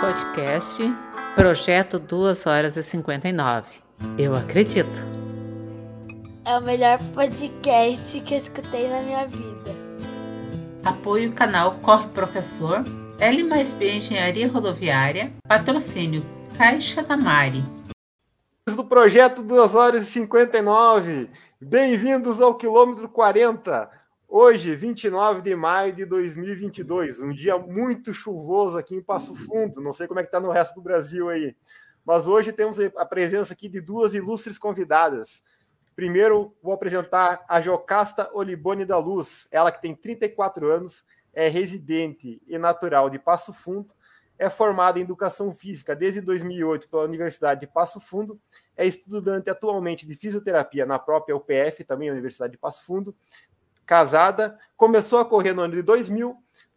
podcast Projeto 2 horas e 59. Eu acredito. É o melhor podcast que eu escutei na minha vida. Apoio canal Corre Professor, L mais B Engenharia Rodoviária, patrocínio Caixa da Mari. Do projeto 2 horas e 59. Bem-vindos ao quilômetro 40 Hoje, 29 de maio de 2022, um dia muito chuvoso aqui em Passo Fundo. Não sei como é que está no resto do Brasil aí. Mas hoje temos a presença aqui de duas ilustres convidadas. Primeiro, vou apresentar a Jocasta Olibone da Luz, ela que tem 34 anos, é residente e natural de Passo Fundo, é formada em Educação Física desde 2008 pela Universidade de Passo Fundo, é estudante atualmente de fisioterapia na própria UPF, também Universidade de Passo Fundo, casada, começou a correr no ano de 2000,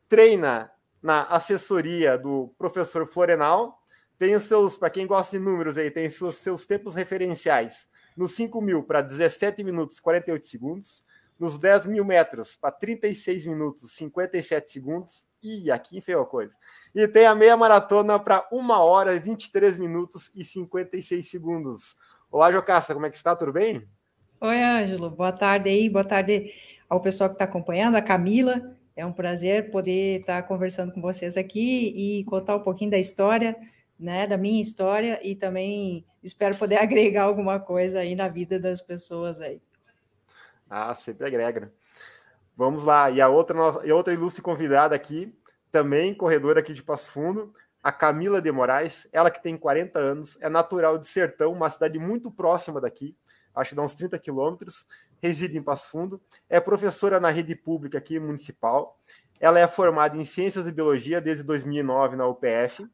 treina na assessoria do professor Florenal, tem os seus, para quem gosta de números aí, tem seus, seus tempos referenciais nos 5 mil para 17 minutos 48 segundos, nos 10 mil metros para 36 minutos 57 segundos, e aqui feio a coisa. E tem a meia maratona para 1 hora 23 minutos e 56 segundos. Olá, Jocasta, como é que está? Tudo bem? Oi, Ângelo. Boa tarde aí, boa tarde ao pessoal que está acompanhando, a Camila. É um prazer poder estar tá conversando com vocês aqui e contar um pouquinho da história, né, da minha história e também espero poder agregar alguma coisa aí na vida das pessoas aí. Ah, sempre agrega. Vamos lá, e a outra, e outra ilustre convidada aqui, também corredora aqui de Passo Fundo, a Camila de Moraes, ela que tem 40 anos, é natural de Sertão, uma cidade muito próxima daqui, acho que dá uns 30 quilômetros, reside em Passo Fundo, é professora na rede pública aqui municipal, ela é formada em Ciências e Biologia desde 2009 na UPF,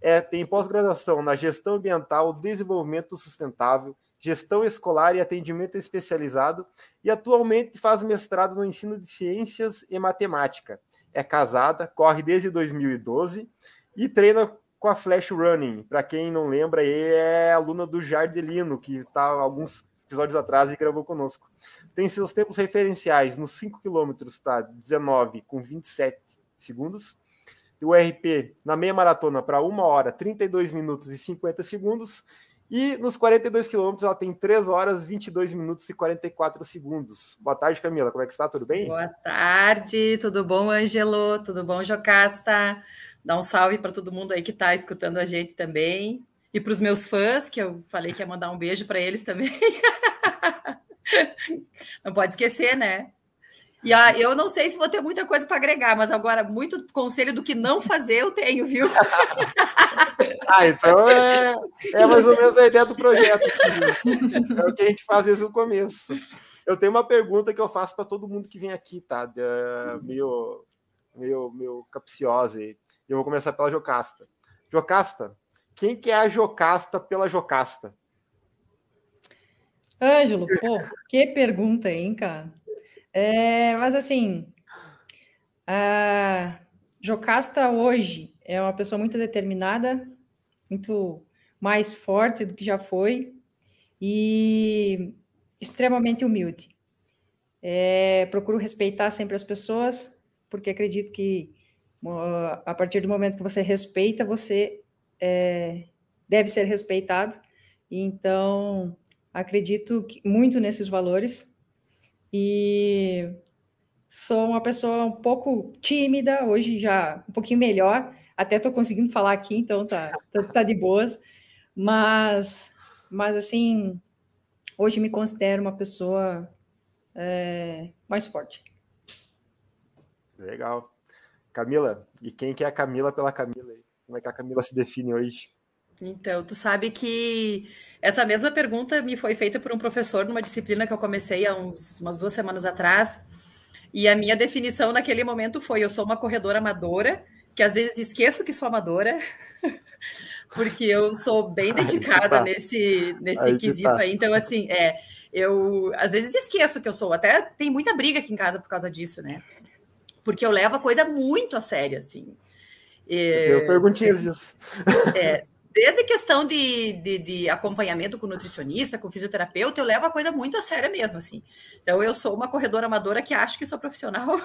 é, tem pós-graduação na Gestão Ambiental, Desenvolvimento Sustentável, Gestão Escolar e Atendimento Especializado e atualmente faz mestrado no ensino de Ciências e Matemática. É casada, corre desde 2012 e treina com a Flash Running. Para quem não lembra, é aluna do Jardelino, que está alguns episódios atrás e gravou conosco. Tem seus tempos referenciais nos 5 km para 19 com 27 segundos. O RP na meia maratona para 1 hora, 32 minutos e 50 segundos. E nos 42 quilômetros ela tem 3 horas, 22 minutos e 44 segundos. Boa tarde, Camila. Como é que está? Tudo bem? Boa tarde, tudo bom, Ângelo? Tudo bom, Jocasta? Dá um salve para todo mundo aí que está escutando a gente também. E para os meus fãs, que eu falei que ia mandar um beijo para eles também. não pode esquecer, né? E ah, eu não sei se vou ter muita coisa para agregar, mas agora, muito conselho do que não fazer eu tenho, viu? ah, então é, é mais ou menos a ideia do projeto. É o que a gente faz desde o começo. Eu tenho uma pergunta que eu faço para todo mundo que vem aqui, tá? meio, meio, meio capciosa. E eu vou começar pela Jocasta. Jocasta, quem que é a Jocasta pela Jocasta? Ângelo, pô, que pergunta, hein, cara? É, mas assim, a Jocasta hoje é uma pessoa muito determinada, muito mais forte do que já foi e extremamente humilde. É, procuro respeitar sempre as pessoas, porque acredito que a partir do momento que você respeita, você é, deve ser respeitado. Então, acredito muito nesses valores e sou uma pessoa um pouco tímida, hoje já um pouquinho melhor, até estou conseguindo falar aqui, então tá, tá, tá, de boas, mas, mas assim, hoje me considero uma pessoa é, mais forte. Legal. Camila, e quem que é a Camila pela Camila? Como é que a Camila se define hoje? Então, tu sabe que essa mesma pergunta me foi feita por um professor numa disciplina que eu comecei há uns, umas duas semanas atrás. E a minha definição naquele momento foi: eu sou uma corredora amadora, que às vezes esqueço que sou amadora, porque eu sou bem dedicada tá. nesse, nesse aí quesito tá. aí. Então, assim, é, eu às vezes esqueço que eu sou. Até tem muita briga aqui em casa por causa disso, né? Porque eu levo a coisa muito a sério, assim. Eu perguntinhas disso. É, desde questão de, de, de, acompanhamento com nutricionista, com fisioterapeuta, eu levo a coisa muito a sério mesmo, assim. Então, eu sou uma corredora amadora que acho que sou profissional. uh,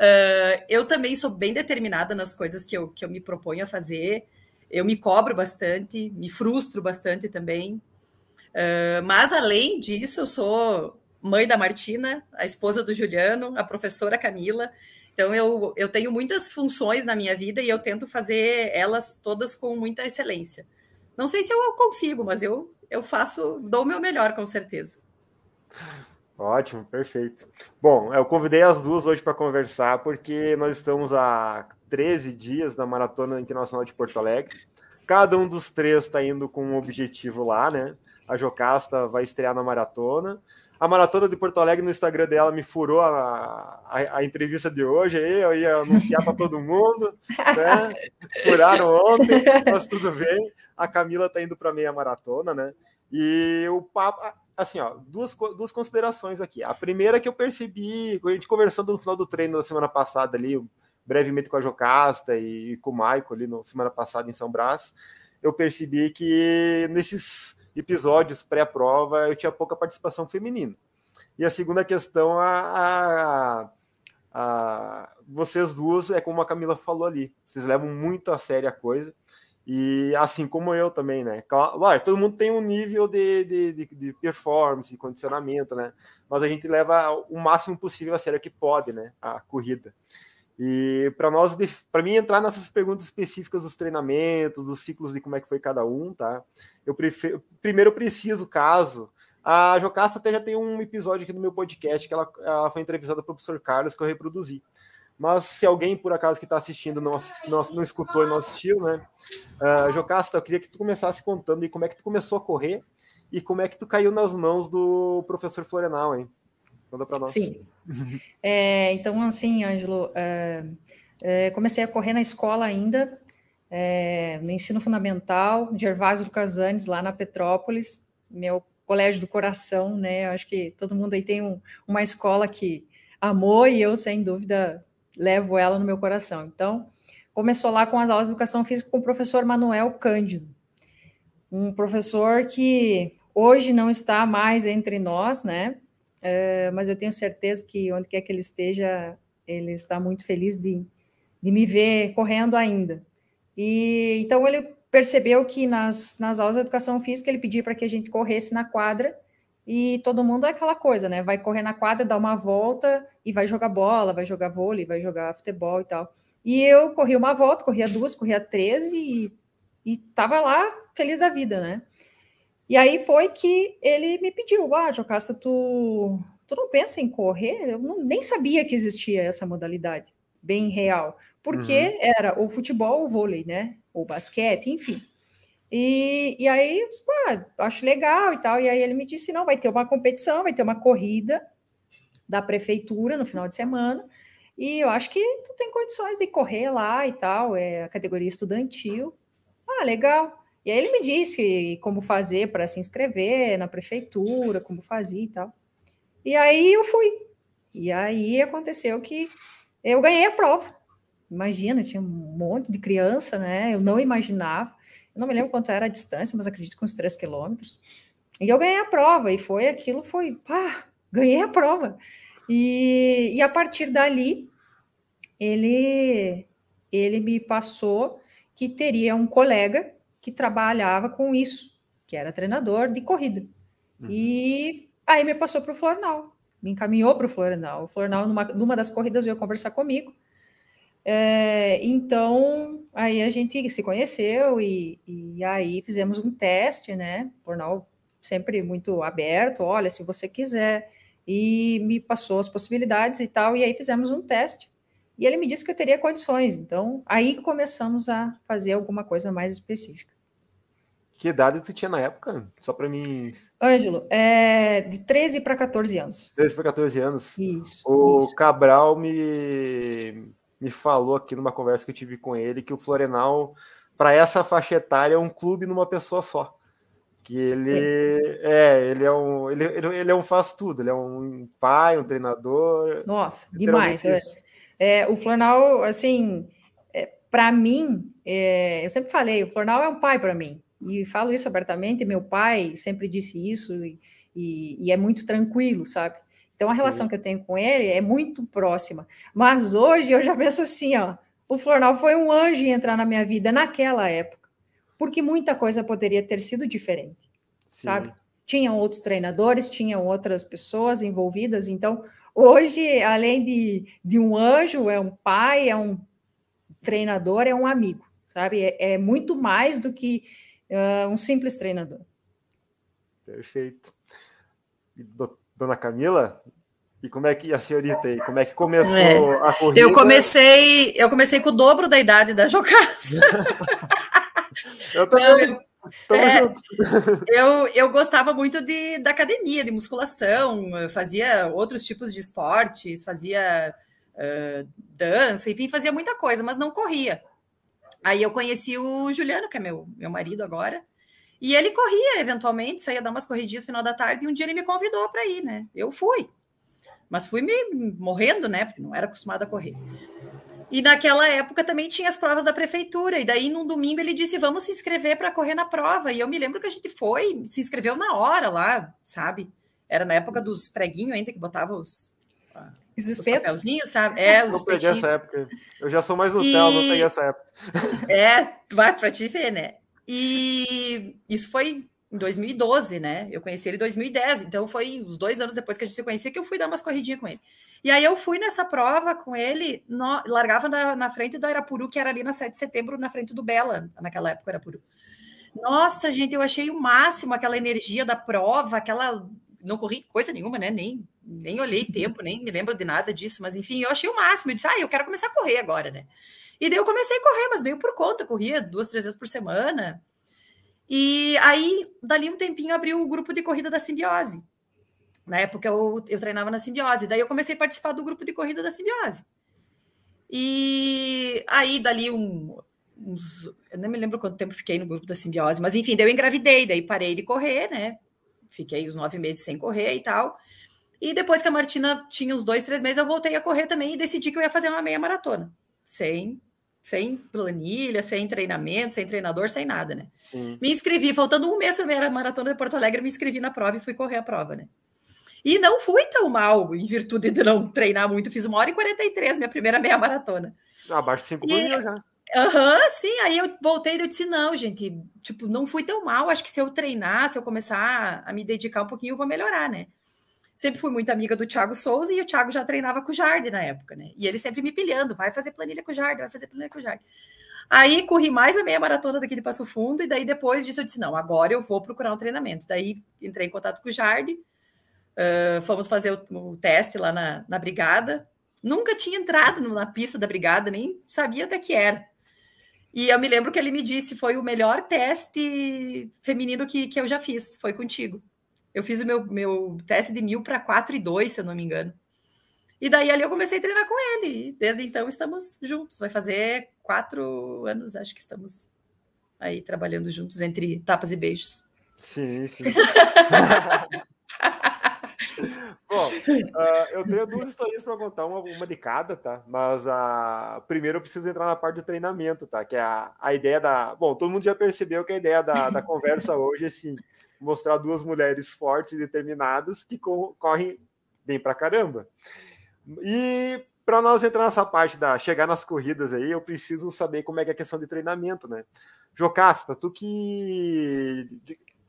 eu também sou bem determinada nas coisas que eu, que eu me proponho a fazer. Eu me cobro bastante, me frustro bastante também. Uh, mas, além disso, eu sou mãe da Martina, a esposa do Juliano, a professora Camila. Então, eu, eu tenho muitas funções na minha vida e eu tento fazer elas todas com muita excelência. Não sei se eu consigo, mas eu, eu faço, dou o meu melhor, com certeza. Ótimo, perfeito. Bom, eu convidei as duas hoje para conversar, porque nós estamos há 13 dias na Maratona Internacional de Porto Alegre. Cada um dos três está indo com um objetivo lá, né? A Jocasta vai estrear na maratona. A Maratona de Porto Alegre no Instagram dela me furou a, a, a entrevista de hoje, aí eu ia anunciar para todo mundo, né? Furaram ontem, mas tudo bem. A Camila está indo para meia maratona, né? E o papo, assim, ó, duas, duas considerações aqui. A primeira é que eu percebi, a gente conversando no final do treino da semana passada ali, brevemente com a Jocasta e, e com o Maico ali na semana passada em São Brás, eu percebi que nesses episódios pré-prova eu tinha pouca participação feminina. E a segunda questão, a, a, a, vocês duas, é como a Camila falou ali, vocês levam muito a sério a coisa. E assim como eu também, né? Claro, todo mundo tem um nível de, de, de, de performance, de condicionamento, né? Mas a gente leva o máximo possível a sério que pode, né? A corrida. E para nós, para mim entrar nessas perguntas específicas dos treinamentos, dos ciclos de como é que foi cada um, tá? Eu prefiro, primeiro preciso, caso a Jocasta até já tem um episódio aqui no meu podcast que ela, ela foi entrevistada pelo professor Carlos que eu reproduzi. Mas se alguém, por acaso, que está assistindo não, não, não, escutou e não assistiu, né? Uh, Jocasta, eu queria que tu começasse contando aí como é que tu começou a correr e como é que tu caiu nas mãos do professor Florenal, hein? Conta para nós. Sim. É, então, assim, Ângelo, é, é, comecei a correr na escola ainda, é, no ensino fundamental, Gervásio Lucas Anes, lá na Petrópolis, meu colégio do coração, né? Acho que todo mundo aí tem um, uma escola que amou e eu, sem dúvida, levo ela no meu coração. Então, começou lá com as aulas de educação física com o professor Manuel Cândido, um professor que hoje não está mais entre nós, né? Uh, mas eu tenho certeza que onde quer que ele esteja, ele está muito feliz de, de me ver correndo ainda. E então ele percebeu que nas, nas aulas de educação física ele pedia para que a gente corresse na quadra e todo mundo é aquela coisa, né? Vai correr na quadra, dar uma volta e vai jogar bola, vai jogar vôlei, vai jogar futebol e tal. E eu corri uma volta, corria duas, corria três e, e tava lá feliz da vida, né? E aí foi que ele me pediu, ah, Jocasta, tu, tu não pensa em correr? Eu não, nem sabia que existia essa modalidade bem real, porque uhum. era o futebol, o vôlei, né? O basquete, enfim. E, e aí, pô, acho legal e tal. E aí ele me disse: não, vai ter uma competição, vai ter uma corrida da prefeitura no final de semana. E eu acho que tu tem condições de correr lá e tal, é a categoria estudantil. Ah, legal. E aí ele me disse como fazer para se inscrever na prefeitura, como fazia e tal. E aí eu fui. E aí aconteceu que eu ganhei a prova. Imagina, tinha um monte de criança, né? Eu não imaginava. Eu não me lembro quanto era a distância, mas acredito que uns 3 quilômetros. E eu ganhei a prova, e foi aquilo, foi, pá, ganhei a prova. E, e a partir dali, ele, ele me passou que teria um colega que trabalhava com isso, que era treinador de corrida. Uhum. E aí me passou para o Flornal, me encaminhou para o Flornal. O Flornal, numa, numa das corridas, veio conversar comigo. É, então, aí a gente se conheceu e, e aí fizemos um teste, né? Jornal sempre muito aberto, olha, se você quiser. E me passou as possibilidades e tal, e aí fizemos um teste. E ele me disse que eu teria condições. Então, aí começamos a fazer alguma coisa mais específica. Que idade tu tinha na época? Só para mim. Ângelo, é de 13 para 14 anos. 13 para 14 anos. Isso. O isso. Cabral me me falou aqui numa conversa que eu tive com ele que o Florenal, para essa faixa etária, é um clube numa pessoa só. Que ele é, é ele é um ele, ele é um faz tudo, ele é um pai, um treinador. Nossa, demais. É, é, o Florenal, assim, é, para mim, é, eu sempre falei, o Florenal é um pai para mim. E falo isso abertamente, meu pai sempre disse isso, e, e, e é muito tranquilo, sabe? Então, a relação Sim. que eu tenho com ele é muito próxima. Mas hoje eu já penso assim, ó, o Flornal foi um anjo em entrar na minha vida naquela época, porque muita coisa poderia ter sido diferente, Sim. sabe? Tinham outros treinadores, tinham outras pessoas envolvidas, então hoje, além de, de um anjo, é um pai, é um treinador, é um amigo, sabe? É, é muito mais do que uh, um simples treinador. Perfeito. Dona Camila, e como é que a senhorita aí, como é que começou é. a corrida? Eu comecei, eu comecei com o dobro da idade da Jocasta. eu também. Não, é, eu, eu gostava muito de, da academia, de musculação, fazia outros tipos de esportes, fazia uh, dança, enfim, fazia muita coisa, mas não corria. Aí eu conheci o Juliano, que é meu, meu marido agora, e ele corria eventualmente, saía dar umas corridinhas no final da tarde, e um dia ele me convidou para ir, né? Eu fui. Mas fui me morrendo, né? Porque não era acostumada a correr. E naquela época também tinha as provas da prefeitura. E daí, num domingo, ele disse: Vamos se inscrever para correr na prova. E eu me lembro que a gente foi, se inscreveu na hora lá, sabe? Era na época dos preguinhos ainda que botava os. Os, os papelzinhos, sabe? É, os não peguei essa época. Eu já sou mais Nutella, e... não peguei essa época. É, vai para te ver, né? E isso foi em 2012, né? Eu conheci ele em 2010, então foi uns dois anos depois que a gente se conhecia que eu fui dar umas corridinhas com ele. E aí eu fui nessa prova com ele, no, largava na, na, frente do Arapuru, que era ali na 7 de setembro, na frente do Bela, naquela época, Arapuru. Nossa, gente, eu achei o máximo aquela energia da prova, aquela. Não corri coisa nenhuma, né? Nem, nem olhei tempo, nem me lembro de nada disso, mas enfim, eu achei o máximo. Eu disse, ah, eu quero começar a correr agora, né? E daí eu comecei a correr, mas meio por conta, corria duas, três vezes por semana. E aí, dali um tempinho, abriu o grupo de corrida da Simbiose. Na época, eu, eu treinava na Simbiose. Daí, eu comecei a participar do grupo de corrida da Simbiose. E aí, dali um, uns... Eu nem me lembro quanto tempo fiquei no grupo da Simbiose. Mas, enfim, daí eu engravidei. Daí, parei de correr, né? Fiquei os nove meses sem correr e tal. E depois que a Martina tinha uns dois, três meses, eu voltei a correr também e decidi que eu ia fazer uma meia maratona. Sem sem planilha, sem treinamento, sem treinador, sem nada, né? Sim. Me inscrevi, faltando um mês para a minha maratona de Porto Alegre, me inscrevi na prova e fui correr a prova, né? E não fui tão mal, em virtude de não treinar muito. Fiz uma hora e 43, minha primeira meia maratona. Abaixo de 5 por mil já. Aham, uhum, sim. Aí eu voltei e eu disse: não, gente, tipo, não fui tão mal. Acho que se eu treinar, se eu começar a me dedicar um pouquinho, eu vou melhorar, né? sempre fui muito amiga do Thiago Souza e o Thiago já treinava com o Jardim na época, né? E ele sempre me pilhando, vai fazer planilha com o Jardim, vai fazer planilha com o Jardim. Aí corri mais a meia maratona daqui de Passo Fundo, e daí depois disso eu disse: não, agora eu vou procurar um treinamento. Daí entrei em contato com o Jardim, uh, fomos fazer o, o, teste lá na, na brigada. Nunca tinha entrado na pista da brigada, nem sabia até que era. E eu me lembro que ele me disse: foi o melhor teste feminino que, que eu já fiz, foi contigo. Eu fiz o meu, meu teste de mil para 4 e 2, se eu não me engano. E daí ali eu comecei a treinar com ele. E desde então estamos juntos. Vai fazer quatro anos, acho que estamos aí trabalhando juntos entre tapas e beijos. Sim, sim. Bom, uh, eu tenho duas histórias para contar, uma, uma de cada, tá? Mas uh, primeiro eu preciso entrar na parte do treinamento, tá? Que é a, a ideia da. Bom, todo mundo já percebeu que a ideia da, da conversa hoje é assim: mostrar duas mulheres fortes e determinadas que correm bem pra caramba. E para nós entrar nessa parte da chegar nas corridas aí, eu preciso saber como é que é a questão de treinamento, né? Jocasta, tu que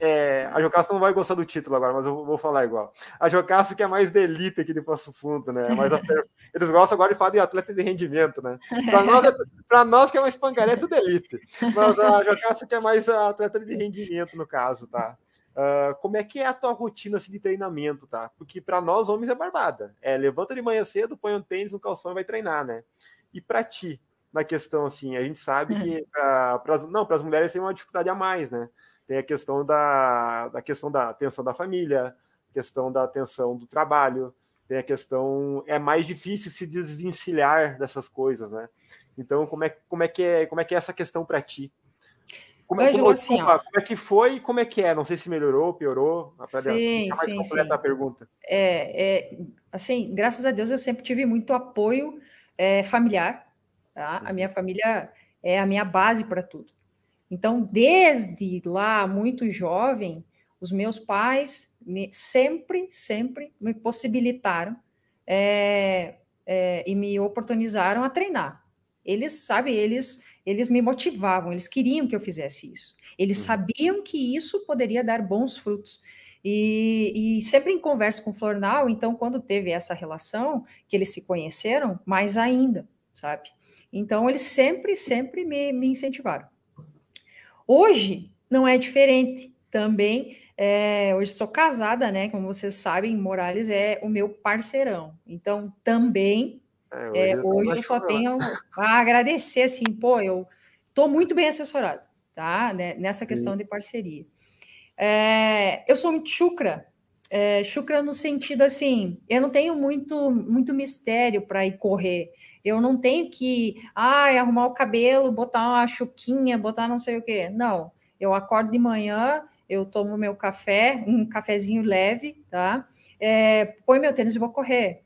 é, a Jocasta não vai gostar do título agora, mas eu vou falar igual. A Jocasta que é mais de elite aqui de Passo Fundo, né? Mas eles gostam agora de falar de atleta de rendimento, né? Para nós, é, nós que é mais pancaré, é tudo elite. Mas a Jocasta que é mais atleta de rendimento, no caso, tá? Uh, como é que é a tua rotina assim, de treinamento, tá? Porque para nós homens é barbada. É, levanta de manhã cedo, põe um tênis, um calção e vai treinar, né? E para ti, na questão assim, a gente sabe que uh, pras, não, para as mulheres tem uma dificuldade a mais, né? Tem a questão da, da questão da atenção da família, questão da atenção do trabalho, tem a questão é mais difícil se desvencilhar dessas coisas, né? Então, como é, como é que é, como é que é essa questão para ti? Como, é, como, assim, como, é que foi e como é que é? Não sei se melhorou, piorou. Sim, mais sim, completa sim. a pergunta. É, é, assim, graças a Deus eu sempre tive muito apoio é, familiar. Tá? A minha uhum. família é a minha base para tudo. Então, desde lá, muito jovem, Os meus pais me, sempre, sempre me possibilitaram é, é, e me oportunizaram a treinar. Eles, sabe, eles, eles me motivavam, eles queriam que eu fizesse isso. Eles uhum. sabiam que isso poderia dar bons frutos. E, e, sempre em conversa com o Flornal, então, quando teve essa relação, que eles se conheceram, mais ainda, sabe? Então, eles sempre, sempre me, me incentivaram. Hoje, não é diferente. Também, é, hoje sou casada, né? Como vocês sabem, Morales é o meu parceirão. Então, também, é, hoje, é, hoje eu só tenho a agradecer, assim, pô, eu tô muito bem assessorado, tá? Né, nessa questão Sim. de parceria. É, eu sou muito chucra, é, chucra no sentido assim, eu não tenho muito, muito mistério para ir correr. Eu não tenho que ah, arrumar o cabelo, botar uma chuquinha, botar não sei o quê. Não, eu acordo de manhã, eu tomo meu café, um cafezinho leve, tá? É, põe meu tênis e vou correr.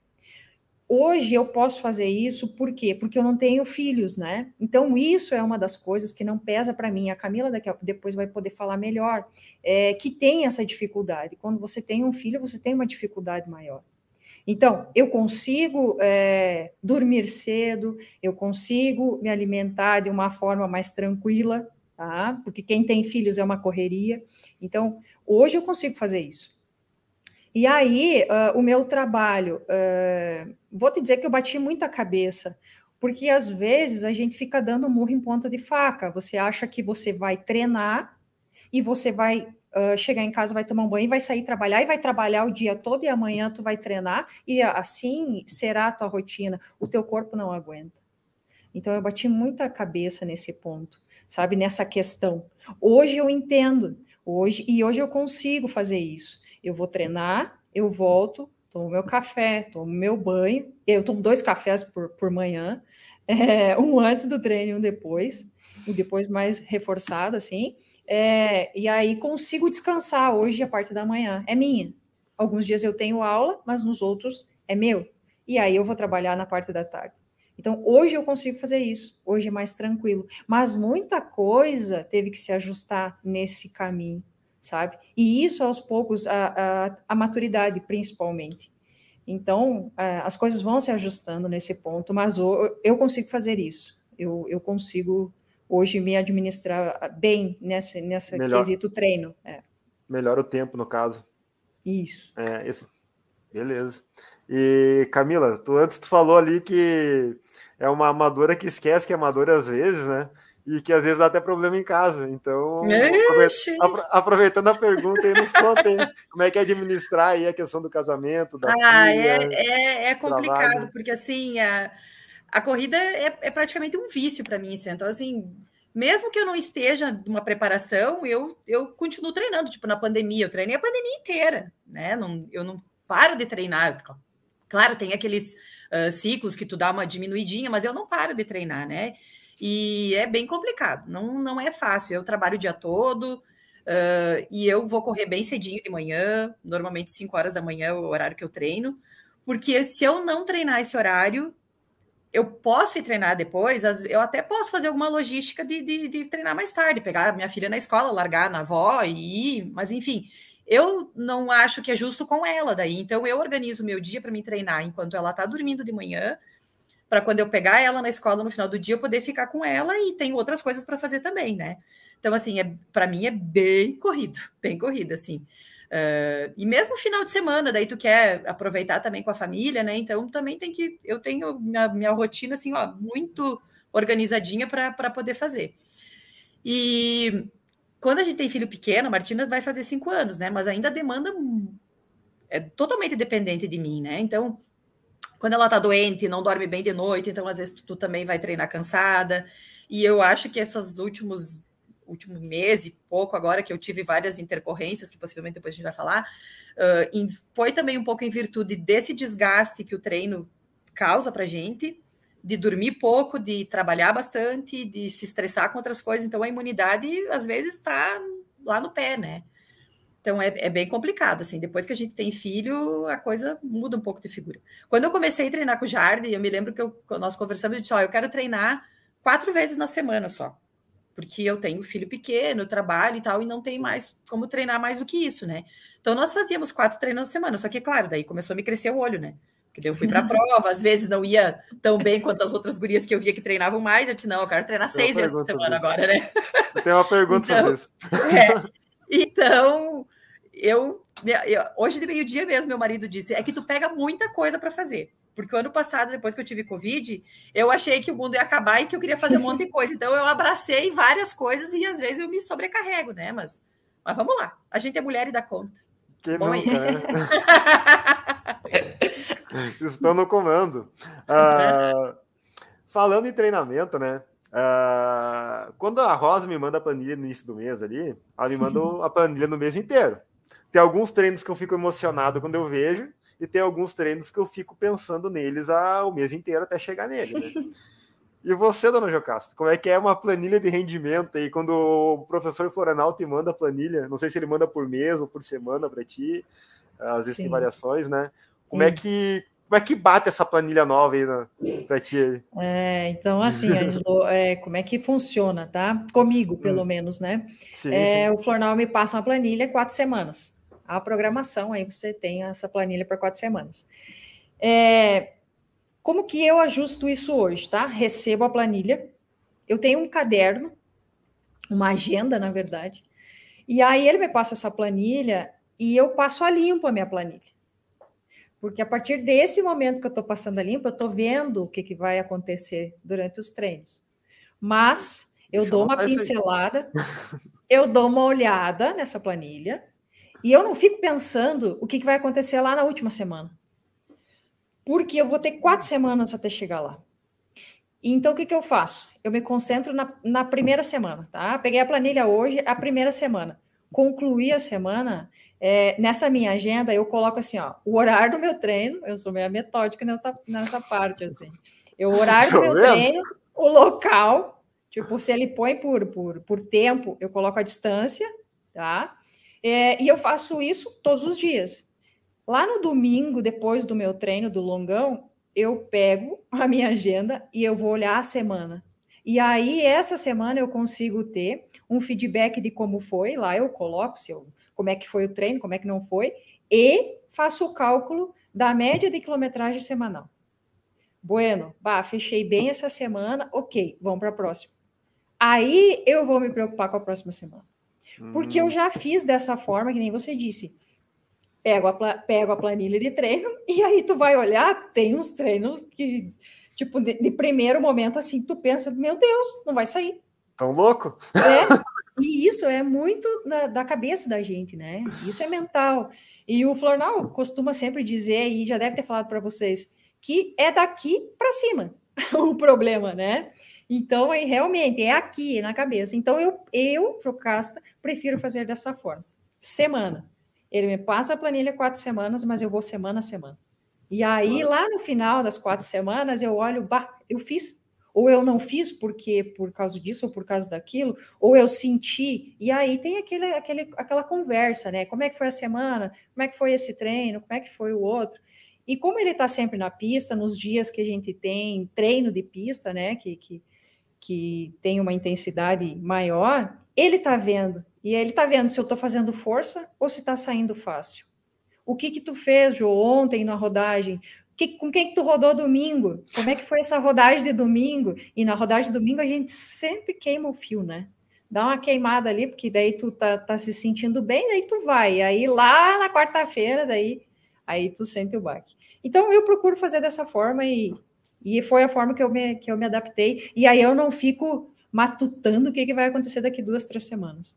Hoje eu posso fazer isso, por quê? Porque eu não tenho filhos, né? Então, isso é uma das coisas que não pesa para mim. A Camila daqui a, depois vai poder falar melhor, é, que tem essa dificuldade. Quando você tem um filho, você tem uma dificuldade maior. Então, eu consigo é, dormir cedo, eu consigo me alimentar de uma forma mais tranquila, tá? Porque quem tem filhos é uma correria. Então, hoje eu consigo fazer isso. E aí, uh, o meu trabalho, uh, vou te dizer que eu bati muita cabeça, porque às vezes a gente fica dando murro em ponta de faca. Você acha que você vai treinar e você vai uh, chegar em casa, vai tomar um banho, vai sair trabalhar e vai trabalhar o dia todo e amanhã tu vai treinar e assim será a tua rotina. O teu corpo não aguenta. Então eu bati muita cabeça nesse ponto, sabe, nessa questão. Hoje eu entendo, hoje e hoje eu consigo fazer isso eu vou treinar, eu volto, tomo meu café, tomo meu banho. Eu tomo dois cafés por, por manhã, é, um antes do treino e um depois, e depois mais reforçado, assim. É, e aí consigo descansar hoje a parte da manhã, é minha. Alguns dias eu tenho aula, mas nos outros é meu. E aí eu vou trabalhar na parte da tarde. Então, hoje eu consigo fazer isso, hoje é mais tranquilo. Mas muita coisa teve que se ajustar nesse caminho sabe? E isso aos poucos, a, a, a maturidade principalmente. Então, a, as coisas vão se ajustando nesse ponto, mas o, eu consigo fazer isso. Eu, eu consigo hoje me administrar bem nessa, nessa Melhor, quesito treino. É. Melhora o tempo, no caso. Isso. É, isso. Beleza. E, Camila, tu antes tu falou ali que é uma amadora que esquece que é amadora às vezes, né? e que às vezes dá até problema em casa. Então, aproveitando a pergunta, aí nos contem como é que é administrar aí a questão do casamento, da ah, filha, é, é, é complicado, trabalho. porque assim, a, a corrida é, é praticamente um vício para mim, assim, então assim, mesmo que eu não esteja numa preparação, eu, eu continuo treinando, tipo, na pandemia, eu treinei a pandemia inteira, né, não, eu não paro de treinar, claro, tem aqueles uh, ciclos que tu dá uma diminuidinha, mas eu não paro de treinar, né, e é bem complicado, não, não é fácil. Eu trabalho o dia todo uh, e eu vou correr bem cedinho de manhã, normalmente 5 horas da manhã é o horário que eu treino, porque se eu não treinar esse horário, eu posso ir treinar depois, eu até posso fazer alguma logística de, de, de treinar mais tarde, pegar minha filha na escola, largar na avó e ir, mas enfim, eu não acho que é justo com ela daí, então eu organizo meu dia para me treinar enquanto ela está dormindo de manhã, para quando eu pegar ela na escola no final do dia, eu poder ficar com ela e tem outras coisas para fazer também, né? Então, assim, é, para mim é bem corrido, bem corrido, assim. Uh, e mesmo final de semana, daí tu quer aproveitar também com a família, né? Então também tem que. Eu tenho minha, minha rotina, assim, ó, muito organizadinha para poder fazer. E quando a gente tem filho pequeno, a Martina vai fazer cinco anos, né? Mas ainda demanda. É totalmente dependente de mim, né? Então, quando ela tá doente, não dorme bem de noite, então às vezes tu, tu também vai treinar cansada. E eu acho que esses últimos último mês e pouco agora que eu tive várias intercorrências, que possivelmente depois a gente vai falar, uh, em, foi também um pouco em virtude desse desgaste que o treino causa para gente, de dormir pouco, de trabalhar bastante, de se estressar com outras coisas. Então a imunidade às vezes está lá no pé, né? Então é, é, bem complicado, assim. Depois que a gente tem filho, a coisa muda um pouco de figura. Quando eu comecei a treinar com o Jardim, eu me lembro que eu, nós conversamos e disse: Ó, eu quero treinar quatro vezes na semana só. Porque eu tenho filho pequeno, trabalho e tal, e não tem mais como treinar mais do que isso, né? Então nós fazíamos quatro treinos na semana, só que, claro, daí começou a me crescer o olho, né? Porque daí eu fui para a prova, às vezes não ia tão bem quanto as outras gurias que eu via que treinavam mais. Eu disse, não, eu quero treinar seis vezes por semana disso. agora, né? Tenho uma pergunta então, sobre isso. É, então, eu, eu, hoje de meio-dia mesmo, meu marido disse: é que tu pega muita coisa para fazer. Porque o ano passado, depois que eu tive Covid, eu achei que o mundo ia acabar e que eu queria fazer um monte de coisa. Então eu abracei várias coisas e às vezes eu me sobrecarrego, né? Mas, mas vamos lá. A gente é mulher e dá conta. Que Bom, nunca, é Estou no comando. Uh, falando em treinamento, né? Uh, quando a Rosa me manda a planilha no início do mês ali, ela me manda a planilha no mês inteiro. Tem alguns treinos que eu fico emocionado quando eu vejo, e tem alguns treinos que eu fico pensando neles o mês inteiro até chegar nele. Né? E você, dona Jocasta, como é que é uma planilha de rendimento aí quando o professor Florenal te manda a planilha? Não sei se ele manda por mês ou por semana para ti, às vezes Sim. tem variações, né? Como é que como é que bate essa planilha nova aí para ti? É, então, assim, Angelo, é, como é que funciona, tá? Comigo, pelo hum. menos, né? Sim, é. O Flornal me passa uma planilha quatro semanas. A programação, aí você tem essa planilha para quatro semanas. É, como que eu ajusto isso hoje, tá? Recebo a planilha, eu tenho um caderno, uma agenda, na verdade, e aí ele me passa essa planilha e eu passo a limpo a minha planilha. Porque a partir desse momento que eu estou passando a limpo, eu estou vendo o que, que vai acontecer durante os treinos. Mas eu Deixa dou uma pincelada, eu dou uma olhada nessa planilha e eu não fico pensando o que, que vai acontecer lá na última semana. Porque eu vou ter quatro semanas até chegar lá. Então, o que, que eu faço? Eu me concentro na, na primeira semana, tá? Peguei a planilha hoje, a primeira semana. Concluí a semana, é, nessa minha agenda, eu coloco assim, ó, o horário do meu treino, eu sou meio metódica nessa, nessa parte, assim. Eu, o horário do meu treino, o local, tipo, se ele põe por, por, por tempo, eu coloco a distância, tá? É, e eu faço isso todos os dias. Lá no domingo, depois do meu treino do longão, eu pego a minha agenda e eu vou olhar a semana. E aí, essa semana, eu consigo ter um feedback de como foi. Lá eu coloco se eu como é que foi o treino, como é que não foi, e faço o cálculo da média de quilometragem semanal. Bueno, bah, fechei bem essa semana, ok, vamos para a próxima. Aí eu vou me preocupar com a próxima semana. Porque eu hum. já fiz dessa forma, que nem você disse. Pego a, pego a planilha de treino e aí tu vai olhar, tem uns treinos que, tipo, de, de primeiro momento, assim, tu pensa, meu Deus, não vai sair. Tão louco? É, e isso é muito da, da, cabeça da gente, né? Isso é mental. E o Flornal costuma sempre dizer, e já deve ter falado para vocês, que é daqui para cima o problema, né? Então, é, realmente, é aqui, é na cabeça. Então, eu, eu, Procasta, prefiro fazer dessa forma. Semana. Ele me passa a planilha quatro semanas, mas eu vou semana a semana. E aí, lá no final das quatro semanas, eu olho, bah, eu fiz ou eu não fiz porque por causa disso ou por causa daquilo, ou eu senti, e aí tem aquele, aquele, aquela conversa, né? Como é que foi a semana? Como é que foi esse treino? Como é que foi o outro? E como ele está sempre na pista, nos dias que a gente tem treino de pista, né? Que, que, que tem uma intensidade maior, ele está vendo. E ele está vendo se eu estou fazendo força ou se está saindo fácil. O que que tu fez, Jô, ontem na rodagem? Que, com quem que tu rodou domingo? Como é que foi essa rodagem de domingo? E na rodagem de domingo a gente sempre queima o fio, né? Dá uma queimada ali, porque daí tu tá, tá se sentindo bem, daí tu vai. Aí lá na quarta-feira, daí aí tu sente o baque. Então eu procuro fazer dessa forma e, e foi a forma que eu, me, que eu me adaptei. E aí eu não fico matutando o que, que vai acontecer daqui duas, três semanas.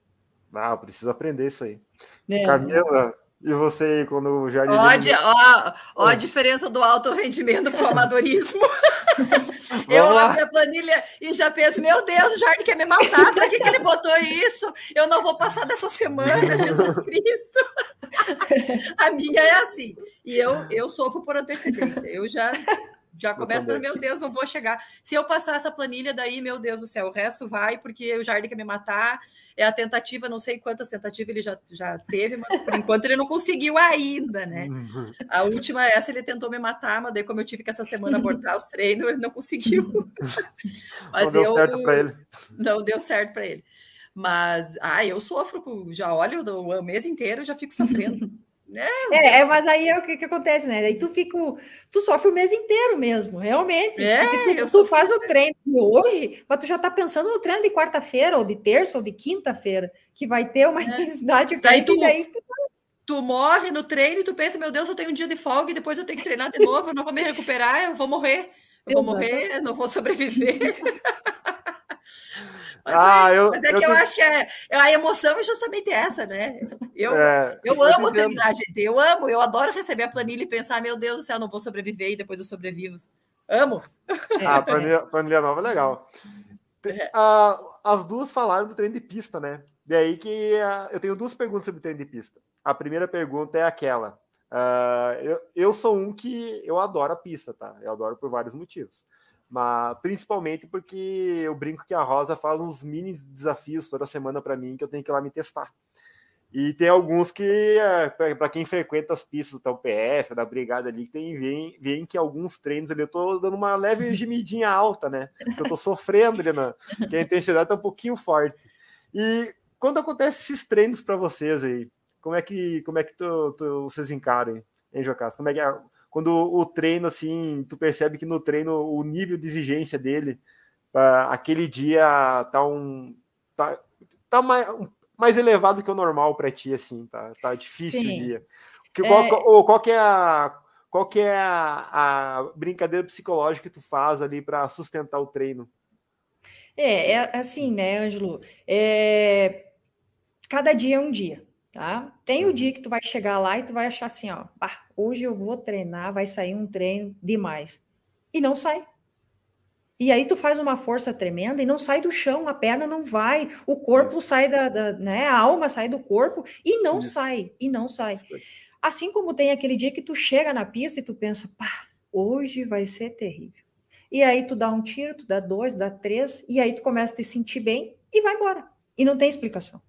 Ah, preciso aprender isso aí. É. Camila, e você, quando o jardim. Ó, ó, ó a diferença do alto rendimento para o amadorismo. eu abro a planilha e já penso: meu Deus, o Jardim quer me matar, para que, que ele botou isso? Eu não vou passar dessa semana, Jesus Cristo. a minha é assim. E eu, eu sofro por antecedência. Eu já Já começa, mas, meu Deus, não vou chegar. Se eu passar essa planilha daí, meu Deus do céu, o resto vai, porque o Jardim quer me matar. É a tentativa, não sei quantas tentativas ele já, já teve, mas por enquanto ele não conseguiu ainda, né? Uhum. A última, essa, ele tentou me matar, mas daí, como eu tive que essa semana abortar os treinos, ele não conseguiu. mas não deu eu, certo para ele. Não deu certo para ele. Mas, ah, eu sofro, já olho o mês inteiro, já fico sofrendo. É, é, mas aí é o que, que acontece, né? Aí tu fica, tu sofre o mês inteiro mesmo, realmente. É, tu, tu faz o treino hoje, mas tu já tá pensando no treino de quarta-feira, ou de terça, ou de quinta-feira, que vai ter uma é. intensidade daí tu, daí tu... tu morre no treino e tu pensa, meu Deus, eu tenho um dia de folga e depois eu tenho que treinar de novo, eu não vou me recuperar, eu vou morrer. Eu vou morrer, não vou sobreviver. Mas, ah, é, eu, mas é eu que eu, acho que é, a emoção é justamente essa, né? Eu, é, eu amo treinar, gente. Eu amo, eu adoro receber a planilha e pensar, meu Deus do céu, não vou sobreviver e depois eu sobrevivo. Amo. Ah, a planilha, planilha nova é legal. É. Ah, as duas falaram do treino de pista, né? E aí que eu tenho duas perguntas sobre o treino de pista. A primeira pergunta é aquela. Uh, eu, eu sou um que eu adoro a pista, tá? Eu adoro por vários motivos mas principalmente porque eu brinco que a Rosa faz uns mini desafios toda semana para mim que eu tenho que ir lá me testar. E tem alguns que, é, para quem frequenta as pistas do PF, da brigada ali, tem vem, que alguns treinos ali eu tô dando uma leve gemidinha alta, né? Eu tô sofrendo ali, na, que a intensidade tá um pouquinho forte. E quando acontece esses treinos para vocês aí, como é que como é que tu, tu, vocês encaram, hein, Jocas? Como é que é? Quando o treino, assim, tu percebe que no treino o nível de exigência dele, uh, aquele dia tá um. tá, tá mais, mais elevado que o normal para ti, assim, tá, tá difícil Sim. o dia. Que, qual, é... qual, qual, que é a. Qual que é a, a brincadeira psicológica que tu faz ali para sustentar o treino? É, é assim, né, Ângelo? É, cada dia é um dia. Tá? Tem o dia que tu vai chegar lá e tu vai achar assim, ó, ah, hoje eu vou treinar, vai sair um treino demais. E não sai. E aí tu faz uma força tremenda e não sai do chão, a perna não vai, o corpo sai da, da né, a alma sai do corpo e não sai, e não sai. Assim como tem aquele dia que tu chega na pista e tu pensa, pá, hoje vai ser terrível. E aí tu dá um tiro, tu dá dois, dá três, e aí tu começa a te sentir bem e vai embora. E não tem explicação.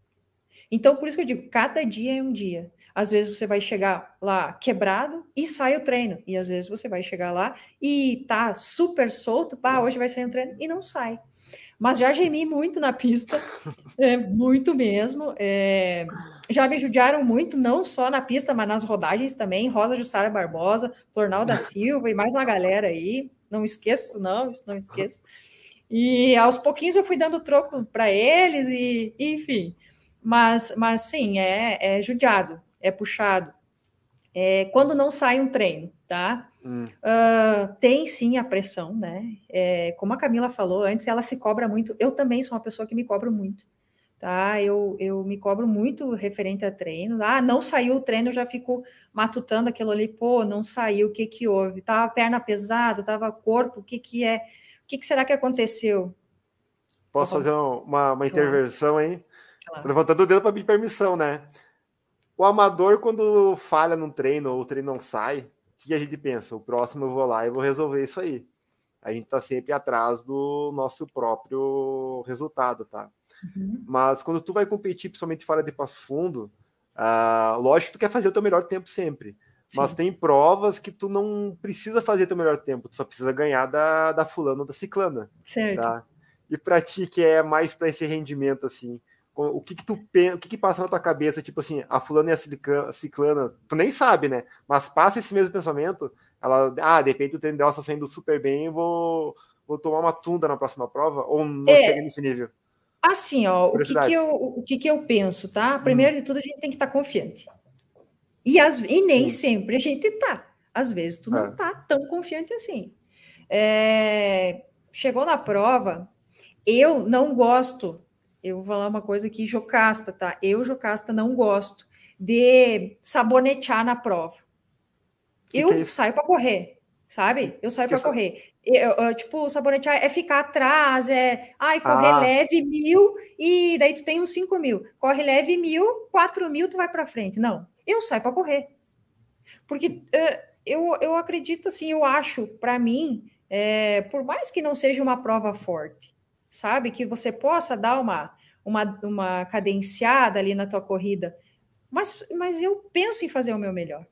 Então, por isso que eu digo, cada dia é um dia. Às vezes você vai chegar lá quebrado e sai o treino. E às vezes você vai chegar lá e tá super solto, pá, hoje vai sair um treino e não sai. Mas já gemi muito na pista, é, muito mesmo. É, já me judiaram muito, não só na pista, mas nas rodagens também. Rosa Jussara Barbosa, Flornal da Silva e mais uma galera aí. Não esqueço, não, isso não esqueço. E aos pouquinhos eu fui dando troco para eles e, enfim. Mas, mas sim, é, é judiado, é puxado. É, quando não sai um treino, tá? Hum. Uh, tem sim a pressão, né? É, como a Camila falou antes, ela se cobra muito. Eu também sou uma pessoa que me cobro muito, tá? Eu, eu me cobro muito referente a treino. Ah, não saiu o treino, eu já fico matutando aquilo ali. Pô, não saiu, o que que houve? Tava perna pesada, tava corpo, o que que é? O que, que será que aconteceu? Posso fazer uma, uma intervenção aí? Claro. Levantando o dedo para pedir permissão, né? O amador, quando falha num treino ou o treino não sai, o que a gente pensa? O próximo eu vou lá e vou resolver isso aí. A gente tá sempre atrás do nosso próprio resultado, tá? Uhum. Mas quando tu vai competir, principalmente fora de passo fundo, uh, lógico que tu quer fazer o teu melhor tempo sempre. Sim. Mas tem provas que tu não precisa fazer teu melhor tempo, tu só precisa ganhar da, da fulana ou da ciclana. Certo. Tá? E pra ti, que é mais para esse rendimento, assim, o que que tu o que que passa na tua cabeça, tipo assim, a fulana e a ciclana, tu nem sabe, né? Mas passa esse mesmo pensamento, ela, ah, de repente o treino dela está saindo super bem, vou, vou tomar uma tunda na próxima prova, ou não é, chega nesse nível? Assim, ó, o que que, eu, o que que eu penso, tá? Primeiro hum. de tudo, a gente tem que estar tá confiante. E, as, e nem sempre a gente tá. Às vezes tu não é. tá tão confiante assim. É, chegou na prova, eu não gosto eu vou falar uma coisa aqui, Jocasta, tá? Eu, Jocasta, não gosto de sabonetear na prova. Que eu que é saio para correr, sabe? Eu saio para correr. Eu, eu, tipo, sabonetear é ficar atrás, é ai, correr ah. leve mil e daí tu tem uns cinco mil. Corre leve mil, quatro mil, tu vai para frente. Não, eu saio para correr. Porque uh, eu, eu acredito assim, eu acho, para mim, é, por mais que não seja uma prova forte, sabe? Que você possa dar uma, uma, uma cadenciada ali na tua corrida, mas, mas eu penso em fazer o meu melhor.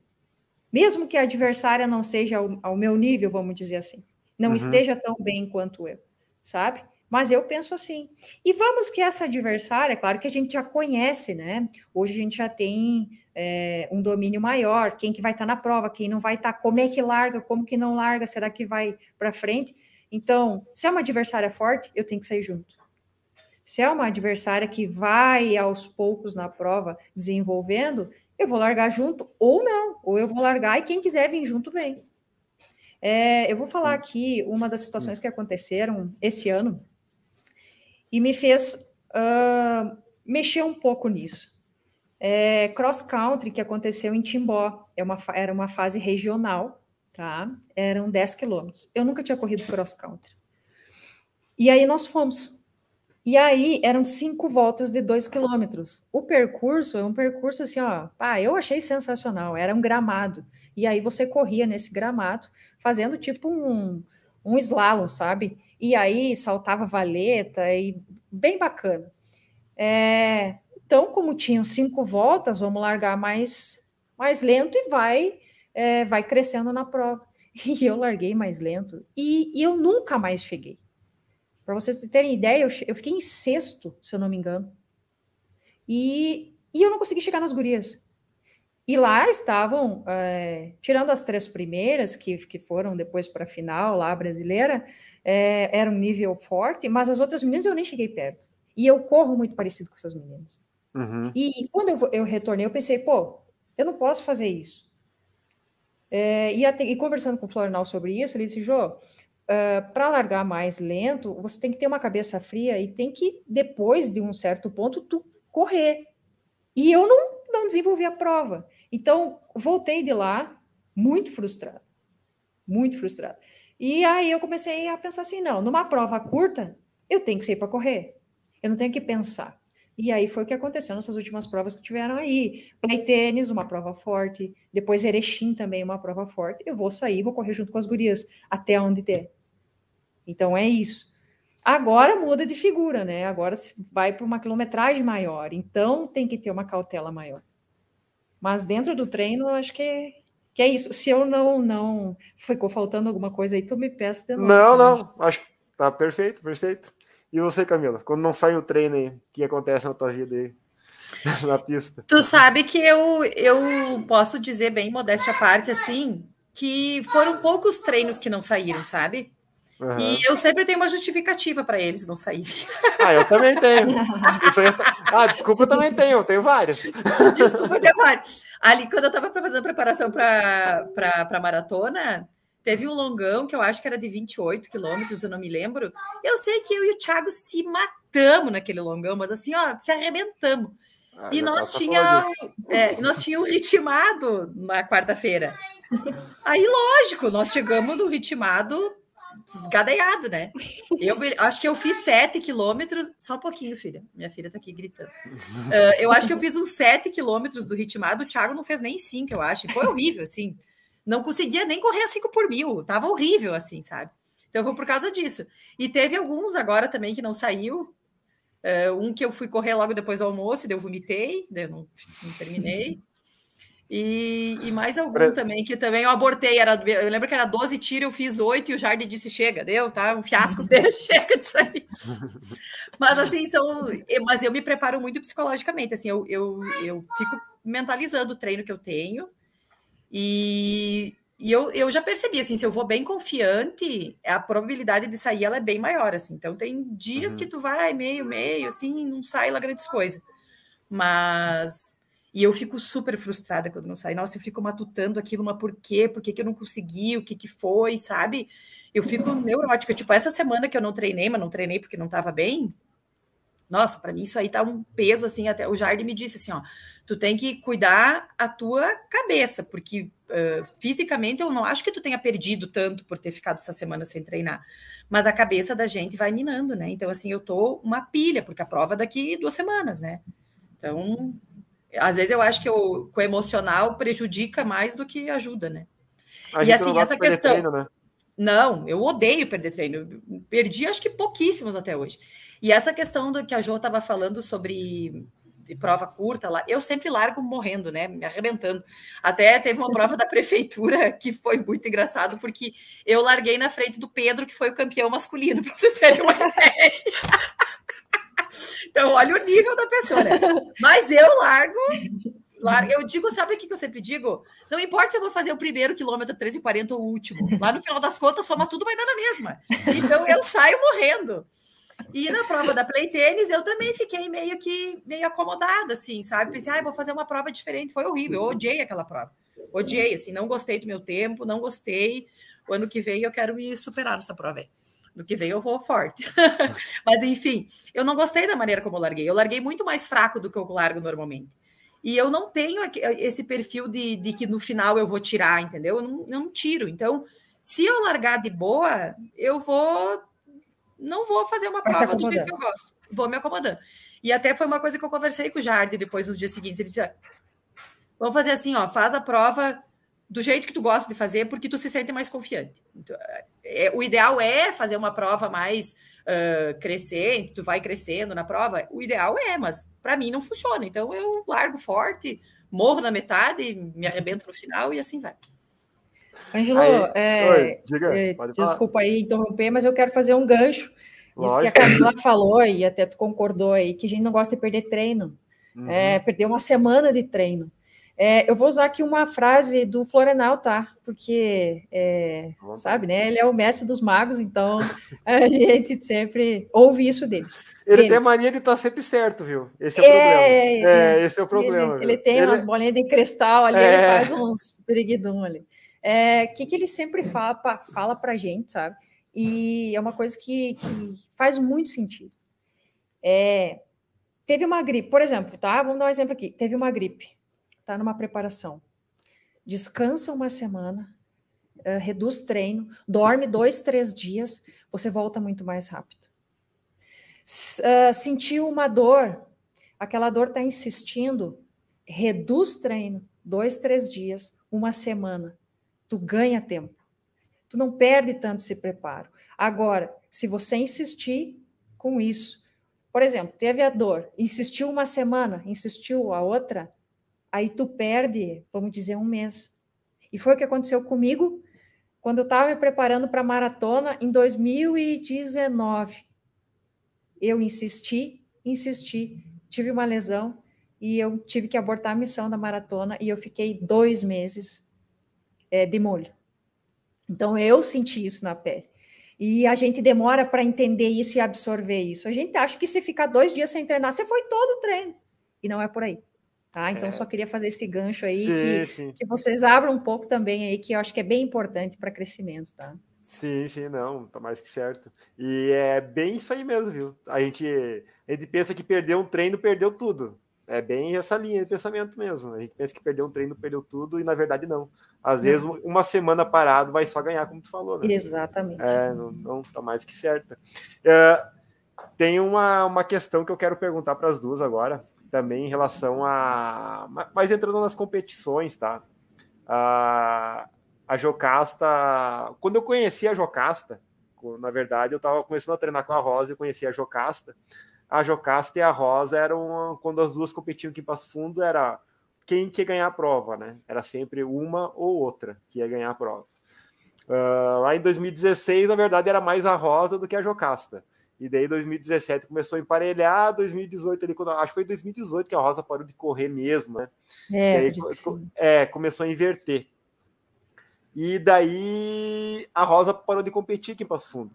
Mesmo que a adversária não seja ao, ao meu nível, vamos dizer assim, não uhum. esteja tão bem quanto eu, sabe? Mas eu penso assim. E vamos que essa adversária, claro que a gente já conhece, né? Hoje a gente já tem é, um domínio maior, quem que vai estar tá na prova, quem não vai estar, tá, como é que larga, como que não larga, será que vai para frente? Então, se é uma adversária forte, eu tenho que sair junto. Se é uma adversária que vai aos poucos na prova desenvolvendo, eu vou largar junto ou não, ou eu vou largar e quem quiser vir junto vem. É, eu vou falar aqui uma das situações que aconteceram esse ano e me fez uh, mexer um pouco nisso. É, cross country que aconteceu em Timbó, é uma, era uma fase regional, tá? Eram 10 quilômetros. Eu nunca tinha corrido cross country. E aí nós fomos. E aí eram cinco voltas de dois quilômetros. O percurso é um percurso assim, ó, pá, eu achei sensacional. Era um gramado. E aí você corria nesse gramado, fazendo tipo um, um slalom, sabe? E aí saltava valeta e bem bacana. É, então, como tinham cinco voltas, vamos largar mais, mais lento e vai, é, vai crescendo na prova. E eu larguei mais lento e, e eu nunca mais cheguei. Para vocês terem ideia, eu, eu, fiquei em sexto, se eu não me engano. E, e eu não consegui chegar nas gurias. E lá estavam, é, tirando as três primeiras, que, que foram depois para a final, lá brasileira, é, era um nível forte, mas as outras meninas eu nem cheguei perto. E eu corro muito parecido com essas meninas. Uhum. E, e, quando eu, eu, retornei, eu pensei, pô, eu não posso fazer isso. É, e, até, e, conversando com o Florinal sobre isso, ele disse, Jô, uh, para largar mais lento, você tem que ter uma cabeça fria e tem que, depois de um certo ponto, tu correr. E eu não, não desenvolvi a prova. Então, voltei de lá muito frustrado, muito frustrado. E aí eu comecei a pensar assim, não, numa prova curta, eu tenho que sair para correr. Eu não tenho que pensar. E aí foi o que aconteceu nessas últimas provas que tiveram aí. Play tênis, uma prova forte. Depois Erechim também, uma prova forte. Eu vou sair, vou correr junto com as gurias, até onde der. Então é isso. Agora muda de figura, né? Agora vai para uma quilometragem maior. Então tem que ter uma cautela maior. Mas dentro do treino, eu acho que é, que é isso. Se eu não não ficou faltando alguma coisa aí, tu me peça de novo. Não, não. Acho que tá perfeito, perfeito. E você, Camila, quando não sai o treino aí, o que acontece na tua vida aí? na pista. Tu sabe que eu, eu posso dizer bem, modéstia à parte, assim, que foram poucos treinos que não saíram, sabe? Uhum. E eu sempre tenho uma justificativa para eles não saírem. Ah, eu também tenho. ah, desculpa, eu também tenho, eu tenho várias. Desculpa, eu tenho várias. Ali, quando eu estava fazendo preparação para a maratona, teve um longão que eu acho que era de 28 quilômetros, eu não me lembro. Eu sei que eu e o Thiago se matamos naquele longão, mas assim, ó, se arrebentamos. Ah, e nós tinha, é, nós tínhamos ritmado na quarta-feira. Aí, lógico, nós chegamos no ritmado esgadeiado, né? Eu acho que eu fiz sete quilômetros, só um pouquinho, filha. Minha filha tá aqui gritando. Uh, eu acho que eu fiz uns sete quilômetros do ritmado, o Thiago não fez nem cinco, eu acho. Foi horrível, assim. Não conseguia nem correr a cinco por mil, tava horrível, assim, sabe? Então, eu vou por causa disso. E teve alguns agora também que não saiu. Uh, um que eu fui correr logo depois do almoço, daí eu vomitei, daí eu não, não terminei. E, e, mais algum Pre... também, que também eu abortei. Era, eu lembro que era 12 tiros, eu fiz 8 e o Jardim disse: chega, deu, tá? Um fiasco dele, chega disso aí. Mas assim, são. Mas eu me preparo muito psicologicamente, assim, eu, eu, eu fico mentalizando o treino que eu tenho. E, e eu, eu já percebi, assim, se eu vou bem confiante, a probabilidade de sair ela é bem maior, assim. Então tem dias uhum. que tu vai meio, meio, assim, não sai lá grandes coisas. Mas e eu fico super frustrada quando não sai. Nossa, eu fico matutando aquilo, mas por quê? Por que, que eu não consegui? O que, que foi, sabe? Eu fico neurótica. Tipo, essa semana que eu não treinei, mas não treinei porque não estava bem. Nossa, para mim isso aí tá um peso assim. Até o Jardim me disse assim: ó, tu tem que cuidar a tua cabeça, porque uh, fisicamente eu não acho que tu tenha perdido tanto por ter ficado essa semana sem treinar, mas a cabeça da gente vai minando, né? Então, assim, eu tô uma pilha, porque a prova é daqui duas semanas, né? Então, às vezes eu acho que o, o emocional prejudica mais do que ajuda, né? A E assim, essa questão- treino, né? Não, eu odeio perder treino. Perdi, acho que pouquíssimos até hoje. E essa questão do que a Jo estava falando sobre prova curta lá, eu sempre largo morrendo, né? Me arrebentando. Até teve uma prova da prefeitura que foi muito engraçado, porque eu larguei na frente do Pedro, que foi o campeão masculino, para vocês terem uma ideia. Então, olha o nível da pessoa, né? Mas eu largo. Largo eu digo, sabe o que que eu sempre digo? Não importa se eu vou fazer o primeiro quilômetro 13,40 ou o último. Lá no final das contas, soma tudo, vai dar na mesma. Então eu saio morrendo. E na prova da Play Tênis, eu também fiquei meio que meio acomodada, assim, sabe? Pensei, ah, vou fazer uma prova diferente. Foi horrível, eu odiei aquela prova. Odiei, assim, não gostei do meu tempo, não gostei. O ano que vem eu quero me superar nessa prova aí. No que vem eu vou forte. Mas enfim, eu não gostei da maneira como eu larguei. Eu larguei muito mais fraco do que eu largo normalmente. E eu não tenho aqui- esse perfil de, de que no final eu vou tirar, entendeu? Eu não, eu não tiro. Então, se eu largar de boa, eu vou. Não vou fazer uma Vai prova do jeito que eu gosto. Vou me acomodando. E até foi uma coisa que eu conversei com o Jardim depois nos dias seguintes. Ele disse: "Ah, vamos fazer assim, ó, faz a prova do jeito que tu gosta de fazer, porque tu se sente mais confiante. Então, é, o ideal é fazer uma prova mais ah, crescente, tu vai crescendo na prova. O ideal é, mas para mim não funciona. Então eu largo forte, morro na metade, me arrebento no final e assim vai. Ângelo, é, é, desculpa aí interromper, mas eu quero fazer um gancho. Isso que a Lógico. Camila falou, e até tu concordou aí, que a gente não gosta de perder treino. Uhum. É, perder uma semana de treino. É, eu vou usar aqui uma frase do Florenal, tá? Porque, é, sabe, né? Ele é o mestre dos magos, então a gente sempre ouve isso deles. Ele Ele- tem mania de estar sempre certo, viu? Esse é o É, problema. É, esse é o Ele- problema. Ele, viu? tem umas bolinhas de cristal ali, ele É. faz uns briguidum ali. É, O que, que ele sempre fala, pra, fala pra gente, sabe? E é uma coisa que, que faz muito sentido. É, teve uma gripe, por exemplo, tá? Vamos dar um exemplo aqui. Teve uma gripe, tá numa preparação. Descansa uma semana, eh, reduz treino, dorme dois, três dias, você volta muito mais rápido. S- ah, sentiu uma dor, aquela dor está insistindo, reduz treino, dois, três dias, uma semana, tu ganha tempo. Tu não perde tanto esse preparo. Agora, se você insistir com isso, por exemplo, teve a dor, insistiu uma semana, insistiu a outra, aí tu perde, vamos dizer, um mês. E foi o que aconteceu comigo quando eu estava me preparando para a maratona em 2019. Eu insisti, insisti, tive uma lesão e eu tive que abortar a missão da maratona e eu fiquei dois meses eh, de molho. Então eu senti isso na pele. E a gente demora para entender isso e absorver isso. A gente acha que se ficar dois dias sem treinar, você foi todo o treino. E não é por aí. Tá? Então, É. só queria fazer esse gancho aí Sim, que, sim. que vocês abram um pouco também aí, que eu acho que é bem importante para crescimento, tá? Sim, sim, não, tá mais que certo. E é bem isso aí mesmo, viu? A gente, a gente pensa que perdeu um treino, perdeu tudo. É bem essa linha de pensamento mesmo. A gente pensa que perdeu um treino, perdeu tudo, e na verdade não. Às vezes, uma semana parado vai só ganhar, como tu falou, né? Exatamente. É, não, não tá mais que certa. É, tem uma, uma questão que eu quero perguntar para as duas agora, também em relação a. ma- Mas entrando nas competições, tá? A, a Jocasta. Quando eu conheci a Jocasta, na verdade, eu estava começando a treinar com a Rosa e conheci a Jocasta. A Jocasta e a Rosa eram. Quando as duas competiam aqui em Passo Fundo, era quem que ia ganhar a prova, né? Era sempre uma ou outra que ia ganhar a prova. Ah, lá em 2016, na verdade, era mais a Rosa do que a Jocasta. E daí 2017 começou a emparelhar, 2018 ali, quando, acho que foi 2018 que a Rosa parou de correr mesmo, né? É, E aí, é, começou a inverter. E daí a Rosa parou de competir aqui em Passo Fundo.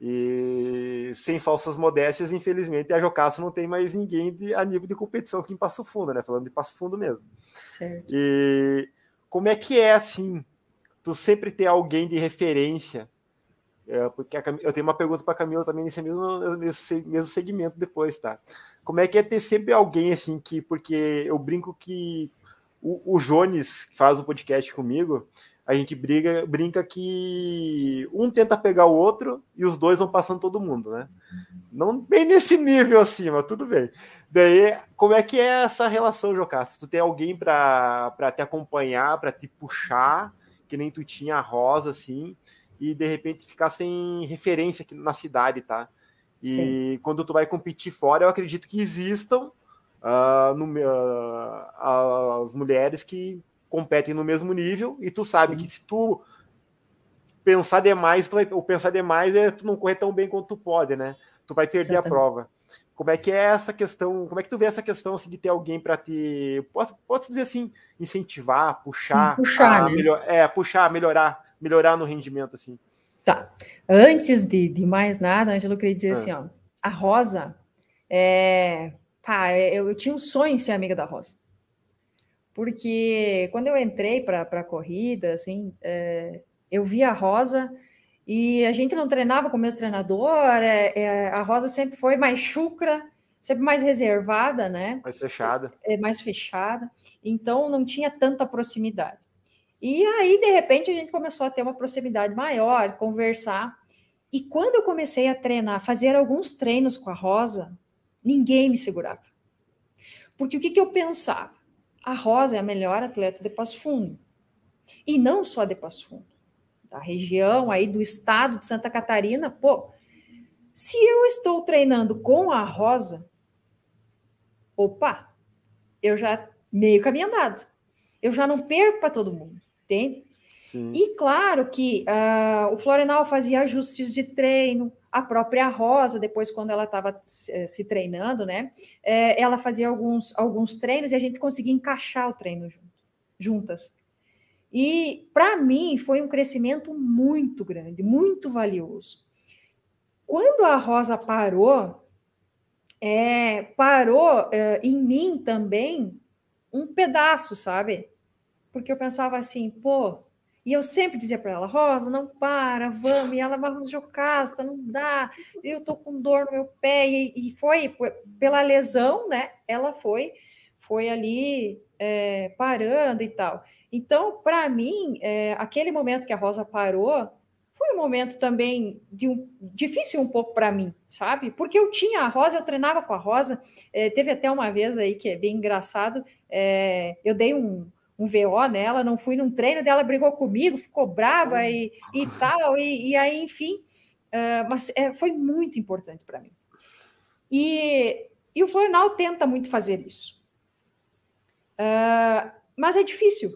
E sem falsas modéstias, infelizmente, a Jocasta não tem mais ninguém de- a nível de competição aqui em Passo Fundo, né? Falando de Passo Fundo mesmo. certo. E como é que é assim? Tu sempre ter alguém de referência? É, porque Cam- eu tenho uma pergunta para Camila também nesse mesmo, nesse mesmo segmento depois, tá? Como é que é ter sempre alguém assim que, porque eu brinco que o, o Jones faz o podcast comigo, a gente briga, brinca que um tenta pegar o outro e os dois vão passando todo mundo, né? Não bem nesse nível assim, mas tudo bem. Daí, como é que é essa relação, Jocasta? Tu tem alguém para te acompanhar, para te puxar, que nem tu tinha a Rosa, assim, e de repente ficar sem referência aqui na cidade, tá? E Sim. quando tu vai competir fora, eu acredito que existam uh, no, uh, as mulheres que competem no mesmo nível, e tu sabe Sim. que se tu pensar demais, tu vai, ou pensar demais é tu não correr tão bem quanto tu pode, né? Tu vai perder Exatamente. a prova. Como é que é essa questão? Como é que tu vê essa questão assim, de ter alguém para te, posso, posso dizer assim, incentivar, puxar, Sim, puxar, né? melhor, é, puxar, melhorar, melhorar no rendimento assim. Tá. Antes de, de mais nada, Angelo, eu queria dizer ah. assim, ó, a Rosa, é, pá, é, eu, eu tinha um sonho em ser amiga da Rosa. Porque quando eu entrei para a corrida, assim, é, eu vi a Rosa e a gente não treinava com o mesmo treinador, é, é, a Rosa sempre foi mais chucra, sempre mais reservada, né? Mais fechada. É, mais fechada, então não tinha tanta proximidade. E aí, de repente, a gente começou a ter uma proximidade maior, conversar. E quando eu comecei a treinar, fazer alguns treinos com a Rosa, ninguém me segurava. Porque o que, que eu pensava? A Rosa é a melhor atleta de Passo Fundo. E não só de Passo Fundo da região aí do estado de Santa Catarina, pô, se eu estou treinando com a Rosa, opa, eu já meio caminho andado. Eu já não perco para todo mundo, entende? Sim. E claro que uh, o Florenal fazia ajustes de treino, a própria Rosa, depois, quando ela estava se, se treinando, né? É, ela fazia alguns, alguns treinos e a gente conseguia encaixar o treino junto, juntas. E para mim foi um crescimento muito grande, muito valioso. Quando a Rosa parou, é, parou é, em mim também um pedaço, sabe? Porque eu pensava assim, pô, e eu sempre dizia para ela, Rosa, não para, vamos. E ela, mas Jocasta, não dá, eu tô com dor no meu pé. E, e foi pela lesão, né? Ela foi, foi ali é, parando e tal. Então, para mim, é, aquele momento que a Rosa parou foi um momento também de um, difícil um pouco para mim, sabe? Porque eu tinha a Rosa, eu treinava com a Rosa. É, teve até uma vez aí que é bem engraçado. É, eu dei um, um VO nela, não fui num treino dela, brigou comigo, ficou brava e, e tal, e, e aí, enfim. Uh, mas é, foi muito importante para mim. E, e o Florenal tenta muito fazer isso. Uh, mas é difícil,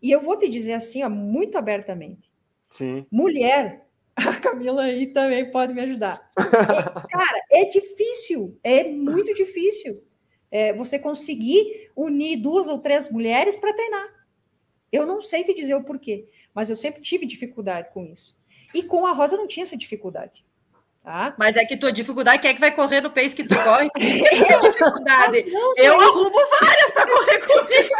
e eu vou te dizer assim, ó, muito abertamente. Sim. Mulher, a Camila aí também pode me ajudar. É, cara, é difícil, é muito difícil é, você conseguir unir duas ou três mulheres para treinar. Eu não sei te dizer o porquê, mas eu sempre tive dificuldade com isso. E com a Rosa não tinha essa dificuldade. Tá? Mas é que tua dificuldade, quem é que vai correr no pace que tu corre? Por isso que é dificuldade. Não, eu arrumo várias para correr comigo.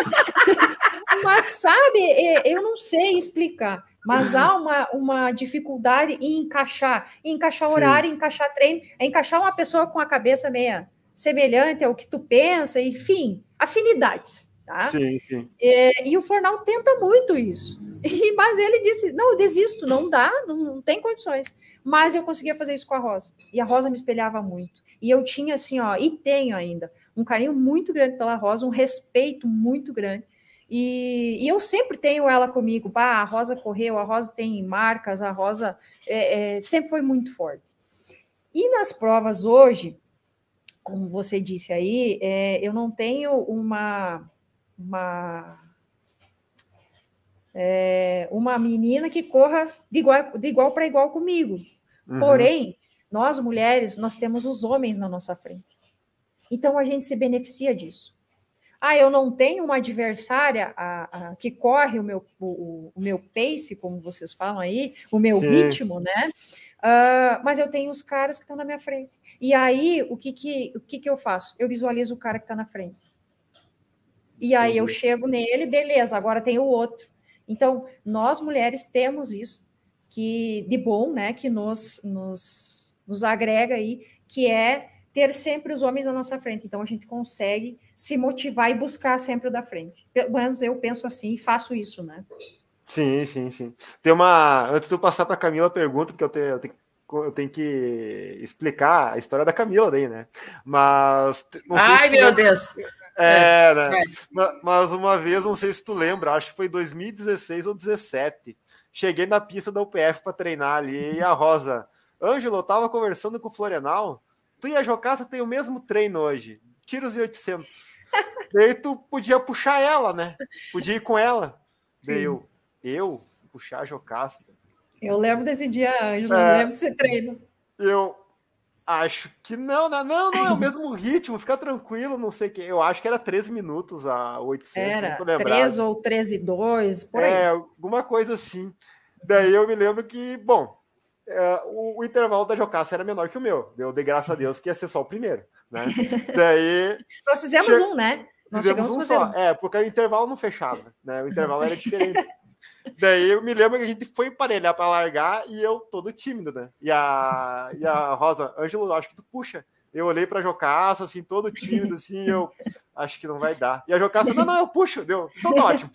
Mas sabe, eu não sei explicar, mas há uma, uma dificuldade em encaixar, em encaixar horário, em encaixar treino, é encaixar uma pessoa com a cabeça meia semelhante ao que tu pensa, enfim, afinidades. Tá? Sim, sim. É, e o Fornal tenta muito isso. E, mas ele disse: não, eu desisto, não dá, não, não, tem condições. Mas eu conseguia fazer isso com a Rosa. E a Rosa me espelhava muito. E eu tinha, assim, ó, e tenho ainda, um carinho muito grande pela Rosa, um respeito muito grande. E, e, eu sempre tenho ela comigo. Bah, a Rosa correu, a Rosa tem marcas, a Rosa é, é, sempre foi muito forte. E nas provas hoje, como você disse aí, é, eu não tenho uma, uma, é, uma menina que corra de igual, de igual para igual comigo. Uhum. Porém, nós mulheres, nós temos os homens na nossa frente. Então a gente se beneficia disso. Ah, eu não tenho uma adversária a, a, que corre o meu, o, o, meu pace, como vocês falam aí, o meu Sim. ritmo, né? Uh, mas eu tenho os caras que estão na minha frente. E aí, o que, que, o que, que eu faço? Eu visualizo o cara que está na frente. E aí eu chego nele, beleza, agora tem o outro. Então, nós mulheres temos isso que de bom, né? Que nos, nos, nos agrega aí, que é ter sempre os homens à nossa frente. Então a gente consegue se motivar e buscar sempre o da frente. Pelo menos eu penso assim e faço isso, né? Sim, sim, sim. Tem uma. Antes de eu passar para a Camila a pergunta, porque eu tenho, eu tenho, eu tenho que explicar a história da Camila daí, né? Mas. Ai, meu Deus! É, né? É. Mas uma vez, não sei se tu lembra, acho que foi 2016 ou 2017. Cheguei na pista da UPF para treinar ali e a Rosa, Ângelo, eu tava conversando com o Florenal. Tu e a Jocasta tem o mesmo treino hoje, tiros e 800. Daí tu podia puxar ela, né? Podia ir com ela. Daí eu, eu puxar a Jocasta. Eu lembro desse dia, Ângelo, é, lembro desse treino. Eu acho que não, né? Não, não, é o mesmo ritmo, fica tranquilo, não sei o que. Eu acho que era 13 minutos a 800, era, 13 ou 13 e 2, por aí. É, alguma coisa assim. Daí eu me lembro que, bom, é, o, o, intervalo da Jocasta era menor que o meu. Eu dei graças a Deus que ia ser só o primeiro, né? Daí... Nós fizemos che... um, né? Nós fizemos um só. Um. É, porque o intervalo não fechava, né? O intervalo era diferente. Daí eu me lembro que a gente foi emparelhar para largar e eu todo tímido, né? E a, e a Rosa, Ângelo, acho que tu puxa. Eu olhei para a Jocaça, assim, todo tímido, assim, eu acho que não vai dar. E a Jocaça, não, não, eu puxo, deu, tudo ótimo.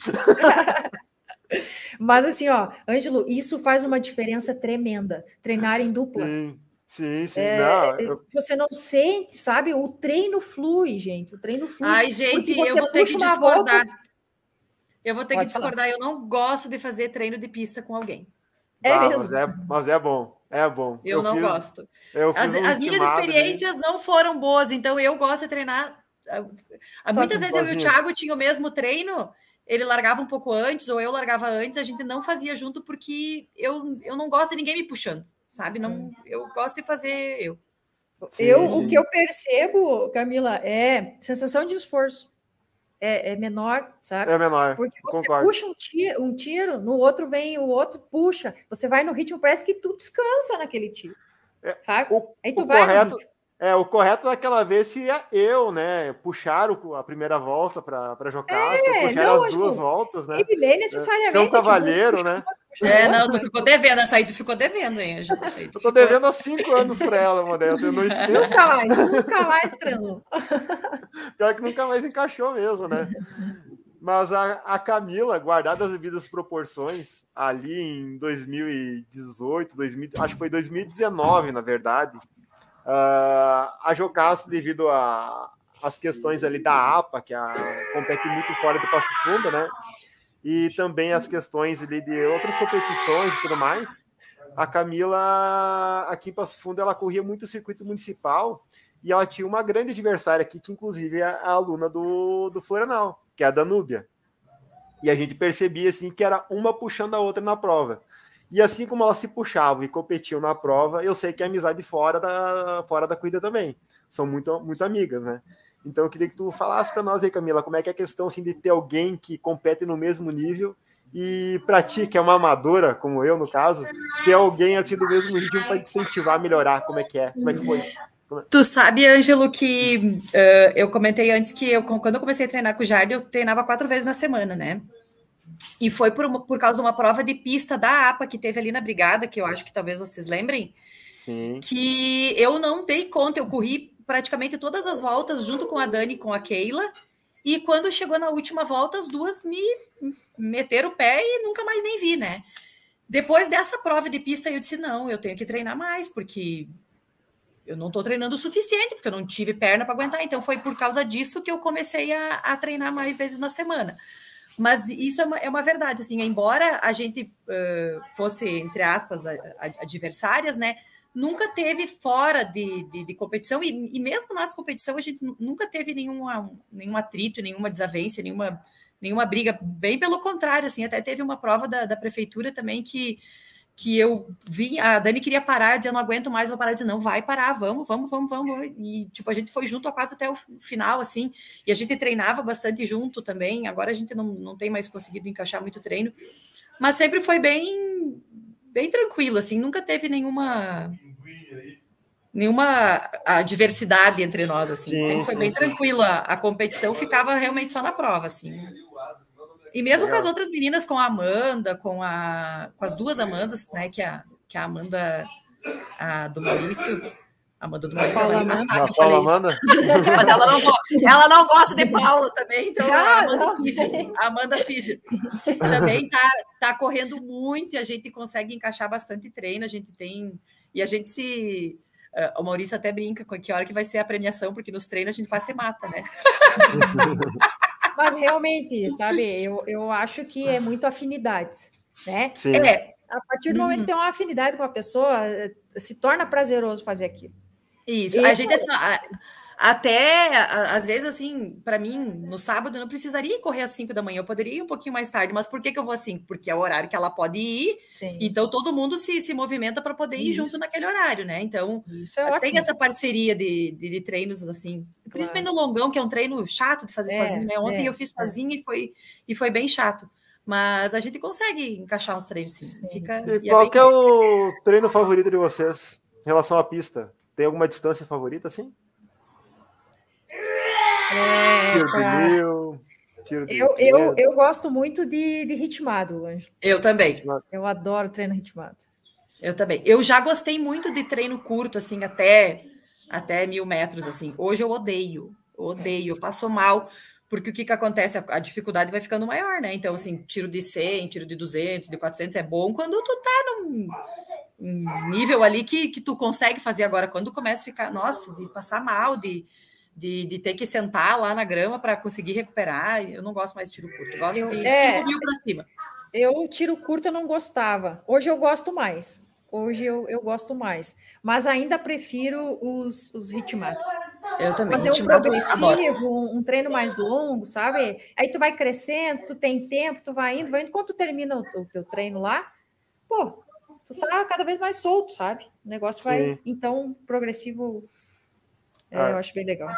Mas assim, ó, Ângelo, isso faz uma diferença tremenda. Treinar em dupla. Sim, sim, sim. É, não, é, eu... Você não sente, sabe? O treino flui, gente. O treino flui. Ai, gente, eu vou ter que discordar. Volta, eu vou ter Pode que discordar. Falar. Eu não gosto de fazer treino de pista com alguém. É ah, mesmo. Mas é, mas é bom. É bom. Eu, eu não fiz, gosto. Eu as, um as minhas experiências não foram boas, então eu gosto de treinar. Ah, ah, muitas vezes eu e o Thiago tinham o mesmo treino, ele largava um pouco antes, ou eu largava antes, a gente não fazia junto porque eu, eu não gosto de ninguém me puxando, sabe? Não, eu gosto de fazer eu. Sim, eu sim. O que eu percebo, Camila, é sensação de esforço é, é, menor, sabe? É menor. Porque você concordo. puxa um tiro, um tiro, no outro vem o outro, puxa. Você vai no ritmo, parece que tu descansa naquele tiro. É, sabe? O, Aí tu vai. Correto, é, o correto daquela vez seria eu, né? Puxar o, a primeira volta para jogar, é, puxar não, as duas voltas, né? Ele é necessariamente. Ser um cavalheiro, tipo, né? É, não, tu ficou devendo essa aí, tu ficou devendo, hein? Eu tô ficou... devendo há cinco anos para ela, Modesta. Eu não esqueço. Nunca mais, nunca mais treinou. Pior que nunca mais encaixou mesmo, né? Mas a, a Camila, guardada as devidas proporções, ali em 2018, 2000, acho que foi 2019, na verdade, uh, a Jocasso, devido às questões ali da APA, que a, compete muito fora do Passo Fundo, né? E também as questões ali de outras competições e tudo mais. A Camila, aqui em Passo Fundo, ela corria muito o circuito municipal e ela tinha uma grande adversária aqui, que inclusive é a aluna do, do Florenal, que é a Danúbia. E a gente percebia assim que era uma puxando a outra na prova. E assim como elas se puxavam e competiam na prova, eu sei que é amizade fora da, fora da corrida também. São muito, muito amigas, né? Então eu queria que tu falasse para nós aí, Camila, como é que é a questão assim, de ter alguém que compete no mesmo nível e para ti, que é uma amadora, como eu no caso, ter alguém assim do mesmo ritmo para incentivar a melhorar, como é que é? Como é que foi? É? Tu sabe, Ângelo, que uh, eu comentei antes que eu, quando eu comecei a treinar com o Jardim, eu treinava quatro vezes na semana, né? E foi por, uma, por causa de uma prova de pista da APA que teve ali na Brigada, que eu acho que talvez vocês lembrem, Sim. que eu não dei conta, eu corri praticamente todas as voltas junto com a Dani e com a Keila. E quando chegou na última volta, as duas me meteram o pé e nunca mais nem vi, né? Depois dessa prova de pista, eu disse: não, eu tenho que treinar mais, porque eu não estou treinando o suficiente, porque eu não tive perna para aguentar. Então, foi por causa disso que eu comecei a, a treinar mais vezes na semana. Mas isso é uma, é uma verdade, assim, embora a gente uh, fosse, entre aspas, adversárias, né? Nunca teve fora de, de, de competição, e, e, mesmo nas competição a gente nunca teve nenhuma, nenhum atrito, nenhuma desavença, nenhuma, nenhuma briga, bem pelo contrário, assim, até teve uma prova da, da prefeitura também que, que eu vi, a Dani queria parar, dizia, não aguento mais, vou parar, dizer, não, vai parar, vamos, vamos, vamos, vamos, e, tipo, a gente foi junto quase até o final, assim, e a gente treinava bastante junto também, agora a gente não, não tem mais conseguido encaixar muito treino, mas sempre foi bem, bem tranquilo, assim, nunca teve nenhuma nenhuma a diversidade entre nós, assim. Sim, Sempre foi sim, bem sim. tranquila. A competição ficava realmente só na prova, assim. E mesmo com as outras meninas, com a Amanda, com, a, com as duas Amandas, né? Que a, que a Amanda a do Maurício. Amanda do. Paula ela, Amanda. Paula Amanda. Mas ela não, ela não gosta de Paula também, então ah, a Amanda Físio. Amanda Físio. Também tá, tá correndo muito e a gente consegue encaixar bastante treino. A gente tem. E a gente se Uh, o Maurício até brinca com que hora que vai ser a premiação, porque nos treinos a gente quase se mata, né? Mas realmente, sabe, eu, eu acho que é muito afinidades, né? Sim. É, A partir do momento que tem uma afinidade com a pessoa, eh, se torna prazeroso fazer aquilo. Isso, a gente assim, a- até a- às vezes assim, para mim, no sábado eu não precisaria correr às 5 da manhã, eu poderia ir um pouquinho mais tarde, mas por que que eu vou assim? Porque é o horário que ela pode ir, Sim. então todo mundo se, se movimenta para poder ir Isso. junto naquele horário, né? Então, Isso é tem ótimo. essa parceria de, de, de treinos assim, principalmente no longão, que é um treino chato de fazer É, sozinho, né? Ontem é, eu fiz é. sozinha e foi e foi bem chato. Mas a gente consegue encaixar uns treinos sim. Sim, Fica, E e é qual bem que é o treino favorito de vocês em relação à pista? Tem alguma distância favorita, assim? É, Tiro de pra- mil, tiro de eu, eu, 500. eu gosto muito de, de ritmado, Anjo. Eu também. Eu adoro treino ritmado. Eu também. Eu já gostei muito de treino curto, assim, até, até mil metros, assim. Hoje eu odeio, odeio, eu passo mal, porque o que que acontece? A, a dificuldade vai ficando maior, né? Então, assim, tiro de 100, tiro de 200, de 400 é bom quando tu tá num, um nível ali que, que tu consegue fazer agora. Quando começa a ficar, nossa, de passar mal, de, de, de ter que sentar lá na grama para conseguir recuperar, eu não gosto mais de tiro curto. Eu gosto Eu- de é. 5 mil para cima. Eu tiro curto eu não gostava. Hoje eu gosto mais. Hoje eu, eu gosto mais. Mas ainda prefiro os, os ritmados. Eu também. Tem um progressivo, um, um treino mais longo, sabe? Aí tu vai crescendo, tu tem tempo, tu vai indo, vai indo. Quando tu termina o, o teu treino lá, pô, tu tá cada vez mais solto, sabe? O negócio vai. Sim. Então, progressivo, é, Ah. eu acho bem legal.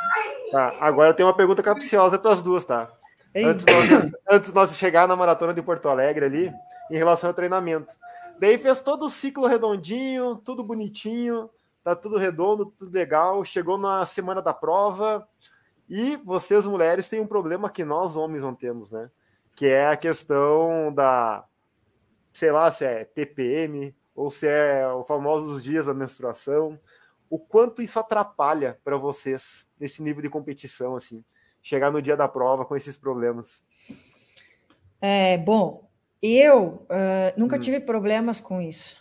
Tá, agora eu tenho uma pergunta capciosa para as duas, tá? Ei, Antes de, nós, antes de nós chegar na maratona de Porto Alegre ali, em relação ao treinamento. Daí fez todo o ciclo redondinho, tudo bonitinho, tá tudo redondo, tudo legal. Chegou na semana da prova e vocês, mulheres, têm um problema que nós, homens, não temos, né? Que é a questão da, sei lá, se é TPM ou se é o famosos dias da menstruação. O quanto isso atrapalha para vocês nesse nível de competição, assim? chegar no dia da prova com esses problemas. É, bom, eu ah, nunca Hum. tive problemas com isso.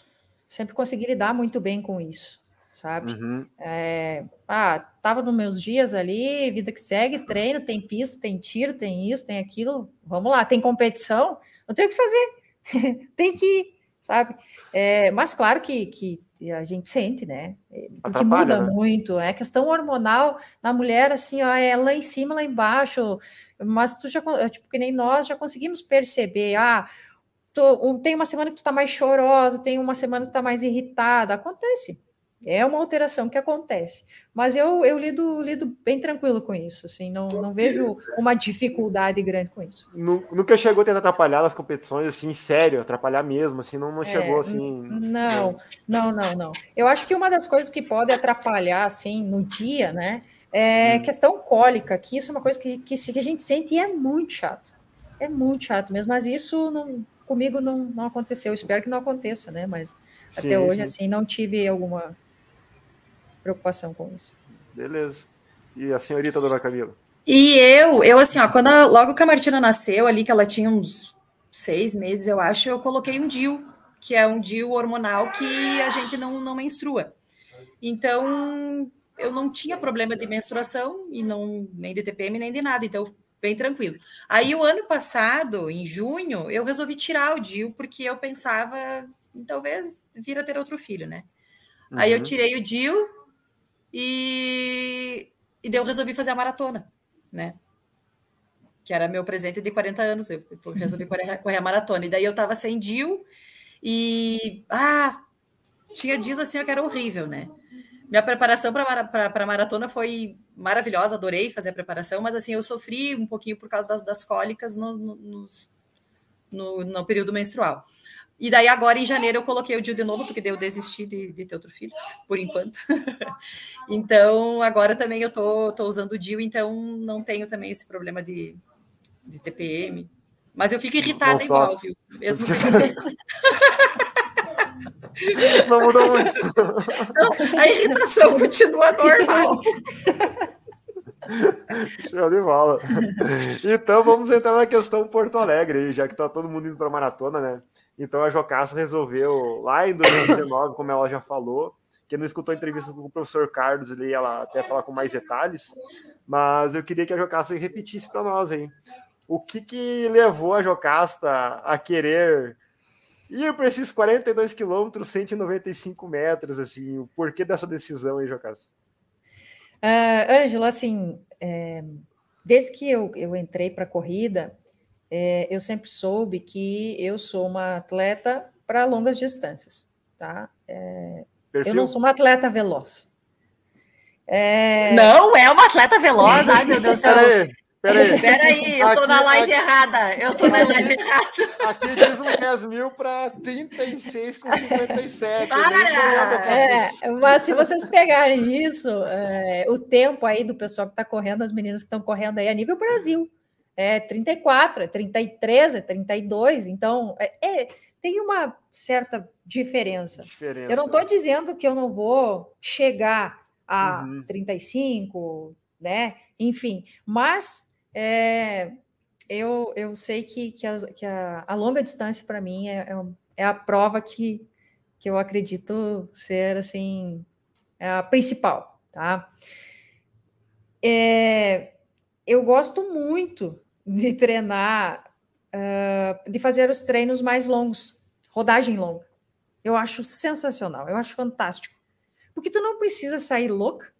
Sempre consegui lidar muito bem com isso, sabe? Uhum. É, ah, tava nos meus dias ali, vida que segue, treino, tem pista, tem tiro, tem isso, tem aquilo. Vamos lá, tem competição, não tenho o que fazer, tem que ir, sabe? É, mas claro que, que a gente sente, né? É, Porque Atrapalha, muda né? muito, é questão hormonal na mulher, assim, ó, é lá em cima, lá embaixo. Mas tu já, con- tipo, que nem nós já conseguimos perceber, ah, um- tem uma semana que tu tá mais chorosa, tem uma semana que tu tá mais irritada, acontece. É uma alteração que acontece. Mas eu, eu lido, lido bem tranquilo com isso, assim, não, não vejo uma dificuldade grande com isso. Nu- Nunca chegou a tentar atrapalhar nas competições, assim, sério, atrapalhar mesmo, assim, não, não chegou assim. Não, não, não, não. Eu acho que uma das coisas que pode atrapalhar, assim, no dia, né, é Hum. questão cólica, que isso é uma coisa que, que, que a gente sente e é muito chato. É muito chato mesmo, mas isso não, comigo não, não aconteceu. Eu espero que não aconteça, né, mas Sim, até hoje, sim. assim, não tive alguma preocupação com isso. Beleza. E a senhorita, dona Camila? E eu, eu assim, ó, quando a- logo que a Martina nasceu ali, que ela tinha uns seis meses, eu acho, eu coloquei um DIU, que é um DIU hormonal que a gente não, não menstrua. Então, eu não tinha problema de menstruação e não nem de TPM nem de nada, então bem tranquilo. Aí o ano passado, em junho, eu resolvi tirar o DIU porque eu pensava em talvez vir a ter outro filho, né? Aí eu Uhum. tirei o DIU e, e daí eu resolvi fazer a maratona, né? Que era meu presente de 40 anos. Eu resolvi correr, correr a maratona. E daí eu tava sem DIU e. Ah, tinha dias assim que era horrível, né? Minha preparação para a maratona foi maravilhosa, adorei fazer a preparação, mas assim, eu sofri um pouquinho por causa das, das cólicas no, no, no, no período menstrual. E daí, agora em janeiro, eu coloquei o DIU de novo, porque daí eu desisti de, de ter outro filho, por enquanto. então, agora também eu tô, tô usando o DIU, então não tenho também esse problema de, de TPM. Mas eu fico irritada igual, viu? Mesmo sem. Não mudou muito. A irritação continua normal. Show de bola. Então vamos entrar na questão Porto Alegre já que tá todo mundo indo para maratona, né? Então a Jocasta resolveu lá em 2019, como ela já falou, Quem não escutou a entrevista com o professor Carlos, ele ela até falar com mais detalhes, mas eu queria que a Jocasta repetisse para nós, hein? O que, que levou a Jocasta a querer ir para esses 42 quilômetros, 195 metros, assim, o porquê dessa decisão, hein, Jocasta? Uh, Ângelo, assim, é, desde que eu, eu entrei para a corrida, é, eu sempre soube que eu sou uma atleta para longas distâncias, tá? É, eu não sou uma atleta veloz. É... Não, é uma atleta veloz. Ai, meu Deus do céu. Peraí. Peraí, eu tô aqui, na live aqui, errada. Eu tô na live errada. Aqui diz um 10 mil para 36 com 57. Para! É, mas se vocês pegarem isso, é, o tempo aí do pessoal que está correndo, as meninas que estão correndo aí a nível Brasil, é 34, é 33, é 32. Então, é, é tem uma certa diferença. diferença. Eu não estou dizendo que eu não vou chegar a uhum. 35, né? Enfim, mas é, eu, eu sei que, que, a, que a, a longa distância para mim é, é, é, a prova que, que eu acredito ser assim é a principal, tá? É, eu gosto muito de treinar, uh, de fazer os treinos mais longos, rodagem longa. Eu acho sensacional, eu acho fantástico. Porque tu não precisa sair louca,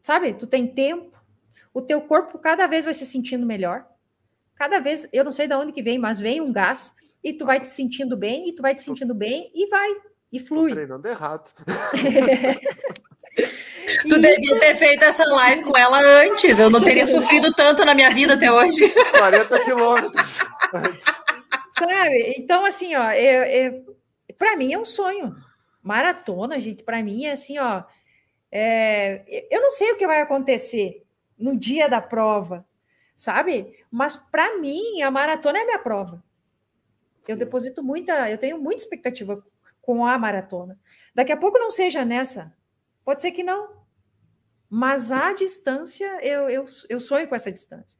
sabe? Tu tem tempo, o teu corpo cada vez vai se sentindo melhor. Cada vez, eu não sei de onde que vem, mas vem um gás e tu vai te sentindo bem, e tu vai te sentindo bem, e vai, e flui. Tô treinando errado. tu devia ter feito essa live com ela antes, eu não teria sofrido tanto na minha vida até hoje. 40 quilômetros. Sabe? Então, assim, ó, eu, eu, para mim é um sonho. Maratona, gente, para mim é assim, ó. É, eu não sei o que vai acontecer, no dia da prova, sabe? Mas para mim, a maratona é a minha prova. Eu deposito muita, eu tenho muita expectativa com a maratona. Daqui a pouco não seja nessa, pode ser que não. Mas a distância, eu, eu, eu sonho com essa distância.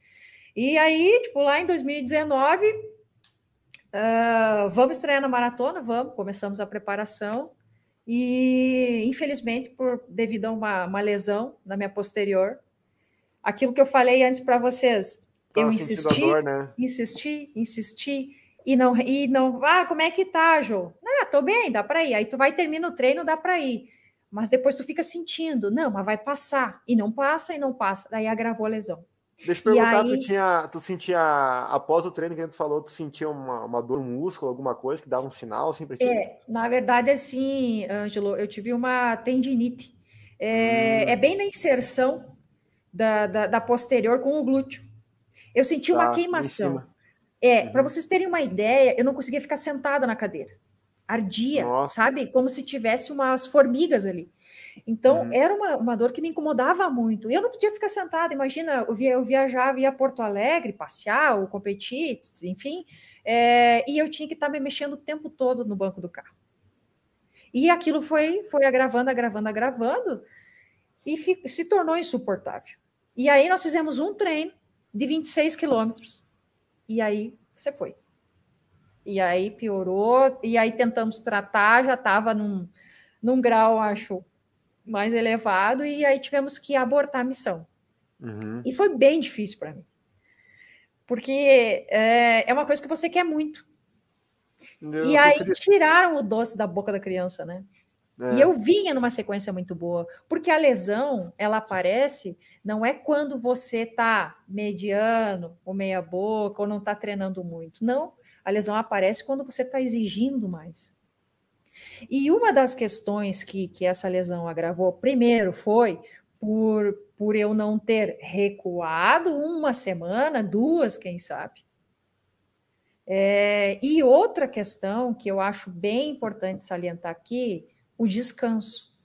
E aí, tipo, lá em 2019, uh, ah, vamos estrear na maratona? Vamos, começamos a preparação. E, infelizmente, por devido a uma, uma lesão na minha posterior, aquilo que eu falei antes para vocês. eu insisti, dor, né? insisti, insisti, e não, e não, ah, como é que tá, Jô? Ah, tô bem, dá para ir. Aí tu vai, termina o treino, dá para ir. Mas depois tu fica sentindo, não, mas vai passar. E não passa, e não passa. Daí agravou a lesão. Deixa eu perguntar, aí... tu, tinha, tu sentia, após o treino que gente falou, tu sentia uma, uma dor no músculo, alguma coisa que dava um sinal assim pra ti? É, na verdade, assim, Ângelo, eu tive uma tendinite. É, hum. é bem na inserção da, da, da posterior com o glúteo. Eu senti tá, uma queimação. É, uhum. para vocês terem uma ideia, eu não conseguia ficar sentada na cadeira. Ardia, Nossa. sabe? Como se tivesse umas formigas ali. Então, uhum. era uma, uma dor que me incomodava muito. Eu não podia ficar sentada. Imagina, eu, via, eu viajava, ia a Porto Alegre, passear ou competir, enfim, é, e eu tinha que estar me mexendo o tempo todo no banco do carro. E aquilo foi, foi agravando, agravando, agravando, e se tornou insuportável. E aí nós fizemos um treino de 26 quilômetros. E aí você foi. E aí piorou, e aí tentamos tratar, já estava num, num grau, acho, mais elevado, e aí tivemos que abortar a missão. Uhum. E foi bem difícil para mim. Porque é, é, uma coisa que você quer muito. Eu e aí feliz. tiraram o doce da boca da criança, né? É. E eu vinha numa sequência muito boa, porque a lesão, ela aparece, não é quando você tá mediano, ou meia boca, ou não tá treinando muito. Não, a lesão aparece quando você está exigindo mais. E uma das questões que, que essa lesão agravou, primeiro, foi por, por eu não ter recuado uma semana, duas, quem sabe. É, e outra questão que eu acho bem importante salientar aqui o descanso.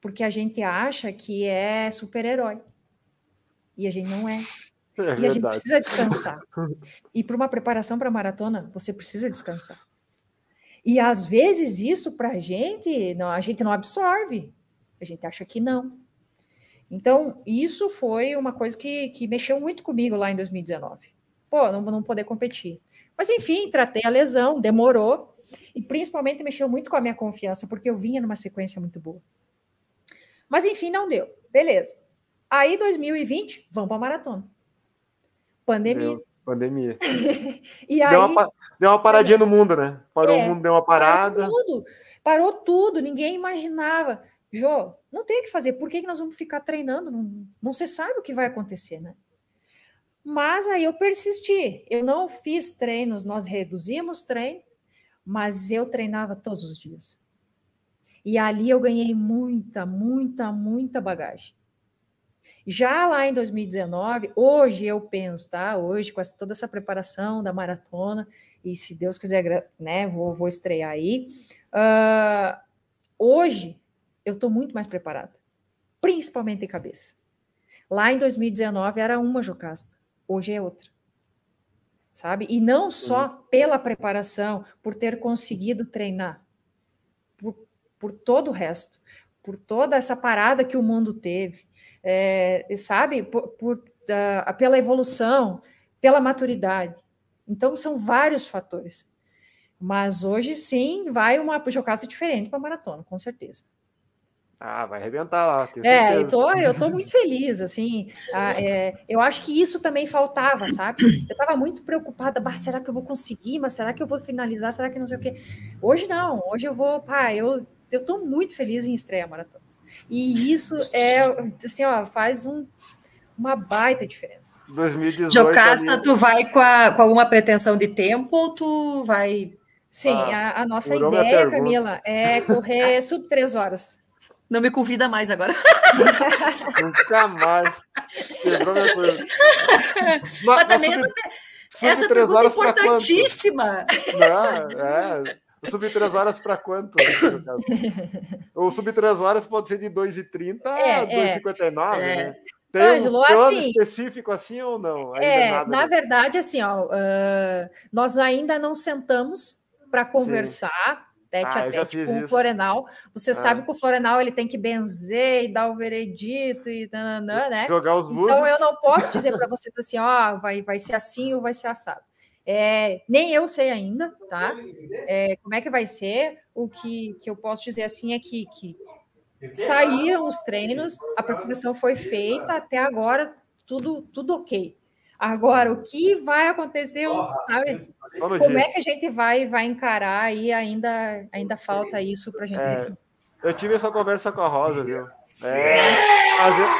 Porque a gente acha que é super-herói. E a gente não é. É e verdade. a gente precisa descansar. E para uma preparação para maratona, você precisa descansar. E às vezes isso para a gente, não, a gente não absorve. A gente acha que não. Então, isso foi uma coisa que, que mexeu muito comigo lá em 2019. Pô, não, não poder competir. Mas enfim, tratei a lesão, demorou, e principalmente mexeu muito com a minha confiança, porque eu vinha numa sequência muito boa. Mas enfim, não deu. Beleza. Aí 2020, vamos para a maratona. Pandemia. Deu, pandemia. e aí, deu, uma, deu uma paradinha no mundo, né? Parou É, o mundo, deu uma parada. Parou tudo, parou tudo, ninguém imaginava. Jô, não tem o que fazer, por que, que nós vamos ficar treinando? Não, não se sabe o que vai acontecer, né? Mas aí eu persisti, eu não fiz treinos, nós reduzimos treino, mas eu treinava todos os dias. E ali eu ganhei muita, muita, muita bagagem. Já lá em 2019, hoje eu penso, tá? Hoje, com toda essa preparação da maratona, e se Deus quiser, né, vou, vou estrear aí. ah, hoje, eu estou muito mais preparada, principalmente em cabeça. Lá em 2019 era uma Jocasta, hoje é outra. Sabe? E não só pela preparação, por ter conseguido treinar, por, por todo o resto, por toda essa parada que o mundo teve, é, sabe? Por, por, ah, pela evolução, pela maturidade. Então, são vários fatores. Mas hoje sim vai uma jocasta diferente para a maratona, com certeza. Ah, vai arrebentar lá, tenho É, certeza. eu tô, eu tô muito feliz, assim. ah, é, eu acho que isso também faltava, sabe? Eu estava muito preocupada, bah, será que eu vou conseguir? Mas será que eu vou finalizar? Será que não sei o quê? Hoje não, hoje eu vou, pá, eu, eu tô muito feliz em estrear a maratona. E isso é, assim, ó, faz um, uma baita diferença. 2018 Jocasta, ali, tu vai com, a- com alguma pretensão de tempo ou tu vai. Sim, Ah, a, a nossa ideia. Camila, é correr sub três horas. Não me convida mais agora. nunca mais. Quebrou minha coisa. Mas Mas também sub, essa, essa sub três pergunta é importantíssima. Não, é. O sub 3 horas para quanto? O sub 3 horas pode ser de 2,30 a É, é. 2,59, É. né? Tem Ângelo, um plano assim- específico assim ou não? Ainda É, nada, na né? verdade, assim, ó, ah, nós ainda não sentamos para conversar tete Ah, a tete com o isso. Florenal. Você Ah. sabe que o Florenal ele tem que benzer e dar o veredito e nananã, né? Jogar os búzios. Então eu não posso dizer para vocês assim, ó, vai, vai ser assim ou vai ser assado. É, nem eu sei ainda, tá? É, como é que vai ser? O que, que eu posso dizer assim é que, que saíram os treinos, a preparação foi feita, até agora tudo, tudo ok. Agora, o que vai acontecer, sabe? Como dia. é que a gente vai, vai encarar aí? Ainda, ainda falta isso para a gente É. definir. Eu tive essa conversa com a Rosa, viu? É, às, vezes,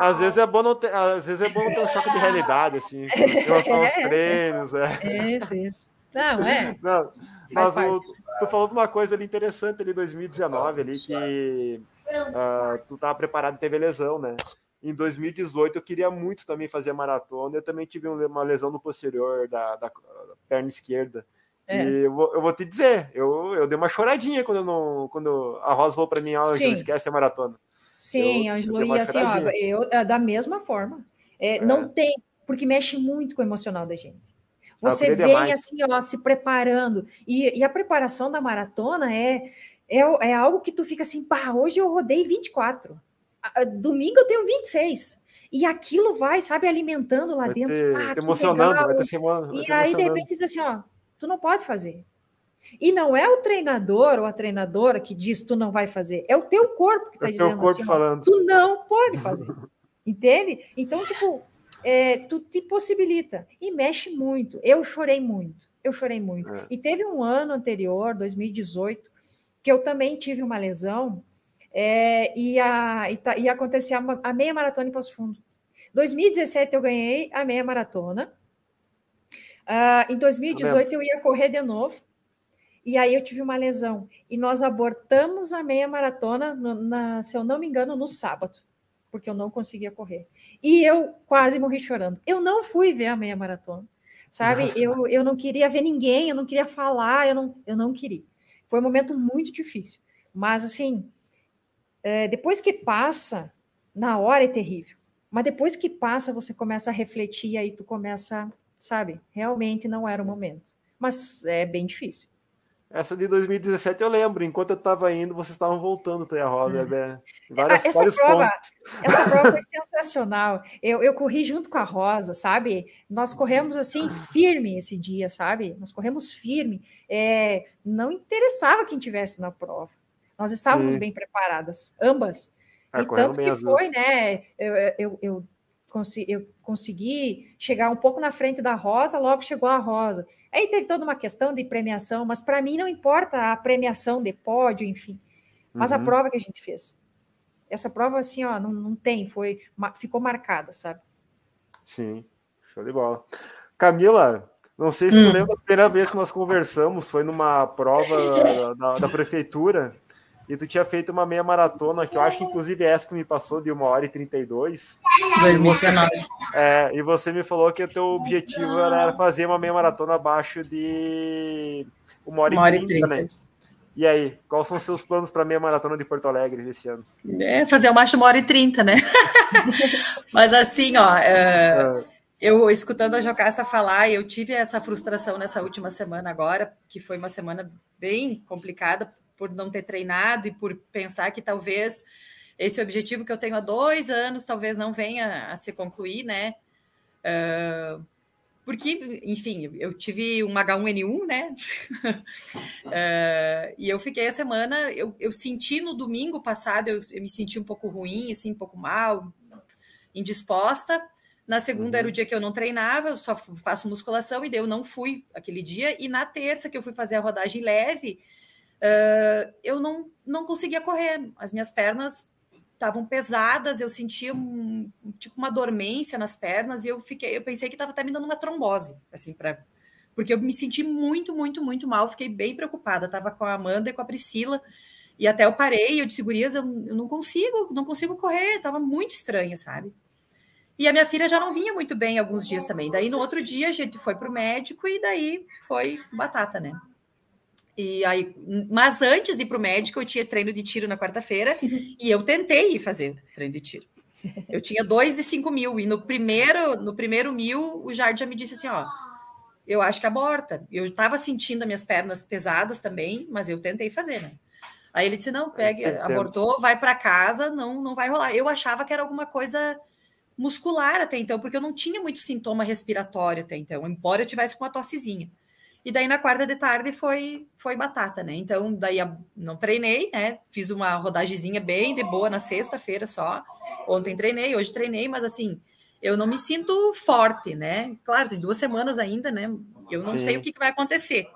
às vezes é bom não ter, às vezes é bom ter um choque de realidade, assim, relação aos É. treinos, é. Isso, isso. Não, é. Não, mas o, tu falou de uma coisa ali interessante ali, 2019, ali, que ah, tu tava preparado e teve lesão, né? Em 2018 eu queria muito também fazer maratona, eu também tive um- uma lesão no posterior da, da perna esquerda. É. E eu vou, eu vou te dizer, eu, eu dei uma choradinha quando, eu não, quando a Rosa falou para mim, ó, Sim. não esquece a maratona. Sim, Ângelo, e assim, ó, eu, é, da mesma forma. É, É. Não tem, porque mexe muito com o emocional da gente. Ah, Você vem demais. assim, ó, se preparando. E, e a preparação da maratona é, é, é algo que tu fica assim, pá, hoje eu rodei 24. Ah, ah, Domingo eu tenho 26. E aquilo vai, sabe, alimentando lá Vai dentro. ter, Ah, te emocionando, legal. vai ter se E te aí, de repente, diz assim, ó, tu não pode fazer. E não é o treinador ou a treinadora que diz tu não vai fazer, é o teu corpo que está É dizendo corpo assim, falando. tu não pode fazer. Entende? Então, tipo, é, tu te possibilita e mexe muito. Eu chorei muito, eu chorei muito. É. E teve um ano anterior, 2018, que eu também tive uma lesão é, e, a, e, tá- e acontecia a, meia maratona em Passo Fundo. 2017 eu ganhei a meia maratona. Ah, em 2018 eu ia correr de novo. E aí eu tive uma lesão. E nós abortamos a meia maratona, no- na- se eu não me engano, no sábado, porque eu não conseguia correr. E eu quase morri chorando. Eu não fui ver a meia maratona, sabe? Eu, eu não queria ver ninguém, eu não queria falar, eu não, eu não queria. Foi um momento muito difícil. Mas, assim, é, depois que passa, na hora é terrível. Mas depois que passa, você começa a refletir, aí tu começa, sabe? Realmente não era o momento. Mas é bem difícil. Essa de 2017 eu lembro. Enquanto eu estava indo, vocês estavam voltando, tu e a Rosa. Né? Vários, essa, vários prova, essa prova foi sensacional. Eu, eu corri junto com a Rosa, sabe? Nós corremos assim firme esse dia, sabe? Nós corremos firme. É, não interessava quem tivesse na prova. Nós estávamos Sim. bem preparadas, ambas. É, e tanto que foi, né? Eu, eu, eu, eu consegui chegar um pouco na frente da Rosa, logo chegou a Rosa. Aí teve toda uma questão de premiação, mas para mim não importa a premiação de pódio, enfim. Mas uhum. a prova que a gente fez. Essa prova, assim, ó, não, não tem, foi, ficou marcada, sabe? Sim, show de bola. Camila, não sei se hum. tu lembra a primeira vez que nós conversamos, foi numa prova da, da, da prefeitura, e tu tinha feito uma meia maratona, que eu acho que inclusive essa tu me passou de 1 hora e 32. 2019. É, e você me falou que o teu objetivo era fazer uma meia maratona abaixo de 1 hora, uma hora e 30, né? E aí, quais são os seus planos para a meia maratona de Porto Alegre esse ano? É, fazer abaixo de uma hora e 30, né? Mas assim, ó, é, é. eu escutando a Jocasta falar, eu tive essa frustração nessa última semana agora, que foi uma semana bem complicada, por não ter treinado e por pensar que talvez esse objetivo que eu tenho há dois anos talvez não venha a se concluir, né? Uh, porque, enfim, eu tive um H1N1, né? uh, e eu fiquei a semana, eu, eu senti no domingo passado, eu, eu, me senti um pouco ruim, assim, um pouco mal, indisposta. Na segunda uhum. era o dia que eu não treinava, eu só faço musculação, e daí eu não fui aquele dia. E na terça, que eu fui fazer a rodagem leve, uh, eu não, não conseguia correr. As minhas pernas estavam pesadas, eu sentia um, tipo uma dormência nas pernas e eu fiquei, eu pensei que estava até me dando uma trombose, assim, para porque eu me senti muito, muito, muito mal, fiquei bem preocupada. Estava com a Amanda e com a Priscila, e até eu parei, eu disse, gurias, eu, eu não consigo, não consigo correr, estava muito estranha, sabe? E a minha filha já não vinha muito bem alguns dias também. Daí no outro dia a gente foi para o médico e daí foi batata, né? E aí, mas antes de ir para o médico, eu tinha treino de tiro na quarta-feira e eu tentei ir fazer treino de tiro. Eu tinha dois de cinco mil, e no primeiro, no primeiro mil, o Jardim já me disse assim: ó, eu acho que aborta. Eu estava sentindo as minhas pernas pesadas também, mas eu tentei fazer, né? Aí ele disse: não, pegue, abortou, vai para casa, não, não vai rolar. Eu achava que era alguma coisa muscular até então, porque eu não tinha muito sintoma respiratório até então, embora eu tivesse com uma tossezinha. E daí na quarta de tarde foi foi batata, né? Então daí não treinei, né? Fiz uma rodagemzinha bem de boa na sexta-feira só. Ontem treinei, hoje treinei, mas assim, eu não me sinto forte, né? Claro, tem duas semanas ainda, né? Eu não Sim. sei o que, que vai acontecer.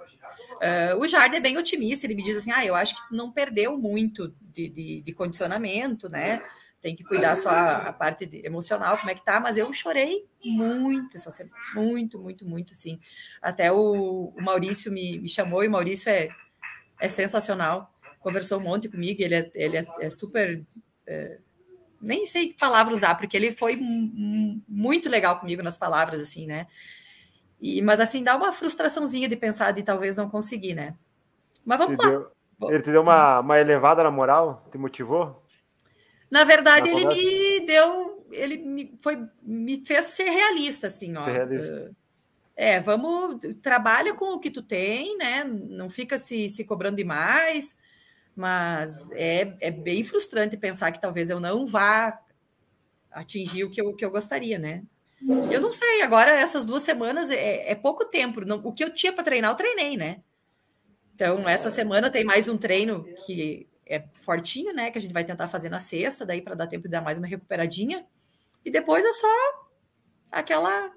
Uh, o Jardim é bem otimista, ele me diz assim: ah, eu acho que não perdeu muito de, de, de condicionamento, né? Tem que cuidar só a, a parte de, emocional, como é que tá, mas eu chorei muito essa semana, muito, muito, muito, assim. Até o, o Maurício me, me, chamou, e o Maurício é, é sensacional, conversou um monte comigo, ele é, ele é, é super... É, nem sei que palavra usar, porque ele foi muito legal comigo nas palavras, assim, né? E, mas, assim, dá uma frustraçãozinha de pensar de talvez não conseguir, né? Mas vamos lá. Ele te deu uma, uma elevada na moral? Te motivou? Na verdade, ele me deu, ele me, foi, me fez ser realista, assim, ó. Ser realista. É, vamos, trabalha com o que tu tem, né? Não fica se, se cobrando demais, mas é, é bem frustrante pensar que talvez eu não vá atingir o que eu, que eu gostaria, né? Eu não sei, agora essas duas semanas é, é pouco tempo. Não, o que eu tinha para treinar, eu treinei, né? Então, essa semana tem mais um treino que é fortinho, né? Que a gente vai tentar fazer na sexta, daí para dar tempo de dar mais uma recuperadinha. E depois é só aquela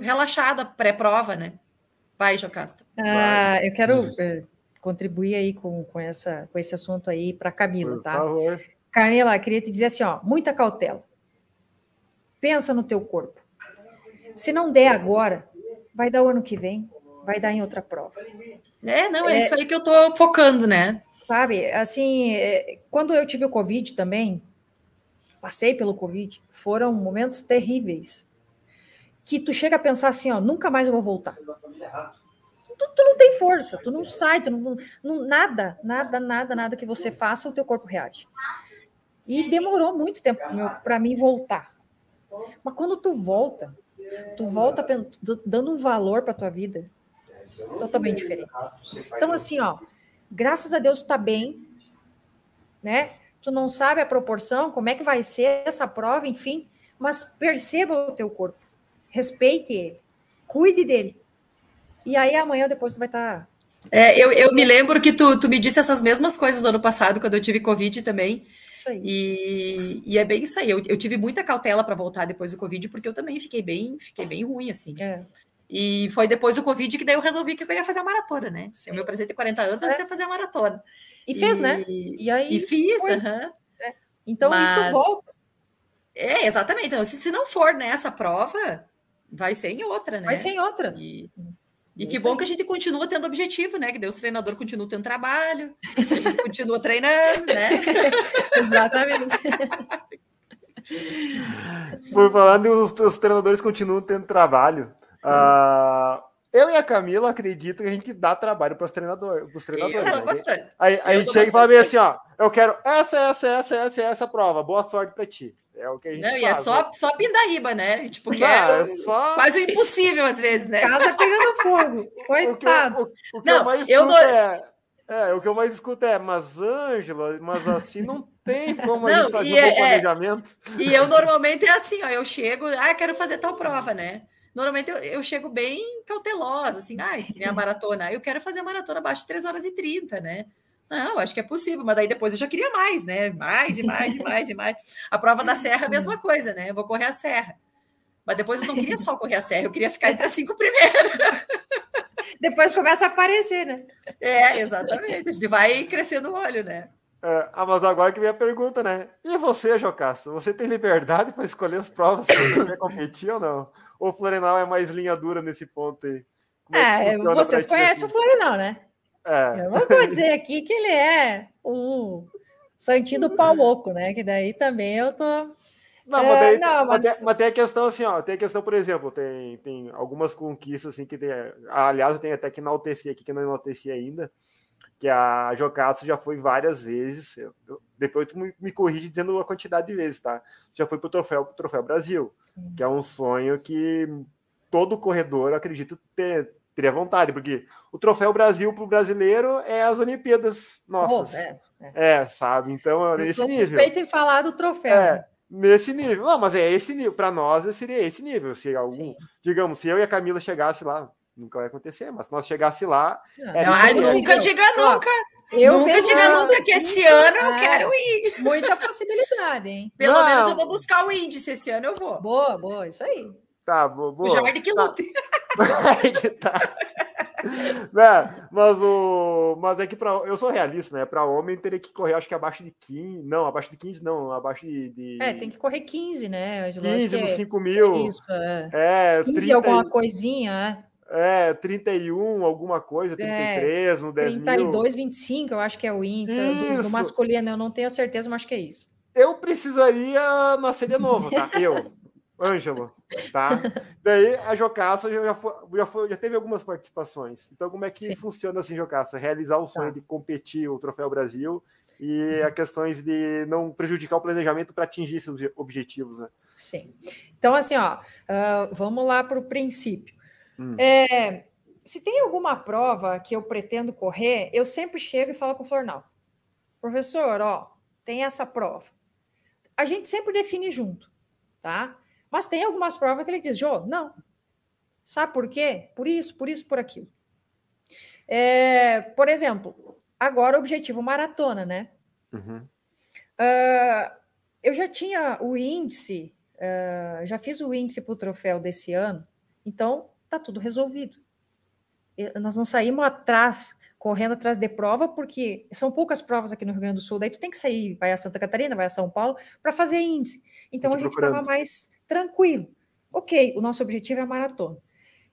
relaxada pré-prova, né? Vai, Jocasta. Ah, eu quero é, contribuir aí com, com, essa, com esse assunto aí para Camila, Por tá? Favor. Camila, queria te dizer assim, ó, muita cautela. Pensa no teu corpo. Se não der agora, vai dar o ano que vem, vai dar em outra prova. É, não, é, é isso aí que eu tô focando, né? Sabe, assim, é, quando eu tive o Covid também, passei pelo Covid, foram momentos terríveis. Que tu chega a pensar assim, ó, nunca mais eu vou voltar. Tu, tu não tem força, tu não sai, tu não, não, nada, nada, nada, nada que você faça, o teu corpo reage. E demorou muito tempo para mim voltar. Mas quando tu volta, tu volta dando um valor para tua vida Totalmente diferente. Então, assim, ó, graças a Deus tu tá bem, né? Tu não sabe a proporção, como é que vai ser essa prova, enfim, mas perceba o teu corpo, respeite ele, cuide dele. E aí amanhã depois tu vai estar. Tá... É, eu, eu me lembro que tu, tu me disse essas mesmas coisas no ano passado, quando eu tive Covid também. Isso aí. E, e é bem isso aí. Eu, eu tive muita cautela para voltar depois do Covid, porque eu também fiquei bem, fiquei bem ruim, assim. É. E foi depois do Covid que daí eu resolvi que eu queria fazer a maratona, né? Sim. O meu presente de 40 anos, eu é. fazer a maratona. E fez, né? E, aí e fiz, aham. É. Então Mas... isso volta. É, exatamente. Então, se, se não for nessa prova, vai ser em outra, né? Vai ser em outra. E, e que bom que a gente continua tendo objetivo, né? Que Deus treinador continua tendo trabalho, a gente continua treinando, né? Exatamente. Por falar os, os treinadores continuam tendo trabalho. Uh, eu e a Camila acredito que a gente dá trabalho para os treinadores. Pros treinadores eu né? bastante. Aí, a gente chega e fala bem assim: ó, eu quero essa, essa, essa, essa, essa prova. Boa sorte para ti. É o que a gente Não, faz, e é só, né? só pindaíba, né? Tipo, que Não, é, é só... quase impossível às vezes, né? Casa pegando fogo. Coitado. O que, eu, o, o que Não, eu mais eu não... é, é, o que eu mais escuto é, mas Ângela, mas assim não tem como a gente fazer um é, é, planejamento. É, e eu normalmente é assim, ó, eu chego, ah, quero fazer tal prova, né? Normalmente eu, eu chego bem cautelosa, assim, ai, ah, a maratona, eu quero fazer a maratona abaixo de 3 horas e 30, né? Não, acho que é possível, mas daí depois eu já queria mais, né? Mais e mais e mais e mais. A prova da serra é a mesma coisa, né? Eu vou correr a serra. Mas depois eu não queria só correr a serra, eu queria ficar entre as cinco primeiras. Depois começa a aparecer, né? É, exatamente. A gente vai crescendo o olho, né? É, ah, mas agora que vem a pergunta, né? E você, Jocasso? Você tem liberdade para escolher as provas que você quer competir ou não? Ou o Florenal é mais linha dura nesse ponto aí? é, é vocês conhecem assim? o Florenal, né? É. Eu não vou dizer aqui que ele é um santinho pau oco, né? Que daí também eu tô. Não, mas, daí, é, não, mas... Mas, tem, mas... tem, a questão assim, ó, tem a questão, por exemplo, tem, tem algumas conquistas assim que tem. Aliás, eu tenho até que enaltecer aqui, que não enalteci ainda, que a Jocatsu já foi várias vezes. Eu, eu, depois tu me, me corrige dizendo a quantidade de vezes, tá? Já foi pro troféu, pro troféu Brasil, Sim. que é um sonho que todo corredor, acredito, ter, teria vontade, porque o Troféu Brasil para o brasileiro é as Olimpíadas nossas. Oh, é, é. é, sabe? Então, é nesse nível. suspeita em falar do troféu. É, né? nesse nível. Não, mas é esse nível. Para nós, seria esse nível. Se algum, Sim. digamos, se eu e a Camila chegasse lá, nunca vai acontecer, mas se nós chegasse lá. Não, ai, nunca diga nunca. Eu nunca diga nunca que esse ano eu é, quero ir. Muita possibilidade, hein? Pelo não. menos eu vou buscar o índice esse ano, eu vou. Boa, boa, isso aí. Tá, boa. O Jorge que tá. lute. tá. né? Mas o mas é que para eu sou realista, né? Para homem teria que correr acho que abaixo de 15, não, abaixo de 15 não, abaixo de, de... É, tem que correr 15, né? 15 nos 5 mil. É isso, é. é 15 30, alguma coisinha, é. É, 31, alguma coisa, 33, é, no 10 32, mil. 25, eu acho que é o índice do, do, masculino, eu não tenho certeza, mas acho que é isso. Eu precisaria nascer de novo, tá? Eu, Ângelo, tá? Daí a Jocaça já, foi, já, foi, já teve algumas participações. Então, como é que Sim. funciona assim, Jocaça? Realizar o sonho tá. de competir o Troféu Brasil e a questões de não prejudicar o planejamento para atingir esses objetivos, né? Sim. Então, assim, ó, uh, vamos lá para o princípio. Hum. É, se tem alguma prova que eu pretendo correr, eu sempre chego e falo com o Flornal. Professor, ó, tem essa prova. A gente sempre define junto, tá? Mas tem algumas provas que ele diz, Jô, não. Sabe por quê? Por isso, por isso, por aquilo. É, por exemplo, agora o objetivo maratona, né? Uhum. Uh, eu já tinha o índice, uh, já fiz o índice para o troféu desse ano, então tá tudo resolvido. Nós não saímos atrás, correndo atrás de prova, porque são poucas provas aqui no Rio Grande do Sul, daí tu tem que sair, vai a Santa Catarina, vai a São Paulo, para fazer índice. Então a gente estava mais tranquilo. Ok, o nosso objetivo é a maratona.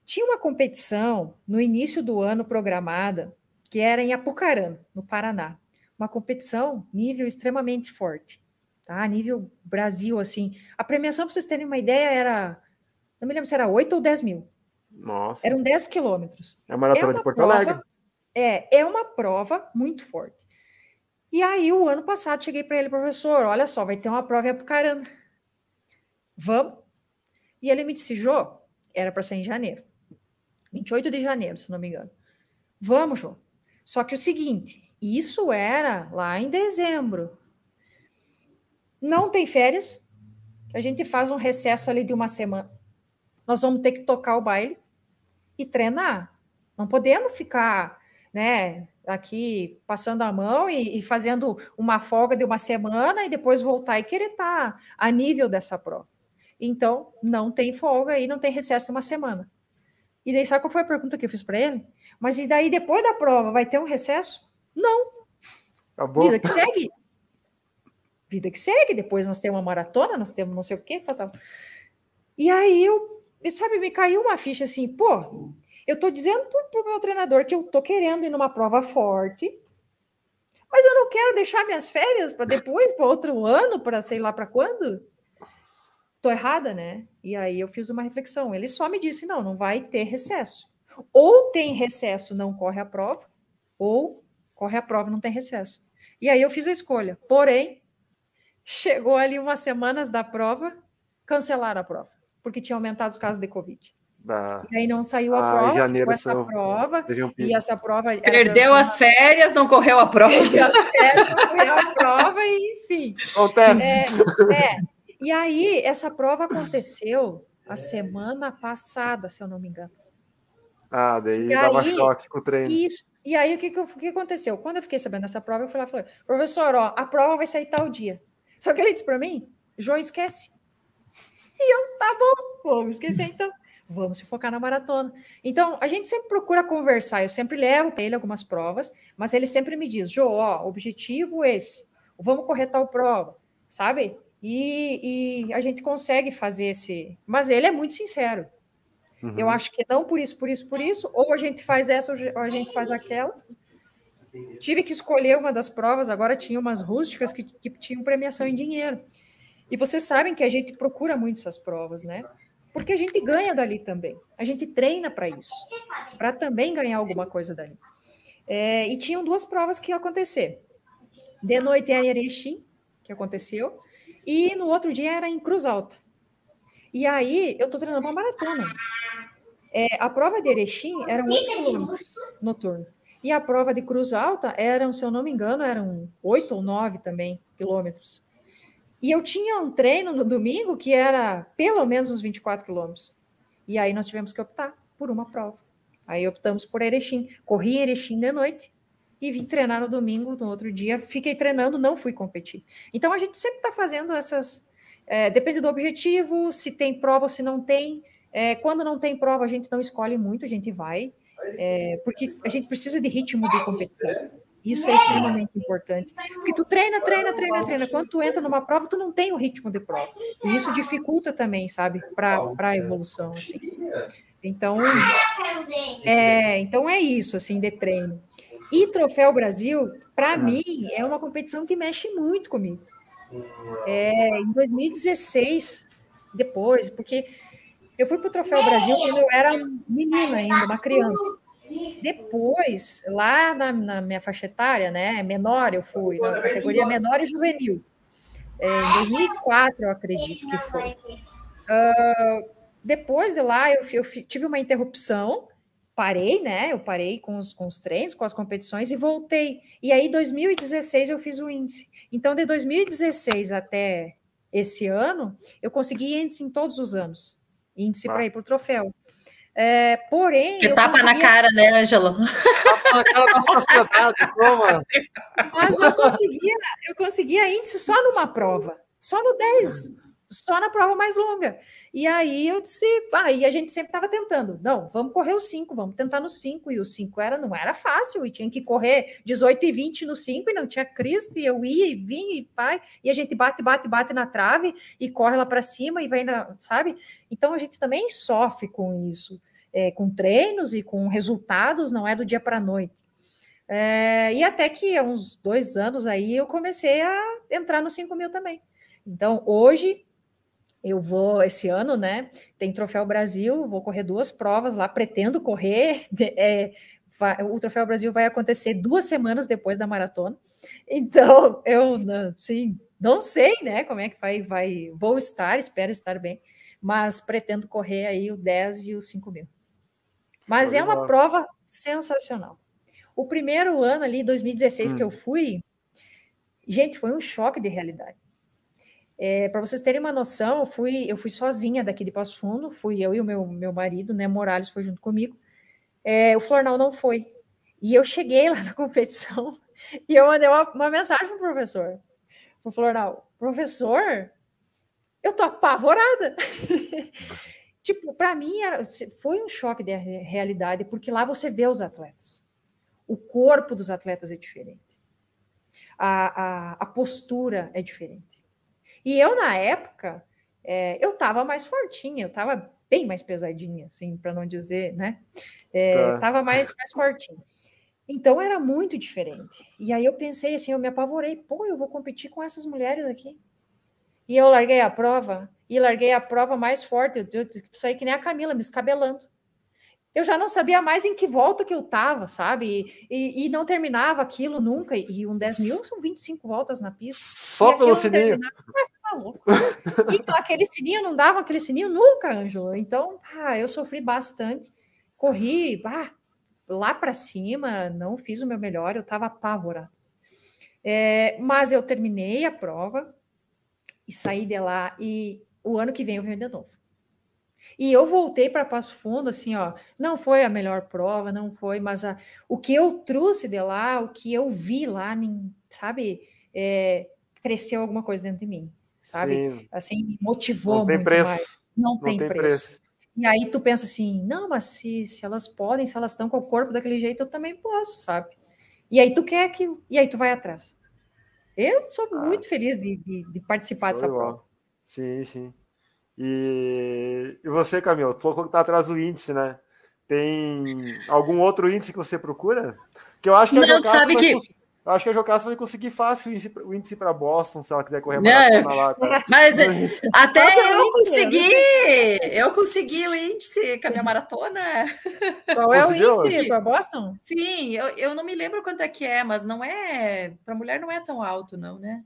Tinha uma competição no início do ano programada, que era em Apucarana, no Paraná. Uma competição nível extremamente forte, tá? Nível Brasil, assim. A premiação, para vocês terem uma ideia, era. Não me lembro se era 8 ou 10 mil. Nossa. Eram 10 quilômetros. É a maratona é de Porto prova, Alegre. É, é uma prova muito forte. E aí, o ano passado, cheguei para ele, professor, olha só, vai ter uma prova em Apucarana. Vamos? E ele me disse, Jô, era para ser em janeiro. 28 de janeiro, se não me engano. Vamos, João. Só que o seguinte, isso era lá em dezembro. Não tem férias, a gente faz um recesso ali de uma semana. Nós vamos ter que tocar o baile e treinar. Não podemos ficar, né, aqui passando a mão e, e, fazendo uma folga de uma semana e depois voltar e querer estar tá a nível dessa prova. Então, não tem folga e não tem recesso de uma semana. E daí, sabe qual foi a pergunta que eu fiz para ele? Mas e daí, depois da prova, vai ter um recesso? Não. Acabou. Vida que segue. Vida que segue. Depois nós temos uma maratona, nós temos não sei o quê, tal, tal. E aí, eu, sabe, me caiu uma ficha assim, pô, eu estou dizendo para o meu treinador que eu estou querendo ir numa prova forte, mas eu não quero deixar minhas férias para depois, para outro ano, para sei lá para quando. Estou errada, né? E aí eu fiz uma reflexão. Ele só me disse: não, não vai ter recesso. Ou tem recesso, não corre a prova, ou corre a prova, não tem recesso. E aí eu fiz a escolha. Porém, chegou ali umas semanas da prova, cancelaram a prova, porque tinha aumentado os casos de Covid. Ah. E aí não saiu a ah, prova, janeiro essa prova, um e essa prova... Perdeu as férias, não correu a prova. Perdeu as férias, não correu a prova, e enfim. Acontece. É, é, e aí, essa prova aconteceu a semana passada, se eu não me engano. Ah, daí e dava aí, choque com o treino. Isso. E aí, o que, que, que, aconteceu? Quando eu fiquei sabendo dessa prova, eu fui lá e falei, professor, ó, a prova vai sair tal dia. Só que ele disse para mim, João, esquece. E eu, tá bom, vamos esquecer então. Vamos se focar na maratona. Então, a gente sempre procura conversar. Eu sempre levo para ele algumas provas, mas ele sempre me diz, Jô, ó, objetivo esse. Vamos correr tal prova, sabe? E, e, a gente consegue fazer esse. Mas ele é muito sincero. Uhum. Eu acho que não por isso, por isso, por isso, ou a gente faz essa ou a gente faz aquela. Tive que escolher uma das provas, agora tinha umas rústicas que, que tinham premiação em dinheiro. E vocês sabem que a gente procura muito essas provas, né? Porque a gente ganha dali também. A gente treina para isso, para também ganhar alguma coisa dali. É, e tinham duas provas que iam acontecer. De noite era em Erechim, que aconteceu, e no outro dia era em Cruz Alta. E aí eu estou treinando uma maratona. É, a prova de Erechim eram 8 quilômetros noturno. E a prova de Cruz Alta eram, se eu não me engano, eram 8 ou 9 também quilômetros. E eu tinha um treino no domingo que era pelo menos uns 24 quilômetros. E aí nós tivemos que optar por uma prova. Aí optamos por Erechim. Corri Erechim de noite e vim treinar no domingo, no outro dia. Fiquei treinando, não fui competir. Então a gente sempre está fazendo essas. É, depende do objetivo, se tem prova ou se não tem. É, quando não tem prova, a gente não escolhe muito, a gente vai, é, porque a gente precisa de ritmo de competição. Isso é extremamente importante. Porque tu treina, treina, treina, treina. Quando tu entra numa prova, tu não tem o ritmo de prova. E isso dificulta também, sabe, para a evolução, assim. Então, é, então é isso, assim, de treino. E Troféu Brasil, para mim, é uma competição que mexe muito comigo. É, em 2016, depois, porque eu fui para o Troféu Brasil quando eu era menina ainda, uma criança. Depois, lá na, na, minha faixa etária, né, menor, eu fui, na categoria menor e juvenil. É, em 2004, eu acredito que foi. Uh, depois de lá, eu, eu, tive uma interrupção, parei, né? Eu parei com os, com os treinos, com as competições e voltei. E aí, em 2016, eu fiz o índice. Então, de 2016 até esse ano, eu consegui índice em todos os anos índice ah. para ir para o troféu. É, porém. Que tapa na cara, né, Ângelo? Tapa na cara da sociedade, toma. Mas eu conseguia, eu conseguia índice só numa prova, só no 10, só na prova mais longa. E aí eu disse, ah, a gente sempre estava tentando, não, vamos correr os 5, vamos tentar no 5, e o 5 era, não era fácil, e tinha que correr 18 e 20 no 5, e não tinha Cristo, e eu ia e vinha, e pai, e a gente bate, bate, bate na trave, e corre lá para cima, e vai, na, sabe? Então a gente também sofre com isso, é, com treinos e com resultados, não é do dia para a noite. É, e até que há uns dois anos aí eu comecei a entrar no 5 mil também. Então, hoje, eu vou esse ano, né? Tem Troféu Brasil, vou correr duas provas lá, pretendo correr. É, vai, o Troféu Brasil vai acontecer duas semanas depois da maratona. Então, eu sim, não sei, né? Como é que vai, vai. Vou estar, espero estar bem, mas pretendo correr aí o 10 e o 5 mil. Mas é uma prova sensacional. O primeiro ano ali, 2016, Hum. que eu fui, gente, foi um choque de realidade. É, para vocês terem uma noção, eu fui, eu fui sozinha daqui de Passo Fundo, fui eu e o meu, meu marido, né? Morales foi junto comigo. É, o Flornal não foi. E eu cheguei lá na competição e eu mandei uma, uma mensagem pro professor, pro Flornal, professor, eu tô apavorada. tipo, para mim era, foi um choque de re- realidade, porque lá você vê os atletas. O corpo dos atletas é diferente. A, a, a postura é diferente. E eu, na época, é, eu tava mais fortinha, eu tava bem mais pesadinha, assim, para não dizer, né? É, Tá. Tava mais, mais fortinha. Então era muito diferente. E aí eu pensei assim, eu me apavorei, pô, eu vou competir com essas mulheres aqui. E eu larguei a prova, e larguei a prova mais forte, eu, eu saí que nem a Camila, me escabelando. Eu já não sabia mais em que volta que eu tava, sabe? E, e não terminava aquilo nunca. E um 10 mil são 25 voltas na pista. Só E pelo sininho. terminava. Mas louco. Então, aquele sininho não dava aquele sininho nunca, Ângelo. Então, ah, eu sofri bastante. Corri ah, lá para cima, não fiz o meu melhor, eu estava apavorada. É, mas eu terminei a prova e saí de lá. E o ano que vem eu venho de novo. E eu voltei para Passo Fundo, assim, ó, não foi a melhor prova, não foi, mas a, o que eu trouxe de lá, o que eu vi lá, nin- sabe, é, cresceu alguma coisa dentro de mim, sabe? Sim, Assim, me motivou Não tem muito preço. mais. Não, não tem, tem preço. preço. E aí tu pensa assim, não, mas se, se elas podem, se elas estão com o corpo daquele jeito, eu também posso, sabe? E aí tu quer aquilo, e aí tu vai atrás. Eu sou Ah. muito feliz de, de, de participar dessa de bola. prova. Sim, sim. E, e você, Camilo, tu falou que tá atrás do índice, né? Tem algum outro índice que você procura? Que eu acho que a Não, Jocasta sabe que- eu acho que a Jocasta vai conseguir fácil o índice, para Boston, se ela quiser correr maratona lá, cara. Mas até eu índice? consegui! Eu consegui o índice com a minha maratona. Qual é o índice para Boston? Sim, eu, eu não me lembro quanto é que é, mas não é. Para mulher não é tão alto, não, né?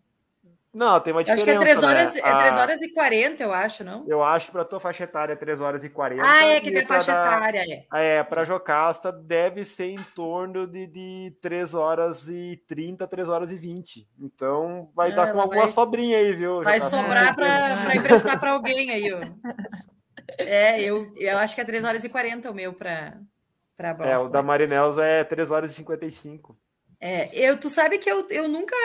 Não, tem uma Eu diferença, acho que é 3 horas, né? é 3 A- horas e 40, eu acho, não? Eu acho que para tua faixa etária é 3 horas e 40. Ah, é que tem a pra faixa etária, é. É, para Jocasta deve ser em torno de, de 3 horas e 30, 3 horas e 20. Então vai Ah, dar com alguma vai- sobrinha aí, viu? Vai Jocasta? sobrar para emprestar para alguém aí, ó. É, eu, eu acho que é 3 horas e 40 o meu para para É, o da Marinelza é 3 horas e 55. É, eu, tu sabe que eu, eu nunca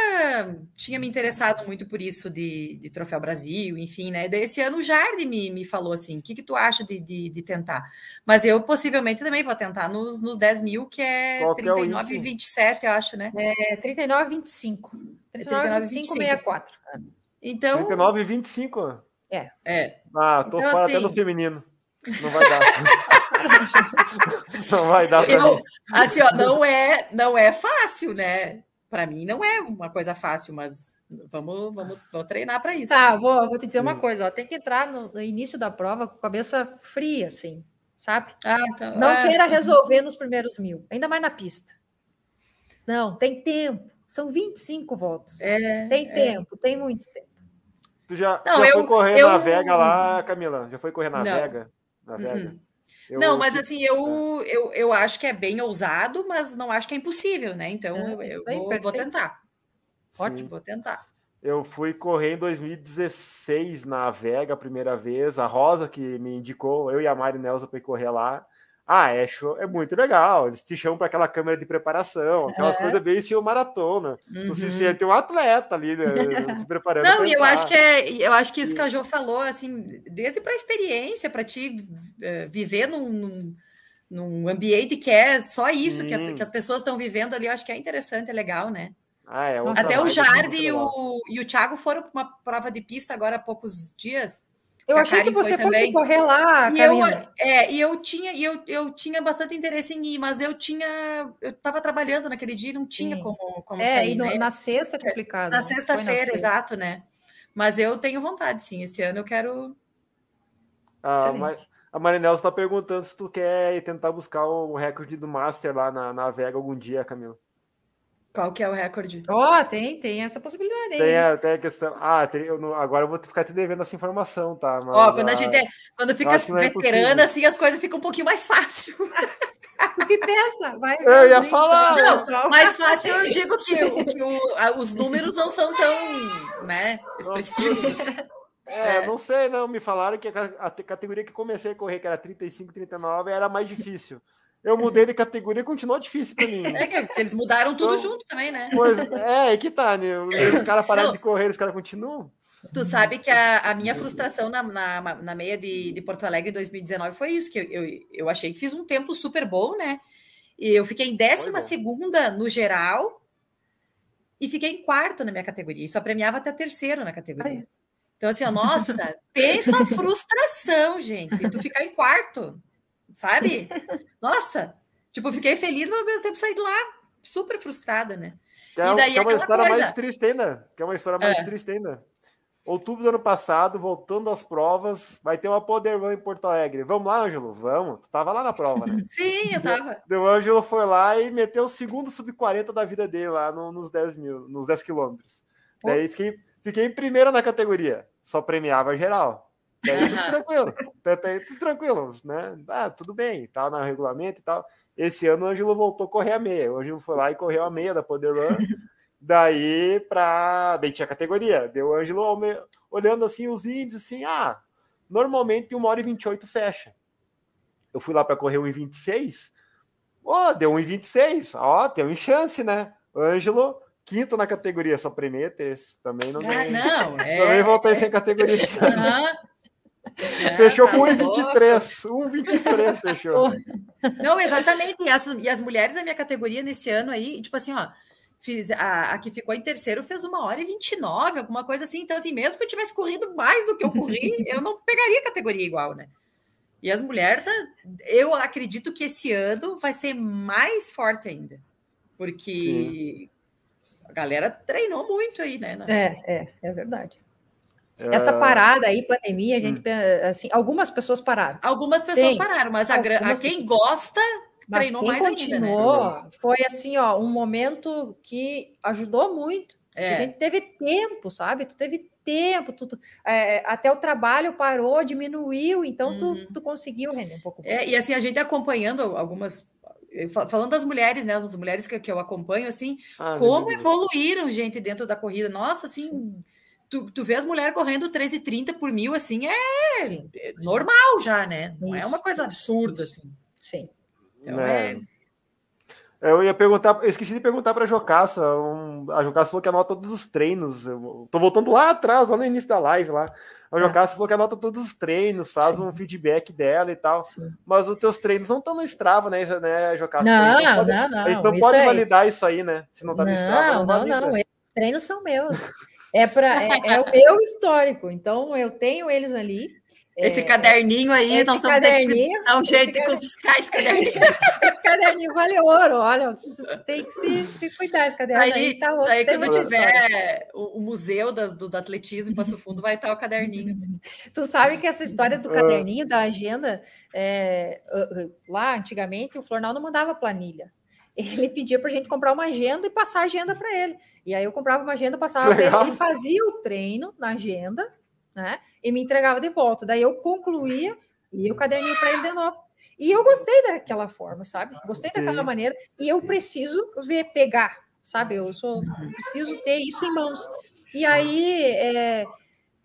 tinha me interessado muito por isso de, de Troféu Brasil, enfim, né? Daí esse ano o Jardim me, me falou assim: o que, que tu acha de, de, de tentar? Mas eu possivelmente também vou tentar nos, nos 10 mil, que é Qual que é o 39,27, eu acho, né? É 39,25. 39,25, 64. Então, 39 e 25? é, Ah, tô Então, fora até assim- no feminino. Não vai dar. não vai dar pra eu, mim. assim, ó, não é, não é fácil, né? Para mim não é uma coisa fácil, mas vamos, vamos, vou treinar para isso. Tá, vou, vou te dizer uma Sim. coisa, ó, tem que entrar no, no início da prova com a cabeça fria, assim, sabe? Ah, então, Não é. queira resolver nos primeiros mil, ainda mais na pista. Não, tem tempo. São 25 voltas. É, tem tempo, tem muito tempo. Tu já, Não, já eu- foi correr eu- na Vega lá, Camila? Já foi correr na Não. Vega? Na Uhum. Vega? Eu- Não, mas assim, eu, eu, eu acho que é bem ousado, mas não acho que é impossível, né? Então É, eu, eu aí, vou, vou tentar. Sim. Ótimo, vou tentar. Eu fui correr em 2016 na Vega a primeira vez. A Rosa que me indicou, eu e a Mari Nelson para ir correr lá. Ah, é show, é muito legal. Eles te chamam para aquela câmera de preparação, aquelas É. coisas bem estilo maratona. Tu se Uhum. sente um atleta ali, né, se preparando. Não, e eu acho que é, eu acho que isso que a Jo falou, assim, desde para a experiência, para te eh, viver num, num, num ambiente que é só isso, que, a- que as pessoas estão vivendo ali, eu acho que é interessante, é legal, né? Ah, é Até o vibe, Jardim e o, e o Thiago foram para uma prova de pista agora há poucos dias. Eu achei que você fosse também. correr lá, E eu, é, e eu tinha, e eu, eu tinha bastante interesse em ir, mas eu tinha, eu estava trabalhando naquele dia e não tinha Sim. como, como É, sair, e no- né? na sexta é complicado. Na né? Sexta-feira, sexta. exato, né? Mas eu tenho vontade, sim. Esse ano eu quero. A, Excelente. Mar... a Marinelza está perguntando se tu quer ir tentar buscar o recorde do Master lá na, na Vega algum dia, Camila. Qual que é o recorde? Ó, tem, tem essa possibilidade aí. Tem até a questão. Ah, tem- eu não- agora eu vou ficar te devendo essa informação, tá? Mas, Ó, quando a ah, gente é, quando fica é veterana, impossível. assim, as coisas ficam um pouquinho mais fácil. O que pensa? Vai, Eu vai, ia vai, falar. Não, mais fácil eu digo que, o- que o- a- os números não são tão né, expressivos. assim. É, É. não sei, não. Me falaram que a, a categoria que comecei a correr, que era 35, 39, era mais difícil. Eu mudei de categoria e continuou difícil pra mim. É que, eles mudaram tudo Então- junto também, né? Pois é, é que tá, né? Os caras pararam Não. de correr, os caras continuam. Tu sabe que a, a minha frustração na, na, na meia de, de Porto Alegre em 2019 foi isso, que eu, eu, eu achei que fiz um tempo super bom, né? E eu fiquei em décima segunda no geral e fiquei em quarto na minha categoria. E só premiava até terceiro na categoria. Então, assim, ó, nossa, pensa a frustração, gente. Tu ficar em quarto, sabe? Nossa, tipo, fiquei feliz, mas ao mesmo tempo saí de lá super frustrada, né? Que é, E daí que é uma história coisa- mais triste ainda. Que é uma história mais É. triste ainda. Outubro do ano passado, voltando às provas, vai ter uma Poder Run em Porto Alegre. Vamos lá, Ângelo? Vamos. Tu tava lá na prova, né? Sim, eu tava. O Ângelo foi lá e meteu o segundo sub-40 da vida dele lá no- nos 10 mil, nos 10 quilômetros. Daí fiquei, fiquei em primeiro na categoria. Só premiava geral. Daí tudo Aham. tranquilo. Tá- tá- Tudo tranquilo, né? Ah, tudo bem, tá no regulamento e tal. Esse ano o Ângelo voltou a correr a meia. O Ângelo foi lá e correu a meia da Poder Run. Daí pra. Daí tinha categoria. Deu o Ângelo alme- olhando assim os índices, assim, ah, normalmente 1 hora e 28 fecha. Eu fui lá para correr 1 em 26. Ó, deu 1 em 26. Ó, tem uma chance, né? Ângelo, quinto na categoria, só e terço. Também não Ah, não, é. Também voltei sem categoria. É, Fechou tá com louco. 1,23. 1,23 fechou. Não, exatamente. E as, e as mulheres da minha categoria nesse ano aí, tipo assim, ó, fiz, a, a que ficou em terceiro fez uma hora e 29, alguma coisa assim. Então, assim, mesmo que eu tivesse corrido mais do que eu corri, eu não pegaria categoria igual, né? E as mulheres, tá, eu acredito que esse ano vai ser mais forte ainda. Porque a galera treinou muito aí, né? na- É, é, é verdade. Essa parada aí, pandemia, a gente, assim, algumas pessoas pararam. Algumas pessoas Sim. pararam, mas a, a quem pessoas. gosta Mas treinou quem mais ainda, né? continuou foi assim, ó, um momento que ajudou muito. A É. gente teve tempo, sabe? Tu teve tempo, tu, tu- é, até o trabalho parou, diminuiu, então tu, Uhum. tu conseguiu render um pouco mais. É, e assim, a gente acompanhando algumas. fa- Falando das mulheres, né? As mulheres que, que eu acompanho, assim, Ah, como evoluíram, gente, dentro da corrida. Nossa, assim, tu, tu vê as mulheres correndo 13,30 por mil, assim, é, Sim, é normal já, né? Não é Isso, uma coisa absurda, isso. assim. Sim. Então, É. é. Eu ia perguntar, eu esqueci de perguntar para a Jocaça. um- a Jocaça falou que anota todos os treinos. Eu tô voltando lá atrás, lá no início da live lá. A Ah. Jocaça falou que anota todos os treinos, faz Sim. um feedback dela e tal. sim. Mas os teus treinos não estão no Strava, né, né Jocaça? Não, Então pode- não, não. Não isso pode validar isso aí, né? Se não tá no Strava, Não, não, não, valida. não. Esses treinos são meus. É, pra, é, é o meu histórico. Então, eu tenho eles ali. Esse É, caderninho aí, esse nós vamos ter que caderninho, dar um jeito de caderninho. confiscar esse caderninho. esse caderninho vale ouro. Olha, tem que se, se cuidar. Esse caderno aí, Aí, tá isso aí, quando tiver o, o museu das, do, do atletismo em Passo Fundo, vai estar o caderninho. assim. Tu sabe que essa história do Ah. caderninho, da agenda, é, uh, uh, lá antigamente o Flornal não mandava planilha. Ele pedia para a gente comprar uma agenda e passar a agenda para ele. E aí eu comprava uma agenda, passava para ele, ele fazia o treino na agenda, né? E me entregava de volta. Daí eu concluía e o caderninho para ele de novo. E eu gostei daquela forma, sabe? Gostei daquela Sim. maneira. E eu preciso ver, pegar, sabe? Eu sou, preciso ter isso em mãos. E aí é,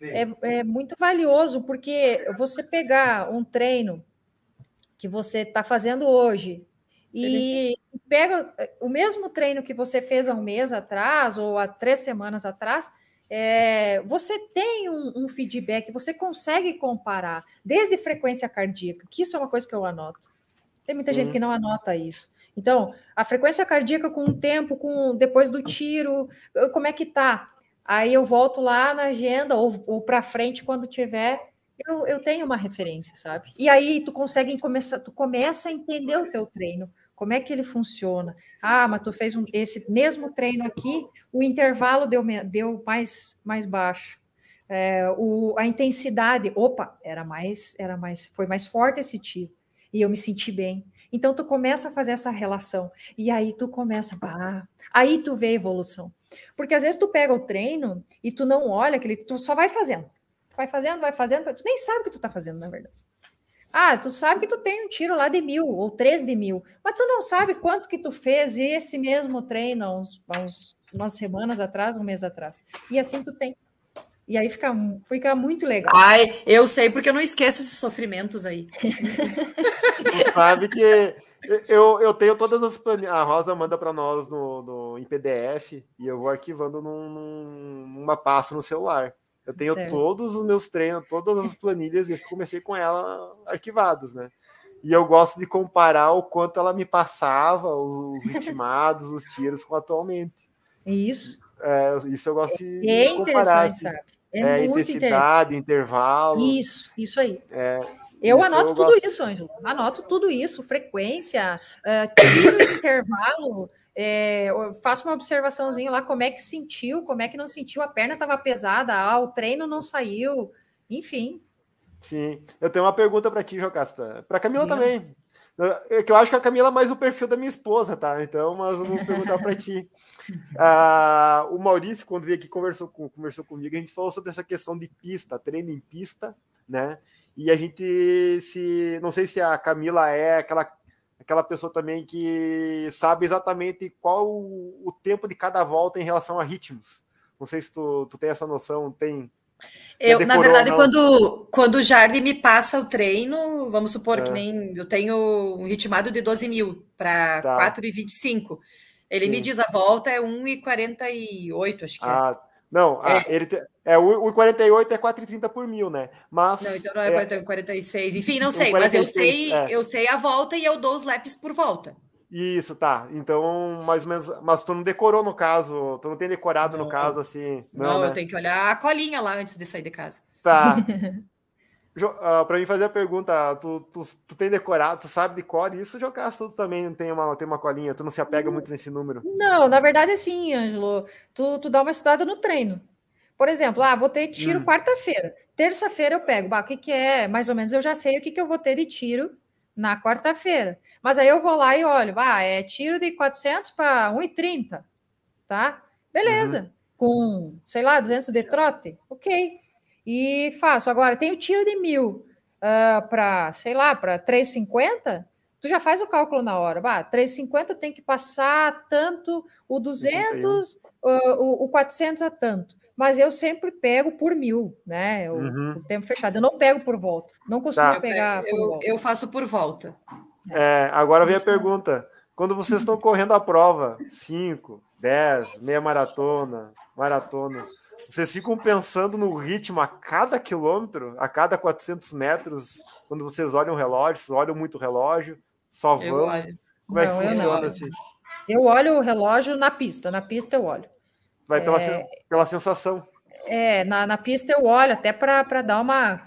é, é muito valioso, porque você pegar um treino que você está fazendo hoje e pega o mesmo treino que você fez há um mês atrás ou há três semanas atrás, é, você tem um, um feedback, você consegue comparar, desde frequência cardíaca, que isso é uma coisa que eu anoto. Tem muita gente Uhum. que não anota isso. Então, a frequência cardíaca com o tempo, com depois do tiro, como é que tá? Aí eu volto lá na agenda ou, ou para frente quando tiver, eu, eu tenho uma referência, sabe? E aí tu consegue começar, tu começa a entender o teu treino, como é que ele funciona. Ah, mas tu fez um, esse mesmo treino aqui, o intervalo deu, deu mais, mais baixo. É, o, a intensidade, opa, era mais, era mais, foi mais forte esse tiro. E eu me senti bem. Então tu começa a fazer essa relação. E aí tu começa, ah, aí tu vê a evolução. Porque às vezes tu pega o treino e tu não olha aquele, tu só vai fazendo. Tu vai fazendo, vai fazendo, tu nem sabe o que tu tá fazendo, na verdade. Ah, tu sabe que tu tem um tiro lá de mil ou três de mil, mas tu não sabe quanto que tu fez esse mesmo treino uns, uns umas semanas atrás, um mês atrás. E assim tu tem. E aí fica, fica muito legal. Ai, eu sei porque eu não esqueço esses sofrimentos aí. tu sabe que eu, eu tenho todas as planilhas. A Rosa manda para nós no, no, em PDF e eu vou arquivando num, numa pasta no celular. Eu tenho certo. todos os meus treinos, todas as planilhas, e comecei com ela arquivados, né? E eu gosto de comparar o quanto ela me passava, os, os ritmados, os tiros com atualmente. Isso. É, isso eu gosto de é comparar. Assim. Sabe? É, é intensidade, intervalo. Isso, isso aí. É, eu isso anoto eu tudo gosto... isso, Ângelo. Anoto tudo isso, frequência, uh, tiro intervalo, é, faço uma observaçãozinha lá, como é que sentiu, como é que não sentiu, a perna estava pesada, ah, o treino não saiu, enfim. Sim, eu tenho uma pergunta para ti, Jocasta. Para Camila Sim. também. É que eu acho que a Camila é mais o perfil da minha esposa, tá? Então, mas eu vou perguntar para ti. Ah, o Maurício, quando veio aqui, conversou, com, conversou comigo, a gente falou sobre essa questão de pista, treino em pista, né? E a gente se. Não sei se a Camila é aquela aquela pessoa também que sabe exatamente qual o tempo de cada volta em relação a ritmos. Não sei se tu, tu tem essa noção, tem. Eu, na verdade, quando, quando o Jardim me passa o treino, vamos supor é. que nem eu tenho um ritmado de 12 mil para tá. 4,25. Ele Sim. me diz a volta é 1,48, acho que é. ah, é. Não, é. Ah, ele te, é o, 48 é 4,30 por mil, né? Mas Não, então não é, é 46. Enfim, não sei, 46, mas eu sei, é. eu sei a volta e eu dou os laps por volta. Isso, tá. Então, mais ou menos, mas tu não decorou no caso, tu não tem decorado não, no caso assim. Não, não né? eu tenho que olhar a colinha lá antes de sair de casa. Tá. uh, ah, para mim fazer a pergunta, tu, tu, tu, tem decorado, tu sabe de cor isso, jogar tu também tem uma, tem uma colinha, tu não se apega muito nesse número? Não, na verdade é assim, Ângelo, tu, tu dá uma estudada no treino. Por exemplo, ah, vou ter tiro hum. quarta-feira. Terça-feira eu pego, bah, o que, que é? Mais ou menos eu já sei o que, que eu vou ter de tiro na quarta-feira. Mas aí eu vou lá e olho, ah, é tiro de 400 para 1,30, tá? Beleza. Uhum. Com, sei lá, 200 de trote, ok e faço. Agora, tem o tiro de mil uh, ah, para, sei lá, para 350, tu já faz o cálculo na hora. Bah, 350 tem que passar tanto, o 200, uh, o, o 400 a tanto. Mas eu sempre pego por mil, né? O, uhum. o tempo fechado. Eu não pego por volta. Não costumo tá. pegar eu, por volta. Eu faço por volta. É, agora vem a pergunta. Quando vocês estão correndo a prova, 5, 10, meia maratona, maratona, vocês ficam pensando no ritmo a cada quilômetro, a cada 400 metros, quando vocês olham o relógio, vocês olham muito o relógio, só vão. Como é que funciona assim? Eu olho o relógio na pista, na pista eu olho. Vai pela, é... pela sensação. É, na, na pista eu olho até para dar uma.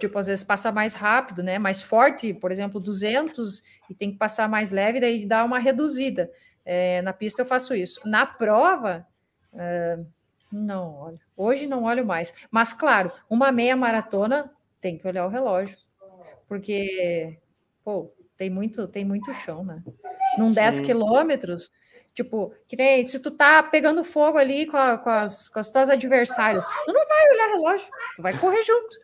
Tipo, às vezes passa mais rápido, né? Mais forte, por exemplo, 200 e tem que passar mais leve, daí dá uma reduzida. É, na pista eu faço isso. Na prova, uh, não olho. Hoje não olho mais. Mas, claro, uma meia maratona tem que olhar o relógio. Porque, pô, tem muito, tem muito chão, né? Num Sim. 10 quilômetros, tipo, que nem se tu tá pegando fogo ali com, a, com, as, com as tuas adversários, tu não vai olhar relógio, tu vai correr junto.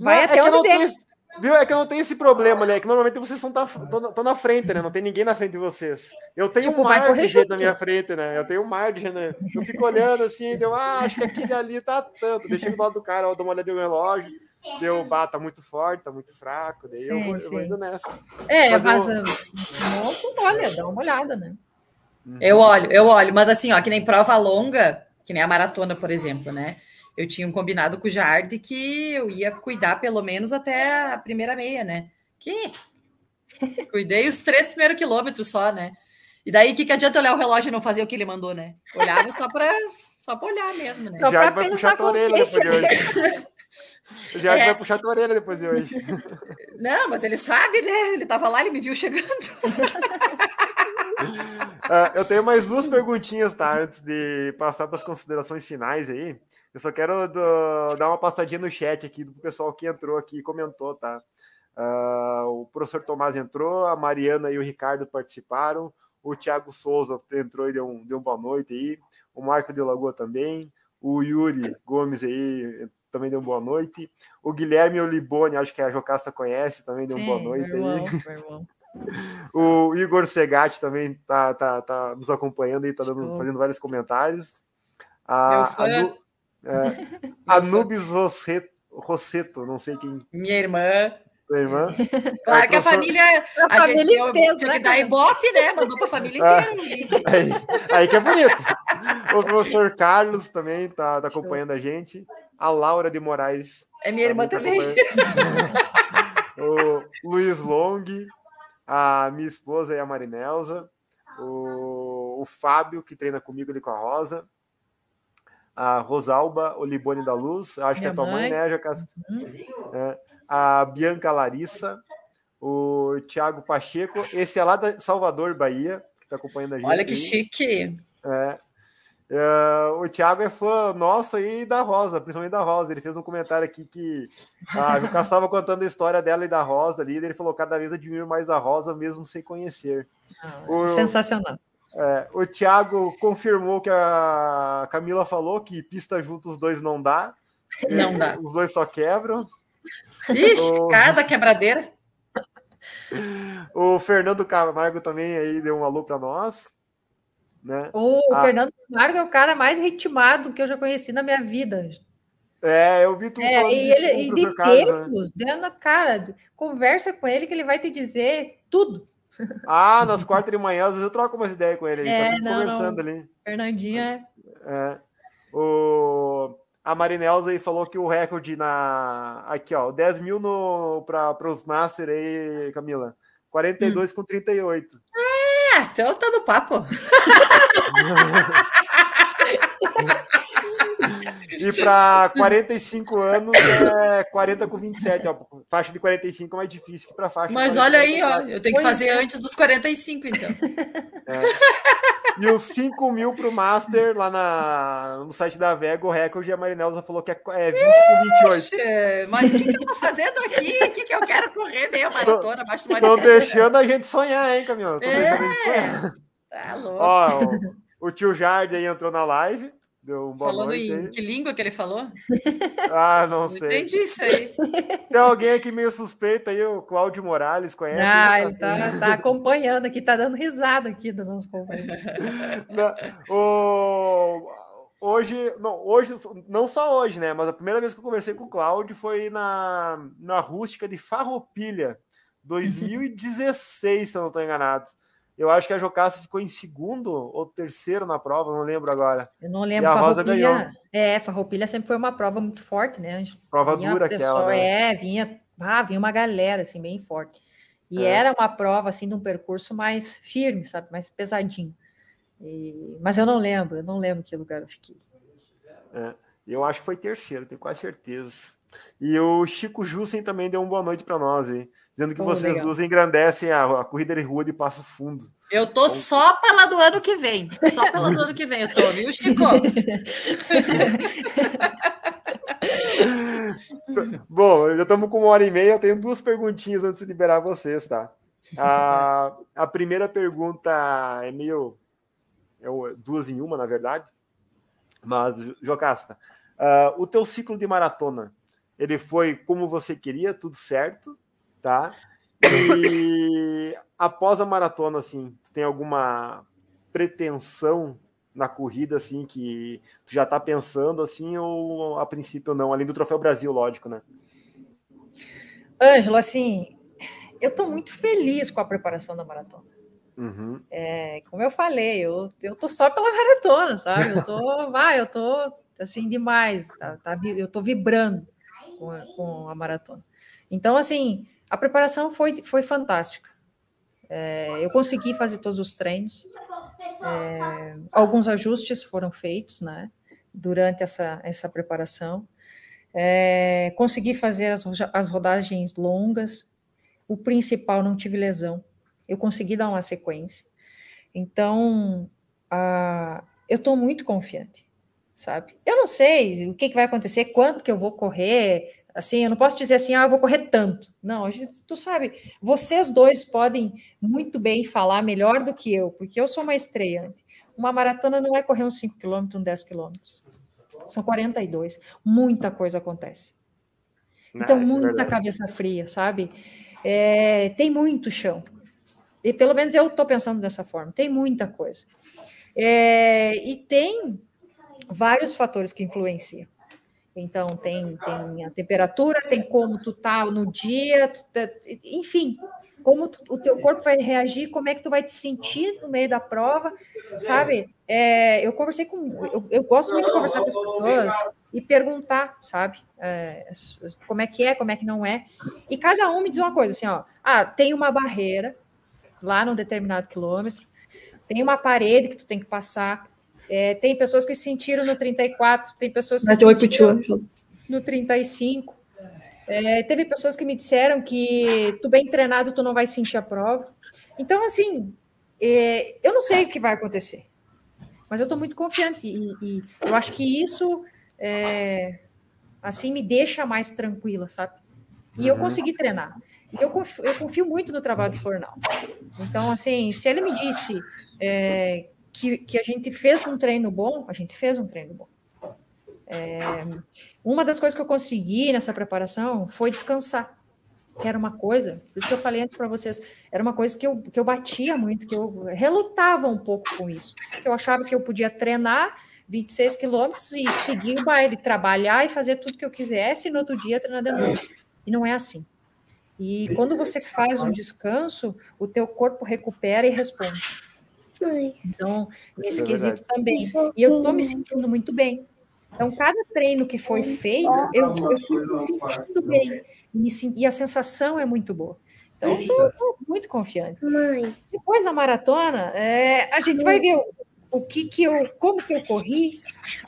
Vai não, até é onde der. Viu? É que eu não tenho esse problema, né? É que normalmente vocês estão tá, na frente, né? Não tem ninguém na frente de vocês. Eu tenho tipo, um mar de gente na minha frente, né? Eu tenho um mar de gente. Né? Eu fico olhando assim, deu, ah, acho que aquele ali tá tanto. Deixei do lado do cara, eu dou uma olhada no relógio. Deu, bah, tá muito forte, tá muito fraco. Daí sim, eu, vou, eu, vou, indo nessa. É, mas, mas eu... não, olha, dá uma olhada, né? Uhum. Eu olho, eu olho, mas assim, ó, que nem prova longa, que nem a maratona, por exemplo, né? Eu tinha um combinado com o Jardim que eu ia cuidar pelo menos até a primeira meia, né? Que cuidei os três primeiros quilômetros só, né? E daí, o que, que adianta olhar o relógio e não fazer o que ele mandou, né? Olhava só para só pra olhar mesmo, né? Só Já vai puxar a orelha depois de hoje. O Jardim é. vai puxar a orelha depois de hoje. Não, mas ele sabe, né? Ele tava lá, ele me viu chegando. uh, eu tenho mais duas perguntinhas, tá? Antes de passar para as considerações finais aí. Eu só quero do, dar uma passadinha no chat aqui do pessoal que entrou aqui e comentou, tá? Uh, o professor Tomás entrou, a Mariana e o Ricardo participaram, o Thiago Souza entrou e deu, um, deu uma boa noite aí, o Marco de Lagoa também, o Yuri Gomes aí também deu boa noite. O Guilherme Olibone, acho que a Jocasta conhece, também deu Sim, boa noite meu irmão, aí. meu irmão. O Igor Segatti também tá, tá, tá nos acompanhando e tá dando, fazendo vários comentários. Meu A, fã. a, é, Anubis Rosseto, Rosseto, não sei quem, Minha irmã. tua irmã. Claro É, que a família. A, família gente deu, inteira, tinha que né, dar cara? ibope, né? Mandou pra família Ah. inteira. Aí, aí que é bonito. O professor Carlos também tá, tá acompanhando a gente. A Laura de Moraes. É minha irmã tá também. acompanhando. o Luiz Long, a minha esposa e a Marinelza. O, o Fábio, que treina comigo ali com a Rosa. A Rosalba Olibone da Luz, acho que é Minha tua mãe, mãe. né, Jacas? Uhum. É. A Bianca Larissa, o Thiago Pacheco, esse é lá da Salvador, Bahia, que está acompanhando a gente. Olha que chique. É. É, o Thiago é fã nosso aí da Rosa, principalmente da Rosa. Ele fez um comentário aqui que a Juca estava contando a história dela e da Rosa ali. Ele falou: cada vez admiro mais a Rosa, mesmo sem conhecer. Ah, O- Sensacional. É, o Thiago confirmou que a Camila falou que pista junto os dois não dá. Não dá. Os dois só quebram. Ixi, Ô. cada quebradeira. O Fernando Camargo também aí deu um alô para nós. Né? O Ah. Fernando Camargo é o cara mais ritmado que eu já conheci na minha vida. É, eu vi tu É, e ele o e né? tempos, dando a cara, conversa com ele que ele vai te dizer tudo. Ah, nas quartas de manhã, às vezes eu troco umas ideias com ele aí, É, tá não, conversando ali. Fernandinho é É. O... A Marinelza aí falou que o recorde na. Aqui, ó, 10 mil no... para os Master aí, Camila. 42 com 38. É, então tá no papo. E para 45 anos é 40 com 27. Ó. Faixa de 45 é mais difícil que para faixa. de Mas 40 olha aí, ó, 44. eu tenho que fazer é. antes dos 45, então. E os 5 mil pro Master lá na, no site da Vega, o recorde, a Marinelza falou que é, é 20 com 28. Oxe, Mas o que, que eu tô fazendo aqui? O que, que eu quero correr meia maratona abaixo do deixando a gente sonhar, hein, Camila? É. deixando a gente sonhar. Tá louco. Ó, o, o tio Jardim aí entrou na live. Deu um boa Falando noite em aí. que língua que ele falou? Ah, não Não sei. entendi isso aí. Tem alguém aqui meio suspeito aí, o Cláudio Morales, conhece? Ah, ele tá, tá acompanhando aqui, tá dando risada aqui do nosso conversa. Não, o- Hoje, não, hoje, não só hoje, né? Mas a primeira vez que eu conversei com o Cláudio foi na, na rústica de Farroupilha, 2016, se eu não estou enganado. Eu acho que a Jocasta ficou em segundo ou terceiro na prova, não lembro agora. Eu não E lembro, a Rosa Farroupilha. É, Farroupilha sempre foi uma prova muito forte, né, Ângelo? Prova Vinha dura pessoa- aquela, né? É, vinha, ah, vinha uma galera, assim, bem forte. E É. era uma prova, assim, de um percurso mais firme, sabe? Mais pesadinho. E- Mas eu não lembro, eu não lembro que lugar eu fiquei. Eu acho que foi terceiro, tenho quase certeza. E o Chico Jussen também deu uma boa noite para nós, hein? Dizendo que Oh, vocês legal. duas engrandecem a, a corrida de rua de Passo Fundo. Eu tô só pela do ano que vem. Só pela do ano que vem eu tô, viu, Chico? Bom, já estamos com uma hora e meia. Eu tenho duas perguntinhas antes de liberar vocês, tá? A, a primeira pergunta é meio. É duas em uma, na verdade. Mas, Jocasta, ah, o teu ciclo de maratona, ele foi como você queria, tudo certo, tá? E após a maratona, assim, tu tem alguma pretensão na corrida, assim, que tu já tá pensando, assim, ou a princípio não? Além do Troféu Brasil, lógico, né? Ângelo, assim, eu tô muito feliz com a preparação da maratona. Uhum. É, como eu falei, eu, eu tô só pela maratona, sabe? Eu tô, vai, eu tô assim demais, tá, tá eu tô vibrando com a, com a maratona. Então, assim, a preparação foi, foi fantástica. É, eu consegui fazer todos os treinos, é, alguns ajustes foram feitos, né? Durante essa, essa preparação. É, consegui fazer as, as rodagens longas. O principal, não tive lesão eu consegui dar uma sequência. Então, ah, eu estou muito confiante, sabe? Eu não sei o que, que vai acontecer, quanto que eu vou correr, assim, eu não posso dizer assim, ah, eu vou correr tanto. Não, a gente, tu sabe, vocês dois podem muito bem falar melhor do que eu, porque eu sou uma estreante. Uma maratona não é correr uns 5 km, uns 10 km. são 42. Muita coisa acontece. Não, Então, é muita cabeça fria, sabe? É, tem muito chão. E pelo menos eu estou pensando dessa forma. Tem muita coisa. É, e tem vários fatores que influenciam. Então, tem, tem a temperatura, tem como tu tá no dia, tá- enfim, como tu- o teu corpo vai reagir, como é que tu vai te sentir no meio da prova, sabe? É, eu conversei com... Eu, eu gosto muito de conversar com as pessoas e perguntar, sabe? É, como é que é, como é que não é. E cada um me diz uma coisa, assim, ó. Ah, tem uma barreira lá num determinado quilômetro, tem uma parede que tu tem que passar, é, tem pessoas que sentiram no 34, tem pessoas que sentiram no 35. É, teve pessoas que me disseram que tu bem treinado, tu não vai sentir a prova. Então, assim, é, eu não sei o que vai acontecer, mas eu estou muito confiante e, e eu acho que isso, é, assim, me deixa mais tranquila, sabe? E eu Uhum. consegui treinar. E eu confio, eu confio muito no trabalho do Fornal. Então, assim, se ele me disse é, que, que a gente fez um treino bom, a gente fez um treino bom. É, uma das coisas que eu consegui nessa preparação foi descansar, que era uma coisa, por isso que eu falei antes para vocês, era uma coisa que eu, que eu batia muito, que eu relutava um pouco com isso, que eu achava que eu podia treinar 26 quilômetros e seguir o baile, trabalhar e fazer tudo que eu quisesse, e no outro dia treinar de novo. E não é assim. E quando você faz um descanso, o teu corpo recupera e responde. Então, nesse é quesito também. E eu estou me sentindo muito bem. Então, cada treino que foi feito, eu, eu fui me sentindo bem. Me sen- e a sensação é muito boa. Então, eu estou muito confiante. Mãe, Depois da maratona, é, a gente vai ver o, o que que eu, como que eu corri,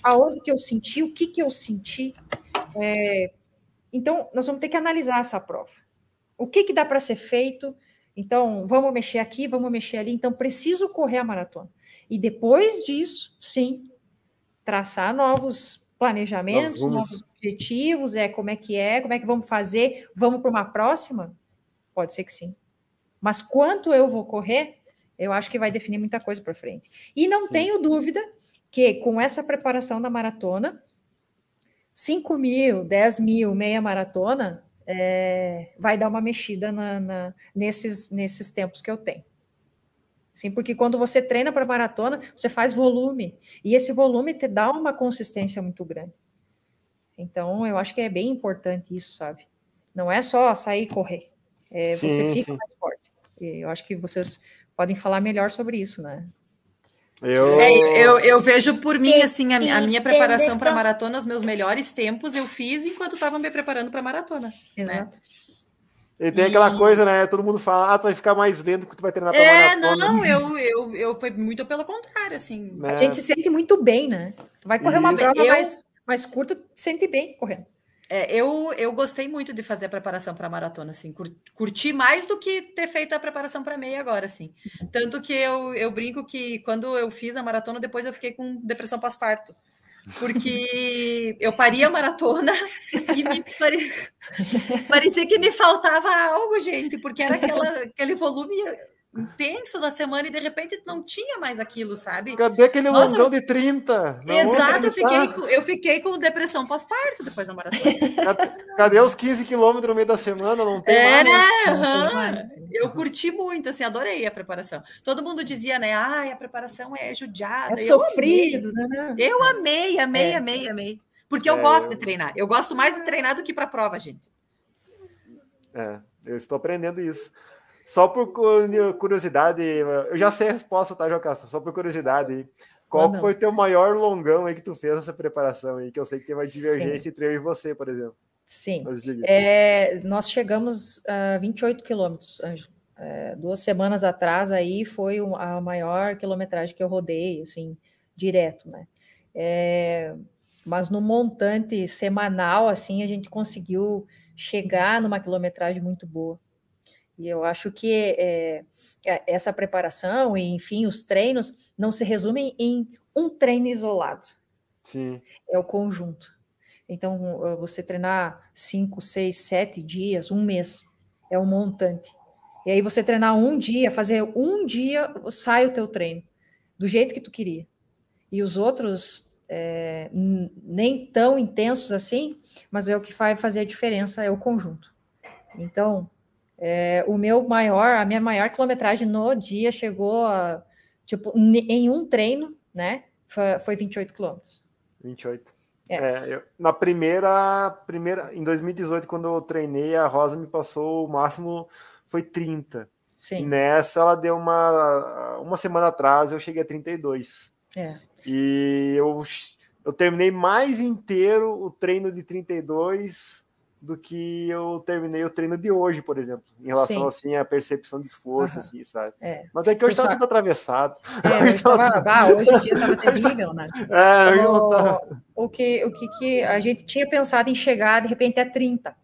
aonde que eu senti, o que que eu senti. É, então, nós vamos ter que analisar essa prova. O que que dá para ser feito? Então, vamos mexer aqui, vamos mexer ali. Então, preciso correr a maratona. E depois disso, sim, traçar novos planejamentos, Novos objetivos, é como é que é, como é que vamos fazer, vamos para uma próxima? Pode ser que sim. Mas quanto eu vou correr, eu acho que vai definir muita coisa para frente. E não Sim. tenho dúvida que com essa preparação da maratona, 5 mil, 10 mil, meia maratona, é, vai dar uma mexida na- na- nesses, nesses tempos que eu tenho. Sim, porque quando você treina para maratona, você faz volume, e esse volume te dá uma consistência muito grande. Então, eu acho que é bem importante isso, sabe? Não é só sair e correr, é, você Sim, fica sim. mais forte. E eu acho que vocês podem falar melhor sobre isso, né? Eu, É, eu, eu vejo por mim, assim, a, a minha preparação para maratona, os meus melhores tempos eu fiz enquanto estava me preparando para maratona. Exato. E tem aquela coisa, né? Todo mundo fala, ah, tu vai ficar mais lento que tu vai treinar pra É, maratona. não, eu, eu, eu foi muito pelo contrário, assim. né? A gente se sente muito bem, né? Tu vai correr uma Isso. prova Eu- mais, mais curta, tu sente bem correndo. É, eu, eu gostei muito de fazer a preparação para maratona, assim, cur- curti mais do que ter feito a preparação para meia agora, assim. Tanto que eu, eu brinco que quando eu fiz a maratona, depois eu fiquei com depressão pós-parto. Porque eu paria a maratona e me pare- parecia que me faltava algo, gente, porque era aquela, aquele volume intenso da semana e de repente não tinha mais aquilo, sabe? Cadê aquele Nossa, longão de 30? Na onde Exato, eu fiquei, tá? com, eu fiquei com depressão pós-parto depois da maratona. Cadê, cadê os 15 quilômetros no meio da semana? Não tem É, mais. né? Não mais. Eu curti muito, assim, adorei a preparação. Todo mundo dizia, né? Ai, a preparação é judiada. É eu sofrido, né? Eu amei, amei, É. amei, amei. Porque eu É, gosto eu- de treinar. Eu gosto mais de treinar do que para prova, gente. É, eu estou aprendendo isso. Só por cu- curiosidade, eu já sei a resposta, tá, Jocasta? Só por curiosidade. Qual Manda. foi teu maior longão aí que tu fez essa preparação aí? Que eu sei que tem uma Sim. divergência entre eu e você, por exemplo. Sim. É, nós chegamos a 28 quilômetros, Ângelo. É, duas semanas atrás aí foi a maior quilometragem que eu rodei, assim, direto, né? É, mas no montante semanal, assim, a gente conseguiu chegar numa quilometragem muito boa. E eu acho que é, é, essa preparação e, enfim, os treinos não se resumem em um treino isolado Sim. é o conjunto. Então, eh, você treinar cinco, seis, sete dias, um mês, é um montante. E aí você treinar um dia, fazer um dia, sai o teu treino, do jeito que tu queria. E os outros é, nem tão intensos assim, mas é o que vai fazer a diferença é o conjunto. Então, é, o meu maior, a minha maior quilometragem no dia chegou a, tipo, em um treino, né? Foi, foi 28 quilômetros. 28. É. é eu, na primeira, primeira, em 2018, quando eu treinei, a Rosa me passou o máximo foi 30. Sim. nessa ela deu uma uma semana atrás eu cheguei a 32. É. E eu eu terminei mais inteiro o treino de 32 do que eu terminei o treino de hoje, por exemplo, em relação assim à percepção de esforço, uhum. assim, sabe? É. Mas é que hoje estava tudo atravessado. É, hoje, tava, ah, hoje em dia estava terrível, né? É, o, o, que, o que, que a gente tinha pensado em chegar de repente a 30,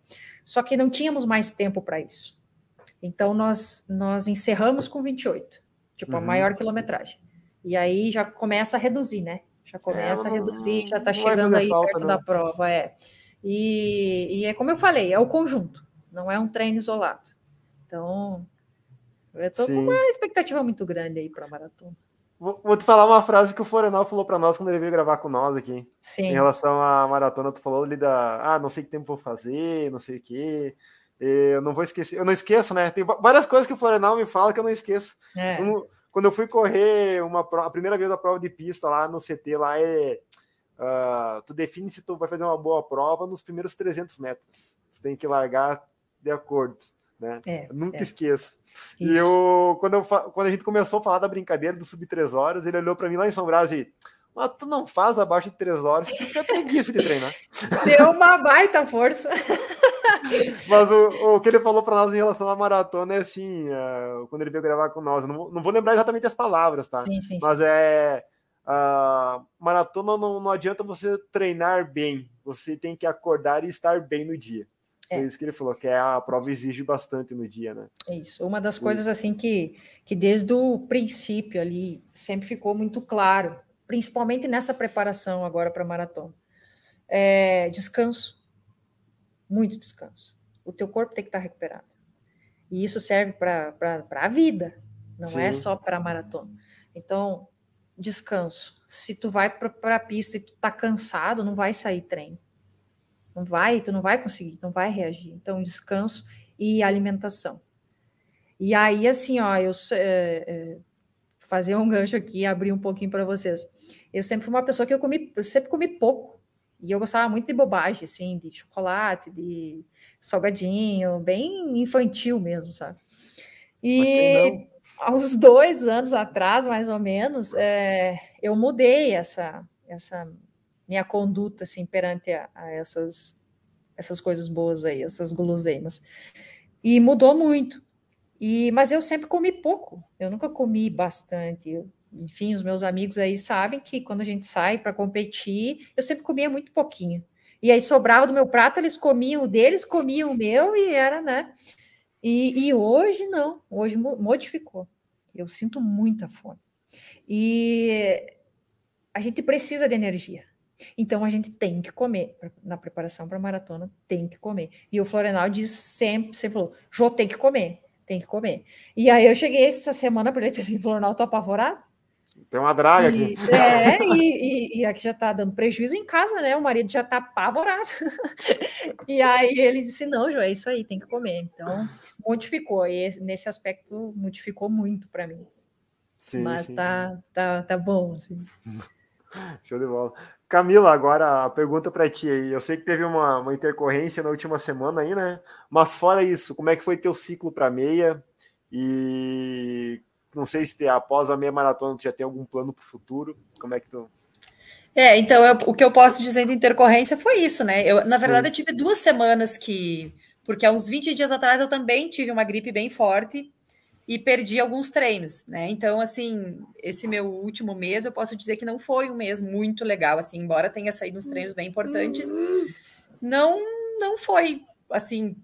só que não tínhamos mais tempo para isso. Então nós, nós encerramos com 28, tipo uhum. a maior quilometragem. E aí já começa a reduzir, né? Já começa é, a reduzir, já está chegando aí falta, perto não. da prova, é. E, e é como eu falei, é o conjunto, não é um treino isolado. Então, eu estou com uma expectativa muito grande aí para a maratona. Vou, vou, te falar uma frase que o Florenal falou para nós quando ele veio gravar com nós aqui. Sim. Em relação à maratona, tu falou ali da. Ah, não sei que tempo vou fazer, não sei o quê. Eu não vou esquecer. Eu não esqueço, né? Tem várias coisas que o Florenal me fala que eu não esqueço. É. Quando eu fui correr uma, a primeira vez a prova de pista lá no CT, lá é Uh, tu define se tu vai fazer uma boa prova nos primeiros 300 metros. Você tem que largar de acordo, né? É, nunca é. esqueça. Isso. E eu quando, eu, quando a gente começou a falar da brincadeira do sub 3 horas, ele olhou para mim lá em São Brás e mas tu não faz abaixo de 3 horas tu tiver preguiça de treinar. Deu uma baita força. Mas o, o que ele falou para nós em relação à maratona é assim, uh, quando ele veio gravar com nós, não, não vou lembrar exatamente as palavras, tá? Sim, sim, Mas é a maratona não, não adianta você treinar bem, você tem que acordar e estar bem no dia. É. isso que ele falou, que é a prova exige bastante no dia, né? É isso. Uma das coisas assim que, que desde o princípio ali sempre ficou muito claro, principalmente nessa preparação agora para maratona, é descanso, muito descanso. O teu corpo tem que estar recuperado. E isso serve para a vida, não é Sim. é só para a maratona. Então, descanso. Se tu vai para a pista e tu tá cansado, não vai sair treino. Não vai, tu não vai conseguir, não vai reagir. Então, descanso e alimentação. E aí, assim, ó, eu é, é, fazer um gancho aqui, abrir um pouquinho para vocês. Eu sempre fui uma pessoa que eu comi, eu sempre comi pouco. E eu gostava muito de bobagem, assim, de chocolate, de salgadinho, bem infantil mesmo, sabe? E há uns dois anos atrás, mais ou menos, é, eu mudei essa, essa minha conduta assim perante a, a, essas, essas coisas boas aí, essas guloseimas. E mudou muito. E, mas eu sempre comi pouco, eu nunca comi bastante. Enfim, os meus amigos aí sabem que quando a gente sai para competir, eu sempre comia muito pouquinho. E aí sobrava do meu prato, eles comiam o deles, comiam o meu e era, né? E, e hoje não, hoje modificou. Eu sinto muita fome. E a gente precisa de energia. Então a gente tem que comer. Na preparação para maratona, tem que comer. E o Florenal diz sempre, sempre falou: Jô, tem que comer, tem que comer. E aí eu cheguei essa semana para ele e disse assim: Florenal, tô apavorado? Tem uma draga e, aqui. É, e, e, e, aqui já está dando prejuízo em casa, né? O marido já está apavorado. e aí ele disse: não, João, é isso aí, tem que comer. Então, modificou. E nesse aspecto, modificou muito para mim. Sim, Mas sim. Tá, tá, tá bom, assim. Show de bola. Camila, agora a pergunta para ti aí. Eu sei que teve uma, uma intercorrência na última semana aí, né? Mas fora isso, como é que foi teu ciclo para meia? E não sei se após a meia maratona tu já tem algum plano para o futuro. Como é que tu. É, então eu, o que eu posso dizer de intercorrência foi isso, né? Eu, na verdade, eu tive duas semanas que. Porque há uns 20 dias atrás eu também tive uma gripe bem forte e perdi alguns treinos, né? Então, assim, esse meu último mês eu posso dizer que não foi um mês muito legal, assim, embora tenha saído uns treinos bem importantes, não não foi assim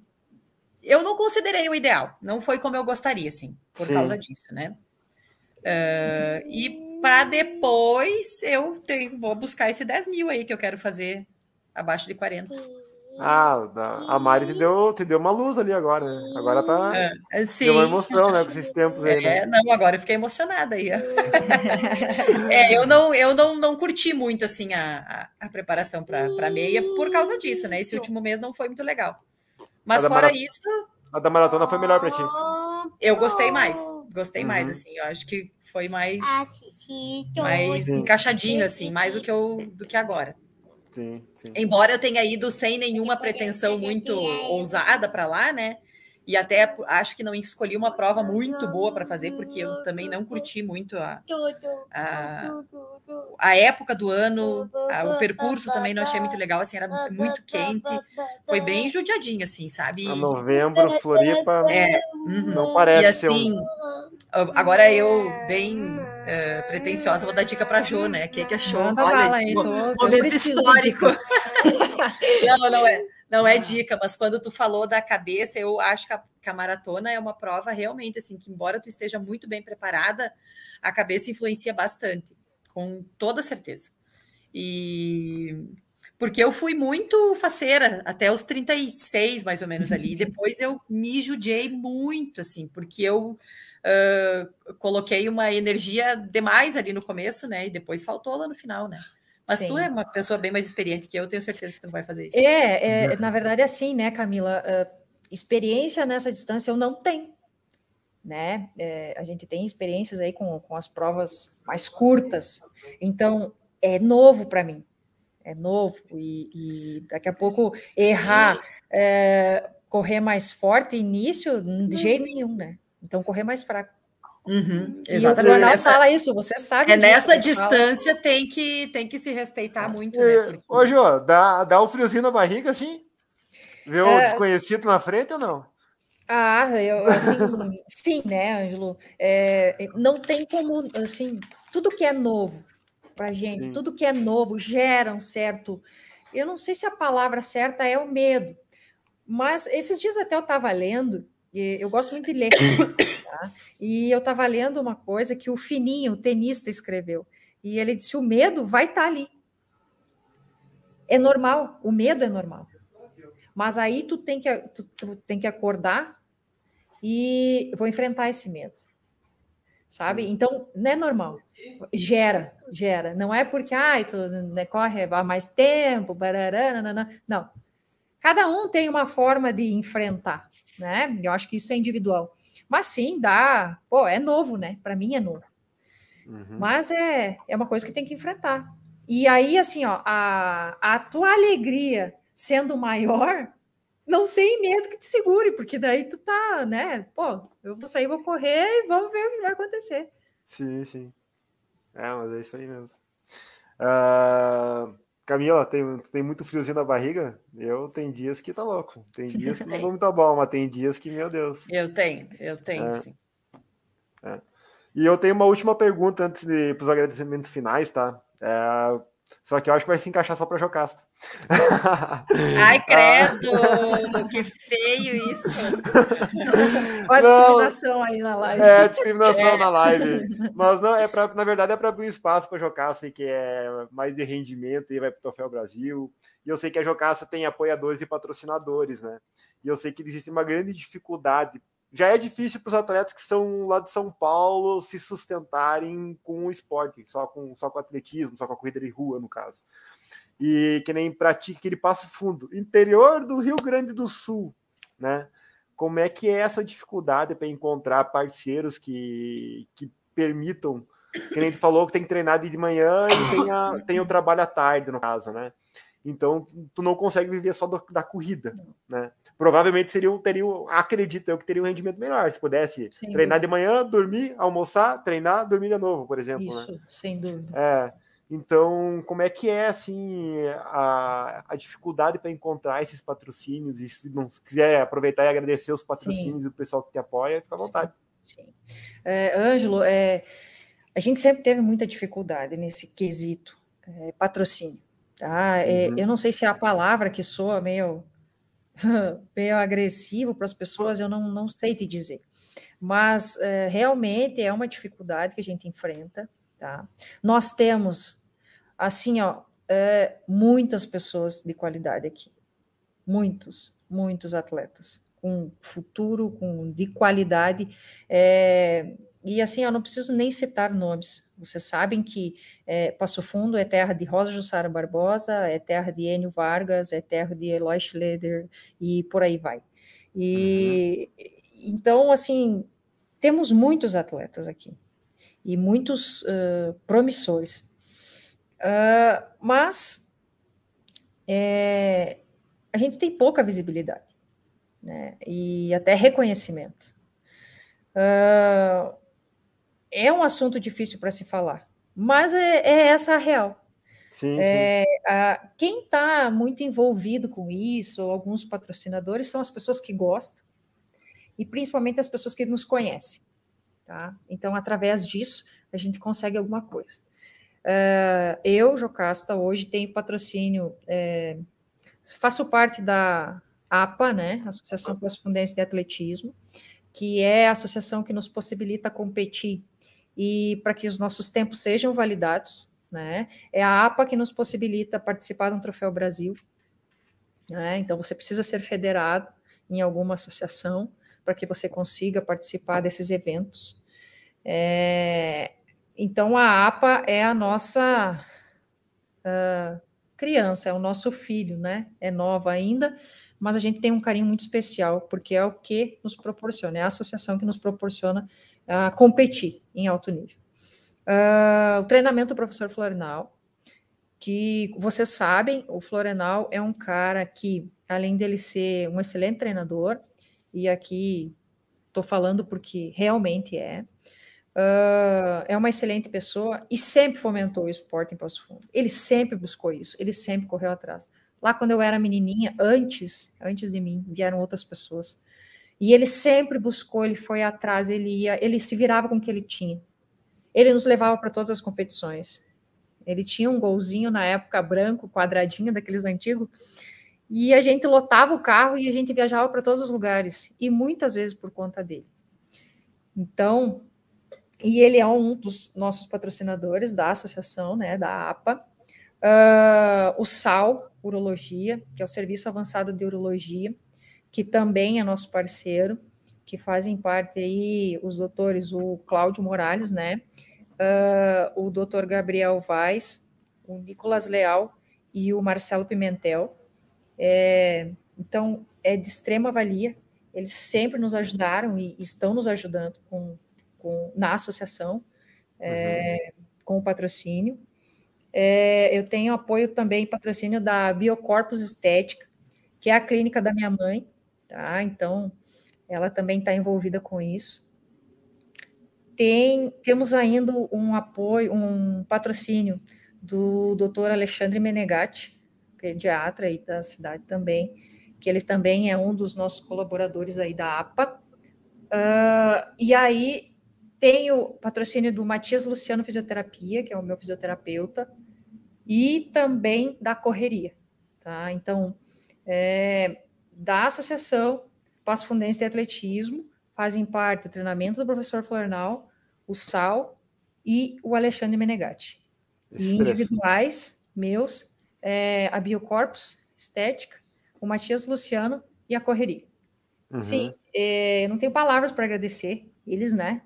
eu não considerei o ideal. Não foi como eu gostaria, assim, por Sim. causa disso, né? Uh, e para depois eu tenho, vou buscar esse 10 mil aí que eu quero fazer abaixo de 40. Ah, a Mari te deu, te deu uma luz ali agora, né? Agora tá. É, sim. Deu uma emoção, né? Com esses tempos aí, né? É, não, agora eu fiquei emocionada aí. é, eu não, eu não, não curti muito, assim, a, a, a preparação para a meia por causa disso, né? Esse último mês não foi muito legal. Mas fora isso. A da maratona foi melhor para ti. Eu gostei mais. Gostei uhum. mais, assim. Eu acho que foi mais. Mais encaixadinho, assim, mais do que, eu, do que agora. Sim, sim. Embora eu tenha ido sem nenhuma pretensão muito ousada para lá, né? E até acho que não escolhi uma prova muito boa para fazer, porque eu também não curti muito a, a, a época do ano, a, o percurso também não achei muito legal, assim, era muito quente, foi bem judiadinho, assim, sabe? A novembro, Floripa, é, uhum. não parece e, assim, Agora eu, bem uh, pretensiosa, vou dar dica para a Jo, né? O que, que achou? Manda Olha, aí, tô, momento histórico. não, não é, não é dica, mas quando tu falou da cabeça, eu acho que a, que a, maratona é uma prova realmente assim, que embora tu esteja muito bem preparada, a cabeça influencia bastante, com toda certeza. E porque eu fui muito faceira até os 36, mais ou menos ali. Depois eu me judiei muito, assim, porque eu uh, coloquei uma energia demais ali no começo, né? E depois faltou lá no final, né? Mas Sim. tu é uma pessoa bem mais experiente que eu, tenho certeza que tu não vai fazer isso. É, é na verdade é assim, né, Camila? Uh, experiência nessa distância eu não tenho, né? É, a gente tem experiências aí com, com as provas mais curtas, então é novo para mim, é novo e, e, daqui a pouco errar, é, correr mais forte início de jeito nenhum, né? Então, correr mais fraco. Uhum, exatamente. E o nessa, fala isso, você sabe. É disso, nessa distância tem que, tem que se respeitar muito. Né, porque... Ô, Jô, dá, dá um friozinho na barriga assim? Ver o é... desconhecido na frente ou não? Ah, eu, assim, sim, né, Ângelo? É, não tem como, assim, tudo que é novo para gente, sim. tudo que é novo gera um certo. Eu não sei se a palavra certa é o medo, mas esses dias até eu estava lendo eu gosto muito de ler. Tá? E eu estava lendo uma coisa que o Fininho, o tenista, escreveu. E ele disse: o medo vai estar tá ali. É normal, o medo é normal. Mas aí tu tem que, tu, tu tem que acordar e vou enfrentar esse medo. Sabe? Então, não é normal. Gera, gera. Não é porque, ai, tu né, corre há mais tempo, barará, não. não. Cada um tem uma forma de enfrentar né? Eu acho que isso é individual. Mas sim, dá. Pô, é novo, né? Para mim é novo. Uhum. Mas é, é uma coisa que tem que enfrentar. E aí, assim, ó, a, a tua alegria sendo maior, não tem medo que te segure, porque daí tu tá, né? Pô, eu vou sair, vou correr e vamos ver o que vai acontecer. Sim, sim. É, mas é isso aí mesmo. Uh, Camila, tem, tem muito friozinho na barriga? Eu tenho dias que tá louco. Tem dias que não vou muito bom, mas tem dias que, meu Deus. Eu tenho, eu tenho, é. sim. É. E eu tenho uma última pergunta antes de para os agradecimentos finais, tá? É, só que eu acho que vai se encaixar só para Jocasta. Ai, credo! que feio isso! Olha a discriminação aí na live. É, discriminação é. na live. Mas não, é pra, na verdade é para abrir um espaço para a Jocasta, que é mais de rendimento e vai para o Troféu Brasil. E eu sei que a Jocasta tem apoiadores e patrocinadores, né? E eu sei que existe uma grande dificuldade já é difícil para os atletas que são lá de São Paulo se sustentarem com o esporte, só com, só com atletismo, só com a corrida de rua, no caso. E que nem pratica aquele passo fundo. Interior do Rio Grande do Sul, né? Como é que é essa dificuldade para encontrar parceiros que, que permitam, que nem tu falou que tem que treinar de manhã e tem, a, tem o trabalho à tarde, no caso, né? Então, tu não consegue viver só do, da corrida, né? Provavelmente seria, teria, acredito eu, que teria um rendimento melhor, se pudesse sem treinar dúvida. de manhã, dormir, almoçar, treinar, dormir de novo, por exemplo, né? Isso, né? sem dúvida. É, então, como é que é, assim, a, a dificuldade para encontrar esses patrocínios? E se não se quiser aproveitar e agradecer os patrocínios e o pessoal que te apoia, fica à vontade. Sim. É, Ângelo, é, a gente sempre teve muita dificuldade nesse quesito, é, patrocínio. Tá? É, uhum. Eu não sei se é a palavra que soa meio, meio agressivo para as pessoas, eu não, não sei te dizer. Mas é, realmente é uma dificuldade que a gente enfrenta. Tá? Nós temos, assim, ó, é, muitas pessoas de qualidade aqui. muitos, muitos atletas com futuro, com de qualidade. É, e assim, eu não preciso nem citar nomes. Vocês sabem que é, Passo Fundo é terra de Rosa Jussara Barbosa, é terra de Enio Vargas, é terra de Eloy Schleder e por aí vai. E uhum. então, assim, temos muitos atletas aqui e muitos uh, promissores. Uh, mas é, a gente tem pouca visibilidade né, e até reconhecimento. Uh, é um assunto difícil para se falar, mas é, é, essa a real. Sim, é, sim. A, quem está muito envolvido com isso, alguns patrocinadores, são as pessoas que gostam e principalmente as pessoas que nos conhecem. Tá? Então, através disso, a gente consegue alguma coisa. Uh, eu, Jocasta, hoje tenho patrocínio, é, faço parte da APA, né, Associação Correspondência de Atletismo, que é a associação que nos possibilita competir e para que os nossos tempos sejam validados, né? É a APA que nos possibilita participar de um Troféu Brasil, né? Então você precisa ser federado em alguma associação para que você consiga participar desses eventos. É, então a APA é a nossa uh, criança, é o nosso filho, né? É nova ainda, mas a gente tem um carinho muito especial, porque é o que nos proporciona, é a associação que nos proporciona competir em alto nível. Uh, o treinamento do professor Florenal, que vocês sabem, o Florenal é um cara que, além dele ser um excelente treinador, e aqui estou falando porque realmente é, uh, é uma excelente pessoa e sempre fomentou o esporte em Passo Fundo. Ele sempre buscou isso, ele sempre correu atrás. Lá quando eu era menininha, antes, antes de mim, vieram outras pessoas. E ele sempre buscou, ele foi atrás, ele ia, ele se virava com o que ele tinha. Ele nos levava para todas as competições. Ele tinha um golzinho na época branco, quadradinho, daqueles antigos, e a gente lotava o carro e a gente viajava para todos os lugares, e muitas vezes por conta dele. Então, e ele é um dos nossos patrocinadores da associação, né, da APA. Uh, o SAL, Urologia, que é o Serviço Avançado de Urologia, que também é nosso parceiro, que fazem parte aí os doutores, o Cláudio Morales, né, uh, o doutor Gabriel Vaz, o Nicolas Leal e o Marcelo Pimentel. É, então, é de extrema valia, eles sempre nos ajudaram e estão nos ajudando com, com na associação, é, uhum. com o patrocínio. É, eu tenho apoio também, patrocínio da Biocorpus Estética, que é a clínica da minha mãe, tá? Então, ela também está envolvida com isso. Tem, temos ainda um apoio, um patrocínio do Dr. Alexandre Menegatti, pediatra aí da cidade também, que ele também é um dos nossos colaboradores aí da APA. Uh, e aí tem o patrocínio do Matias Luciano Fisioterapia, que é o meu fisioterapeuta, e também da correria, tá? Então, é, da associação Passo Fundense de Atletismo fazem parte o treinamento do professor Flornal, o Sal e o Alexandre Menegatti. E individuais, meus, é, a Biocorpus, Estética, o Matias Luciano e a Correria. Uhum. Sim, é, não tenho palavras para agradecer eles, né?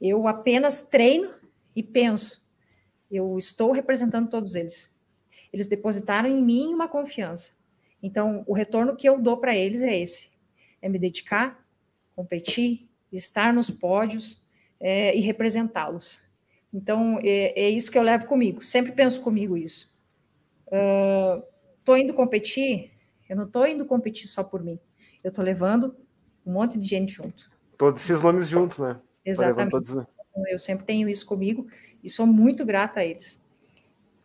Eu apenas treino e penso eu estou representando todos eles. Eles depositaram em mim uma confiança. Então, o retorno que eu dou para eles é esse: é me dedicar, competir, estar nos pódios é, e representá-los. Então, é, é, isso que eu levo comigo. Sempre penso comigo isso. Estou uh, indo competir, eu não estou indo competir só por mim. Eu estou levando um monte de gente junto. Todos esses nomes juntos, né? Exatamente. Todos... Eu sempre tenho isso comigo e sou muito grata a eles.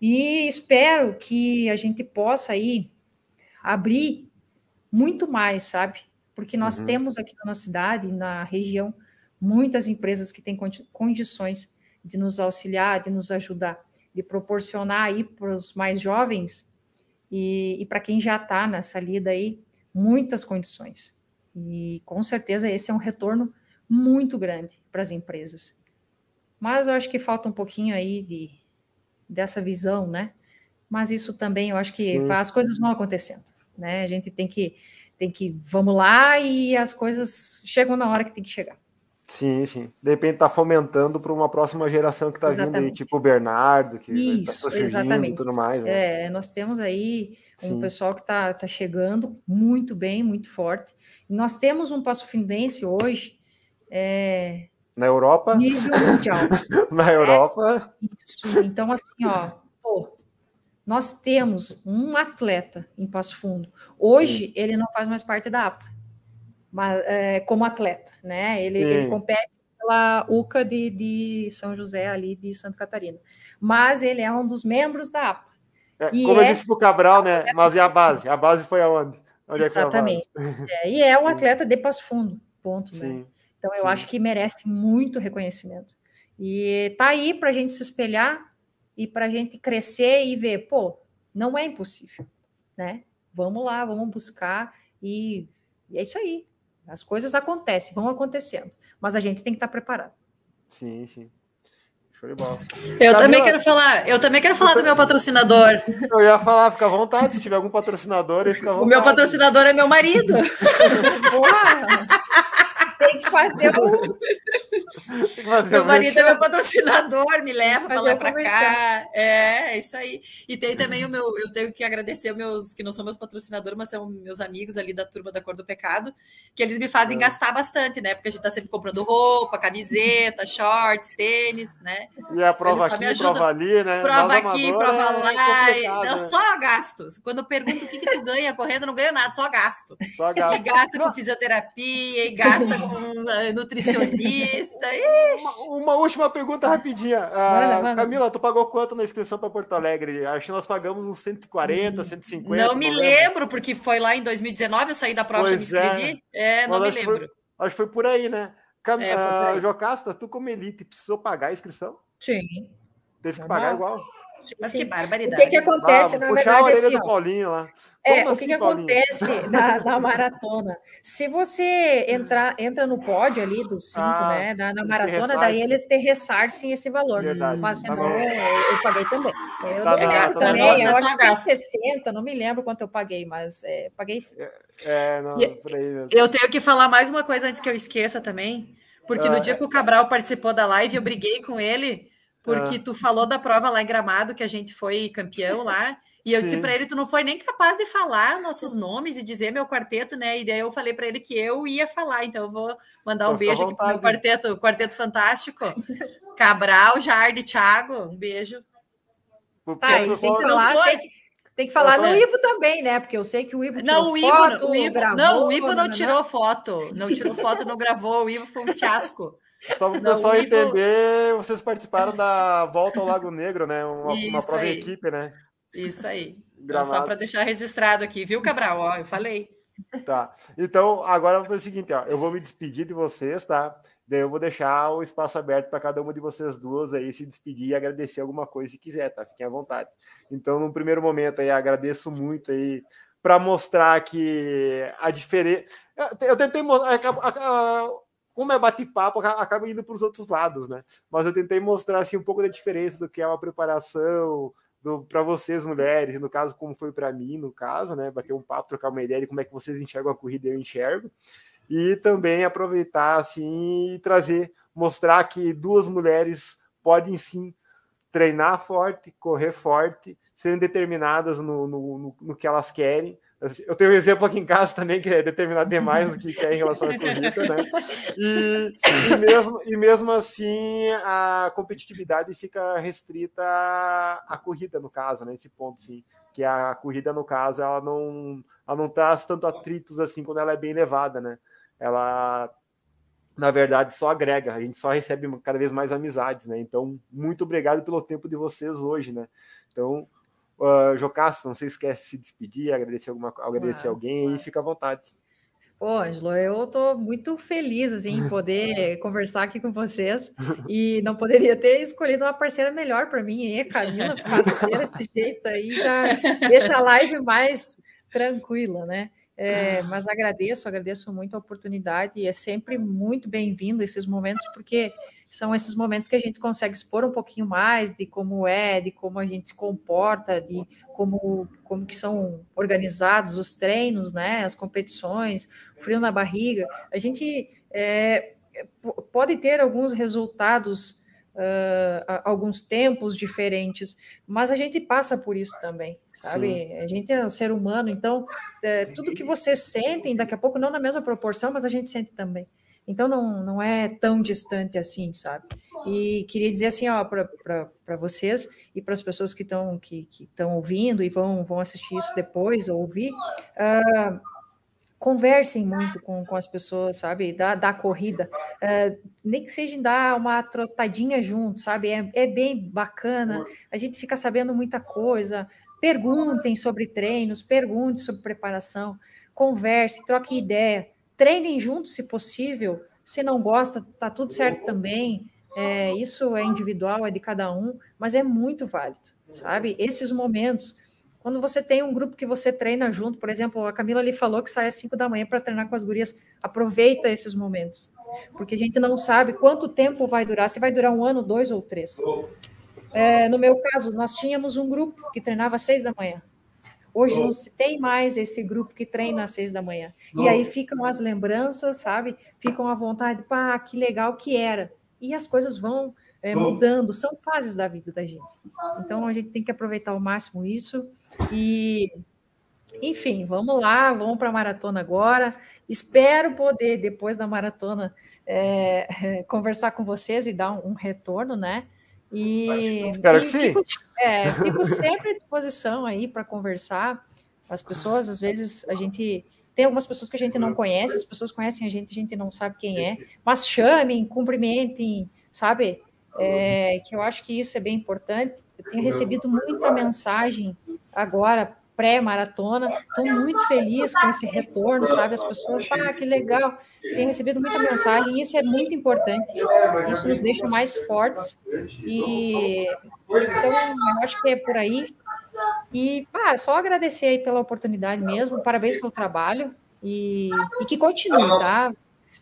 E espero que a gente possa aí abrir muito mais, sabe? Porque nós uhum. temos aqui na nossa cidade, na região, muitas empresas que têm condições de nos auxiliar, de nos ajudar, de proporcionar aí para os mais jovens e, e para quem já está nessa lida aí, muitas condições. E com certeza esse é um retorno muito grande para as empresas. Mas eu acho que falta um pouquinho aí de, dessa visão, né? Mas isso também, eu acho que Sim. as coisas vão acontecendo. Né? A gente tem que, tem que, vamos lá e as coisas chegam na hora que tem que chegar. Sim, sim. De repente tá fomentando para uma próxima geração que está vindo aí, tipo o Bernardo, que está surgindo exatamente. e tudo mais. Né? É, nós temos aí um sim. pessoal que está tá chegando muito bem, muito forte. Nós temos um Passo Findense hoje. É, na Europa? Nível mundial. Na Europa. É isso. Então, assim, ó, nós temos um atleta em Passo Fundo. Hoje, Sim. ele não faz mais parte da APA, mas, é, como atleta, né? Ele, ele compete pela UCA de, de, São José, ali de Santa Catarina. Mas ele é um dos membros da APA. É, como é... eu disse para o Cabral, né? Mas e a base? A base foi aonde? Onde Exatamente. É, e é um Sim. atleta de Passo Fundo, ponto, né? Sim. né? Então, eu Sim. acho que merece muito reconhecimento. E tá aí para a gente se espelhar e para a gente crescer e ver, pô, não é impossível, né? Vamos lá, vamos buscar e, e é isso aí. As coisas acontecem, vão acontecendo, mas a gente tem que estar tá preparado. Sim, sim. Show de bola. Eu Camila, também quero falar, eu também quero falar do meu patrocinador. Eu ia falar, fica à vontade, se tiver algum patrocinador, fica à vontade. O meu patrocinador é meu marido. Boa! tem que fazer um. Meu marido é meu patrocinador, me leva para lá para cá. É, é isso aí. E tem também o meu, eu tenho que agradecer meus, que não são meus patrocinadores, mas são meus amigos ali da turma da Cor do Pecado, que eles me fazem é. gastar bastante, né? Porque a gente tá sempre comprando roupa, camiseta, shorts, tênis, né? E a prova aqui, prova ali, né? Prova aqui, prova é lá. É não, só gastos. Quando eu pergunto o que, que tu ganha correndo, não ganho nada, só gasto. Só gasto. E gasta com fisioterapia, e gasta com nutricionista. Uma, uma, última pergunta rapidinha. Uh, Camila, tu pagou quanto na inscrição para Porto Alegre? Acho que nós pagamos uns 140, 150. Não me lembro, lembro, porque foi lá em 2019, eu saí da prova e me inscrevi. É, é não me lembro. Foi, acho que foi por aí, né? Cam... É, uh, Jocasta, tu como elite precisou pagar a inscrição? Sim. Teve que pagar igual? Mas que barbaridade. O que, que acontece, ah, na verdade, a assim, do Paulinho lá. É, assim, o que, que acontece na, na, maratona? Se você entrar, entra no pódio ali dos cinco, ah, né? Na, na maratona, daí eles te ressarcem esse valor. Verdade. Mas tá senão eu, eu, paguei também. Eu tá não me lembro tá também, nossa, eu acho que 160, não me lembro quanto eu paguei, mas é, paguei sim. É, é não, por aí mesmo. Eu tenho que falar mais uma coisa antes que eu esqueça também. Porque ah, no dia que o Cabral participou da live, eu briguei com ele porque ah. tu falou da prova lá em Gramado, que a gente foi campeão lá, e eu Sim. disse para ele, tu não foi nem capaz de falar nossos nomes e dizer meu quarteto, né? E daí eu falei para ele que eu ia falar, então eu vou mandar um beijo aqui pro meu quarteto, quarteto fantástico. Cabral, Jardim, Thiago, um beijo. Tá, tem que falar, tem que, tem que falar no Ivo também, né? Porque eu sei que o Ivo tirou não, o Ivo, foto, o Ivo, gravou, não, o Ivo não, não tirou foto, não tirou foto, não gravou, o Ivo foi um fiasco. Só para o pessoal Ivo... entender, vocês participaram da volta ao Lago Negro, né? Uma, uma prova aí. equipe, né? Isso aí. Então, só para deixar registrado aqui, viu, Cabral? Ó, eu falei. Tá. Então, agora vou fazer o seguinte, ó. Eu vou me despedir de vocês, tá? Daí eu vou deixar o espaço aberto para cada uma de vocês duas aí se despedir e agradecer alguma coisa se quiser, tá? Fiquem à vontade. Então, no primeiro momento aí, agradeço muito aí para mostrar que a diferença. Eu tentei mostrar como é bate-papo, acaba indo para os outros lados, né? Mas eu tentei mostrar assim, um pouco da diferença do que é uma preparação para vocês, mulheres, no caso, como foi para mim, no caso, né? Bater um papo, trocar uma ideia de como é que vocês enxergam a corrida eu enxergo. E também aproveitar assim e trazer, mostrar que duas mulheres podem sim treinar forte, correr forte, serem determinadas no, no, no, no que elas querem, eu tenho um exemplo aqui em casa também que é determinado demais do que é em relação à corrida, né? E, e, mesmo, e mesmo assim a competitividade fica restrita à, corrida, no caso, né? Esse ponto, sim. Que a corrida, no caso, ela não, ela não traz tanto atritos assim quando ela é bem levada, né? Ela, na verdade, só agrega, a gente só recebe cada vez mais amizades, né? Então, muito obrigado pelo tempo de vocês hoje, né? Então, Uh, Jocasta, não se esquece de se despedir, agradecer, alguma, agradecer claro, alguém claro. e fica à vontade. Pô, Angelo, eu estou muito feliz assim, em poder conversar aqui com vocês e não poderia ter escolhido uma parceira melhor para mim, hein? Camila, parceira desse jeito aí já deixa a live mais tranquila, né? É, mas agradeço, agradeço muito a oportunidade e é sempre muito bem-vindo esses momentos, porque são esses momentos que a gente consegue expor um pouquinho mais de como é, de como a gente se comporta, de como, como que são organizados os treinos, né, as competições, frio na barriga. A gente é, pode ter alguns resultados uh, alguns tempos diferentes, mas a gente passa por isso também, sabe? Sim. A gente é um ser humano, então é, tudo que vocês sentem, daqui a pouco, não na mesma proporção, mas a gente sente também. Então não, não é tão distante assim, sabe? E queria dizer assim, ó, para vocês e para as pessoas que estão que, que ouvindo e vão, vão assistir isso depois ou ouvir, uh, conversem muito com, com as pessoas, sabe, da, da corrida, é, nem que seja dar uma trotadinha junto, sabe, é, é bem bacana, a gente fica sabendo muita coisa, perguntem sobre treinos, perguntem sobre preparação, conversem, troquem ideia, treinem juntos se possível, se não gosta, tá tudo certo também, é, isso é individual, é de cada um, mas é muito válido, sabe, esses momentos quando você tem um grupo que você treina junto, por exemplo, a Camila ali falou que sai às 5 da manhã para treinar com as gurias, aproveita esses momentos, porque a gente não sabe quanto tempo vai durar, se vai durar um ano, dois ou três. É, no meu caso, nós tínhamos um grupo que treinava às seis da manhã. Hoje não se tem mais esse grupo que treina às seis da manhã. E aí ficam as lembranças, sabe? Ficam à vontade, pá, que legal que era. E as coisas vão é, mudando, são fases da vida da gente. Então a gente tem que aproveitar ao máximo isso e enfim, vamos lá, vamos para a maratona agora. Espero poder, depois da maratona, é, conversar com vocês e dar um, um retorno, né? E, Espero e que sim. Fico, é, fico sempre à disposição aí para conversar. As pessoas, às vezes, a gente tem algumas pessoas que a gente não conhece, as pessoas conhecem a gente, a gente não sabe quem é, mas chamem, cumprimentem, sabe? é, que eu acho que isso é bem importante. Eu tenho recebido muita mensagem agora, pré-maratona, estou muito feliz com esse retorno, sabe? As pessoas, ah, que legal, tenho recebido muita mensagem, e isso é muito importante, isso nos deixa mais fortes, e então eu acho que é por aí, e ah, só agradecer aí pela oportunidade mesmo, parabéns pelo trabalho, e, e que continue, tá?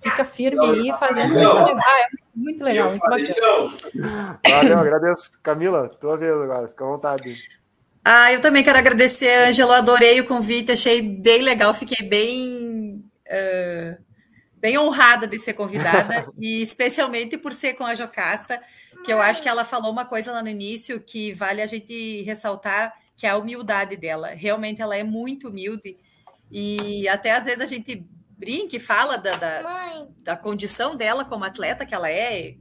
Fica firme aí, fazendo isso legal, é muito legal, muito bacana. Valeu, agradeço. Camila, tua vez agora, fica à vontade. Ah, eu também quero agradecer, Angelo. Adorei o convite, achei bem legal, fiquei bem, uh, bem honrada de ser convidada, e especialmente por ser com a Jocasta, que eu acho que ela falou uma coisa lá no início que vale a gente ressaltar, que é a humildade dela. Realmente ela é muito humilde, e até às vezes a gente brinca e fala da, da, da, condição dela como atleta, que ela é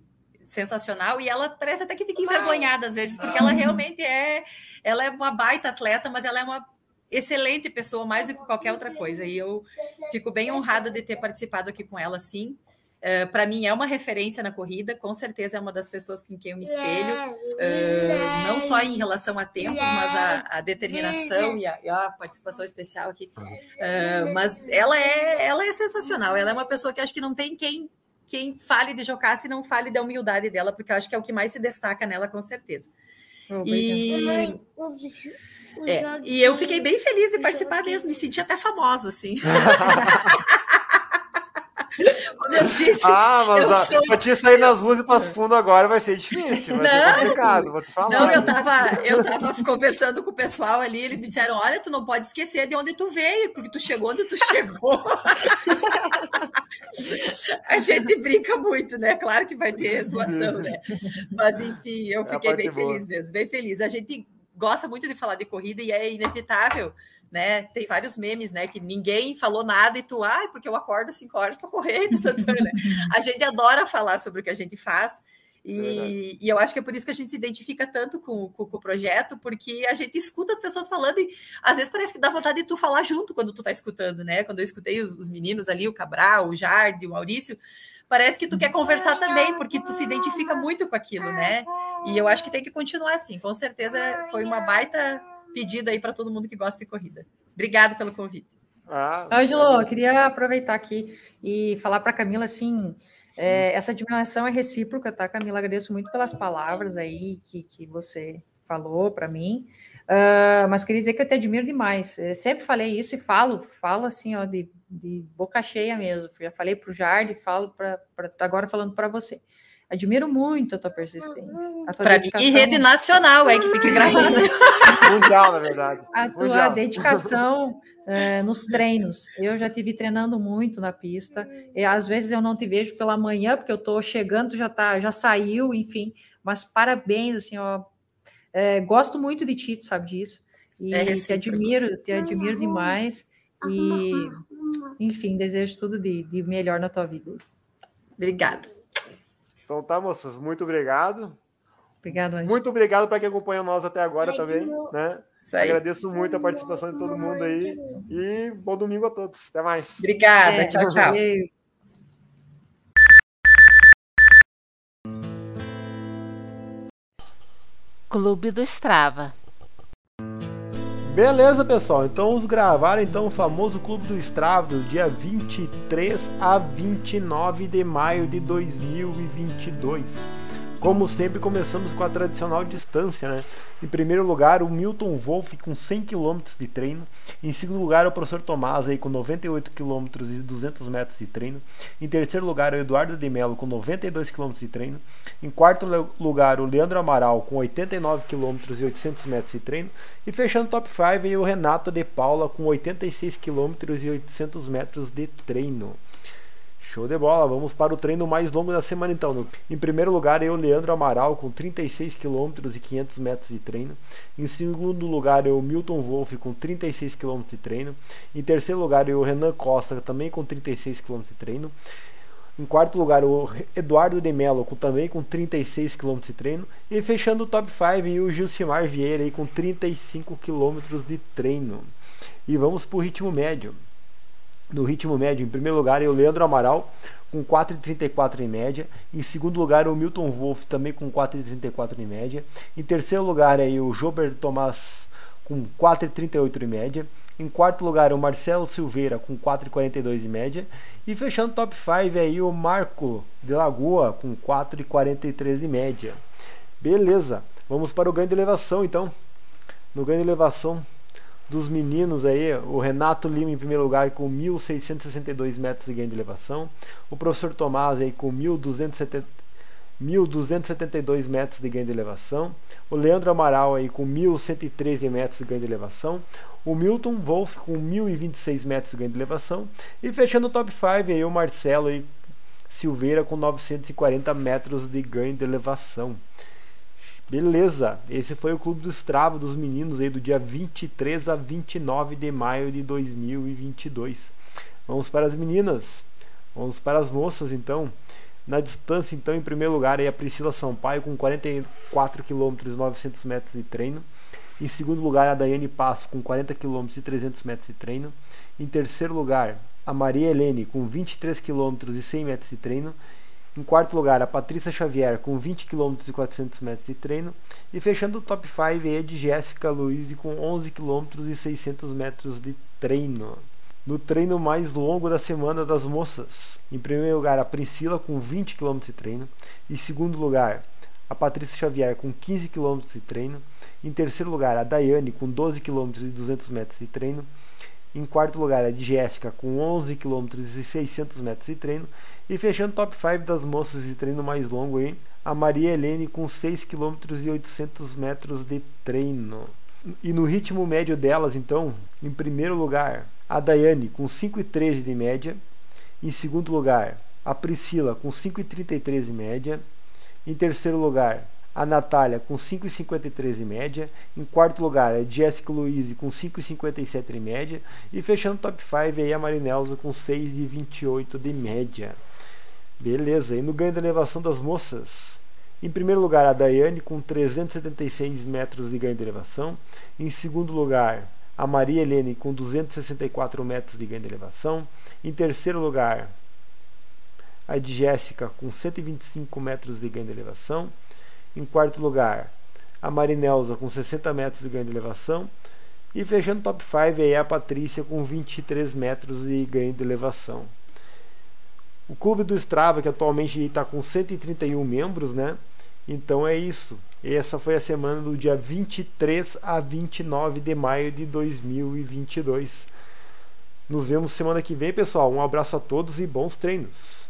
sensacional, e ela parece até que fica envergonhada às vezes, porque ela realmente é, ela é uma baita atleta, mas ela é uma excelente pessoa, mais do que qualquer outra coisa, e eu fico bem honrada de ter participado aqui com ela, sim. Uh, para mim é uma referência na corrida, com certeza é uma das pessoas com quem eu me espelho, uh, não só em relação a tempos, mas a, a determinação e a, e a, participação especial aqui. Uh, mas ela é, ela é sensacional, ela é uma pessoa que acho que não tem quem, quem fale de Jocasta e não fale da humildade dela, porque eu acho que é o que mais se destaca nela, com certeza. E... É, e eu fiquei bem feliz de participar mesmo, me senti até famosa, assim. Como eu disse. Ah, mas a, sou... pra te sair nas ruas e para fundo agora vai ser difícil, vai não, ser complicado, vou te falar. Não, eu tava, eu tava conversando com o pessoal ali, eles me disseram: olha, tu não pode esquecer de onde tu veio, porque tu chegou onde tu chegou. a gente brinca muito, né? Claro que vai ter zoação, né? Mas enfim, eu é fiquei é bem boa. feliz mesmo, bem feliz. A gente gosta muito de falar de corrida e é inevitável né? Tem vários memes, né? Que ninguém falou nada e tu, ai, ah, porque eu acordo cinco horas para correr. Tá, tá, né? A gente adora falar sobre o que a gente faz. E, e, eu acho que é por isso que a gente se identifica tanto com, com, com, o projeto, porque a gente escuta as pessoas falando e às vezes parece que dá vontade de tu falar junto quando tu tá escutando, né? Quando eu escutei os, os meninos ali, o Cabral, o Jardim, o Maurício, parece que tu quer conversar também, porque tu se identifica muito com aquilo, né? E eu acho que tem que continuar assim. Com certeza foi uma baita pedido aí para todo mundo que gosta de corrida. Obrigado pelo convite. Ah, Ângelo, queria aproveitar aqui e falar para a Camila assim. É, essa admiração é recíproca, tá, Camila? Agradeço muito pelas palavras aí que, que você falou para mim. Uh, mas queria dizer que eu te admiro demais. Eu sempre falei isso e falo, falo assim, ó, de, de boca cheia mesmo. Já falei para o Jardim, falo para agora falando para você. Admiro muito a tua persistência. Para mim, e rede nacional, é que fique gravado. Mundial, na verdade. A tua Mundial. dedicação é, nos treinos. Eu já tive treinando muito na pista. E às vezes eu não te vejo pela manhã, porque eu estou chegando, já tá, já saiu, enfim. Mas parabéns, assim, ó. É, gosto muito de ti, tu sabe disso. E é te admiro, te admiro demais. E, enfim, desejo tudo de, de melhor na tua vida. Obrigada. Então tá, moças, muito obrigado. Obrigado, Anjo. Muito obrigado para quem acompanhou nós até agora Ai, também, né? Agradeço muito a participação de todo mundo aí e bom domingo a todos. Até mais. Obrigada. É, tchau, tchau. Clube do Strava. Beleza, pessoal. Então vamos gravar então o famoso Clube do Strava do dia 23 a 29 de maio de 2022. Como sempre, começamos com a tradicional distância, né? Em primeiro lugar, o Milton Wolff com 100 km de treino. Em segundo lugar, o professor Tomás aí com 98 km e 200 metros de treino. Em terceiro lugar, o Eduardo de Mello com 92 km de treino. Em quarto lugar, o Leandro Amaral com 89 km e 800 metros de treino. E fechando o top 5, aí, o Renato de Paula com 86 km e 800 metros de treino. Show de bola, vamos para o treino mais longo da semana então. Em primeiro lugar, eu, Leandro Amaral, com 36 km e 500 metros de treino. Em segundo lugar, eu, Milton Wolff, com 36 km de treino. Em terceiro lugar, eu, Renan Costa, também com 36 km de treino. Em quarto lugar, o Eduardo de Mello, com, também com 36 km de treino. E fechando o top 5, o Gilcimar Vieira, aí, com 35 km de treino. E vamos para o ritmo médio no ritmo médio. Em primeiro lugar é o Leandro Amaral, com 4,34 em média. Em segundo lugar, o Milton Wolff, também com 4,34 em média. Em terceiro lugar, é o Jober Tomás, com 4,38 em média. Em quarto lugar, o Marcelo Silveira, com 4,42 em média. E fechando o top 5, aí o Marco de Lagoa, com 4,43 em média. Beleza, vamos para o ganho de elevação então. No ganho de elevação, dos meninos aí, o Renato Lima em primeiro lugar com 1.662 metros de ganho de elevação, o professor Tomás aí com 1.272 metros de ganho de elevação, o Leandro Amaral aí com 1.113 metros de ganho de elevação, o Milton Wolff com 1.026 metros de ganho de elevação e fechando o top 5 aí o Marcelo aí, Silveira com 940 metros de ganho de elevação. Beleza, esse foi o Clube do Strava dos meninos aí do dia 23 a 29 de maio de 2022. Vamos para as meninas, vamos para as moças então. Na distância, então, em primeiro lugar, aí a Priscila Sampaio com 44 km e 900 metros de treino. Em segundo lugar, a Daiane Passo com 40 km e 300 metros de treino. Em terceiro lugar, a Maria Helene com 23 km e 100 metros de treino. Em quarto lugar, a Patrícia Xavier com 20 km e 400 metros de treino. E fechando o top 5 é de Jéssica Luiz com 11 km e 600 metros de treino. No treino mais longo da semana das moças, em primeiro lugar, a Priscila com 20 km de treino. Em segundo lugar, a Patrícia Xavier com 15 km de treino. Em terceiro lugar, a Daiane com 12 km e 200 metros de treino. Em quarto lugar, a de Jéssica, com 11 km e 600 metros de treino. E fechando top 5 das moças de treino mais longo aí, a Maria Helene com 6 km e 800 metros de treino. E no ritmo médio delas, então, em primeiro lugar, a Daiane com 5,13 de média. Em segundo lugar, a Priscila com 5,33 de média. Em terceiro lugar, a Natália com 5,53 em média. Em quarto lugar, a Jessica Louise com 5,57 em média. E fechando top 5 aí a Marinelza com 6,28 de média. Beleza, e no ganho da elevação das moças? Em primeiro lugar, a Daiane com 376 metros de ganho de elevação. Em segundo lugar, a Maria Helene com 264 metros de ganho de elevação. Em terceiro lugar, a de Jéssica com 125 metros de ganho de elevação. Em quarto lugar, a Marinelza com 60 metros de ganho de elevação. E fechando top 5 aí a Patrícia com 23 metros de ganho de elevação. O clube do Strava, que atualmente está com 131 membros, né? Então é isso. Essa foi a semana do dia 23 a 29 de maio de 2022. Nos vemos semana que vem, pessoal. Um abraço a todos e bons treinos.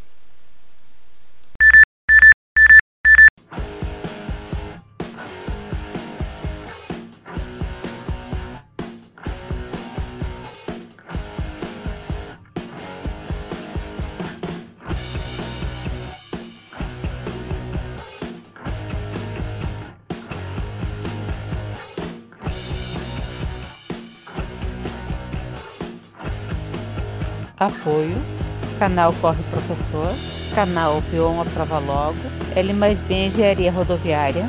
Apoio. Canal Corre Professor, Canal P1 Aprova Logo, L mais B Engenharia Rodoviária,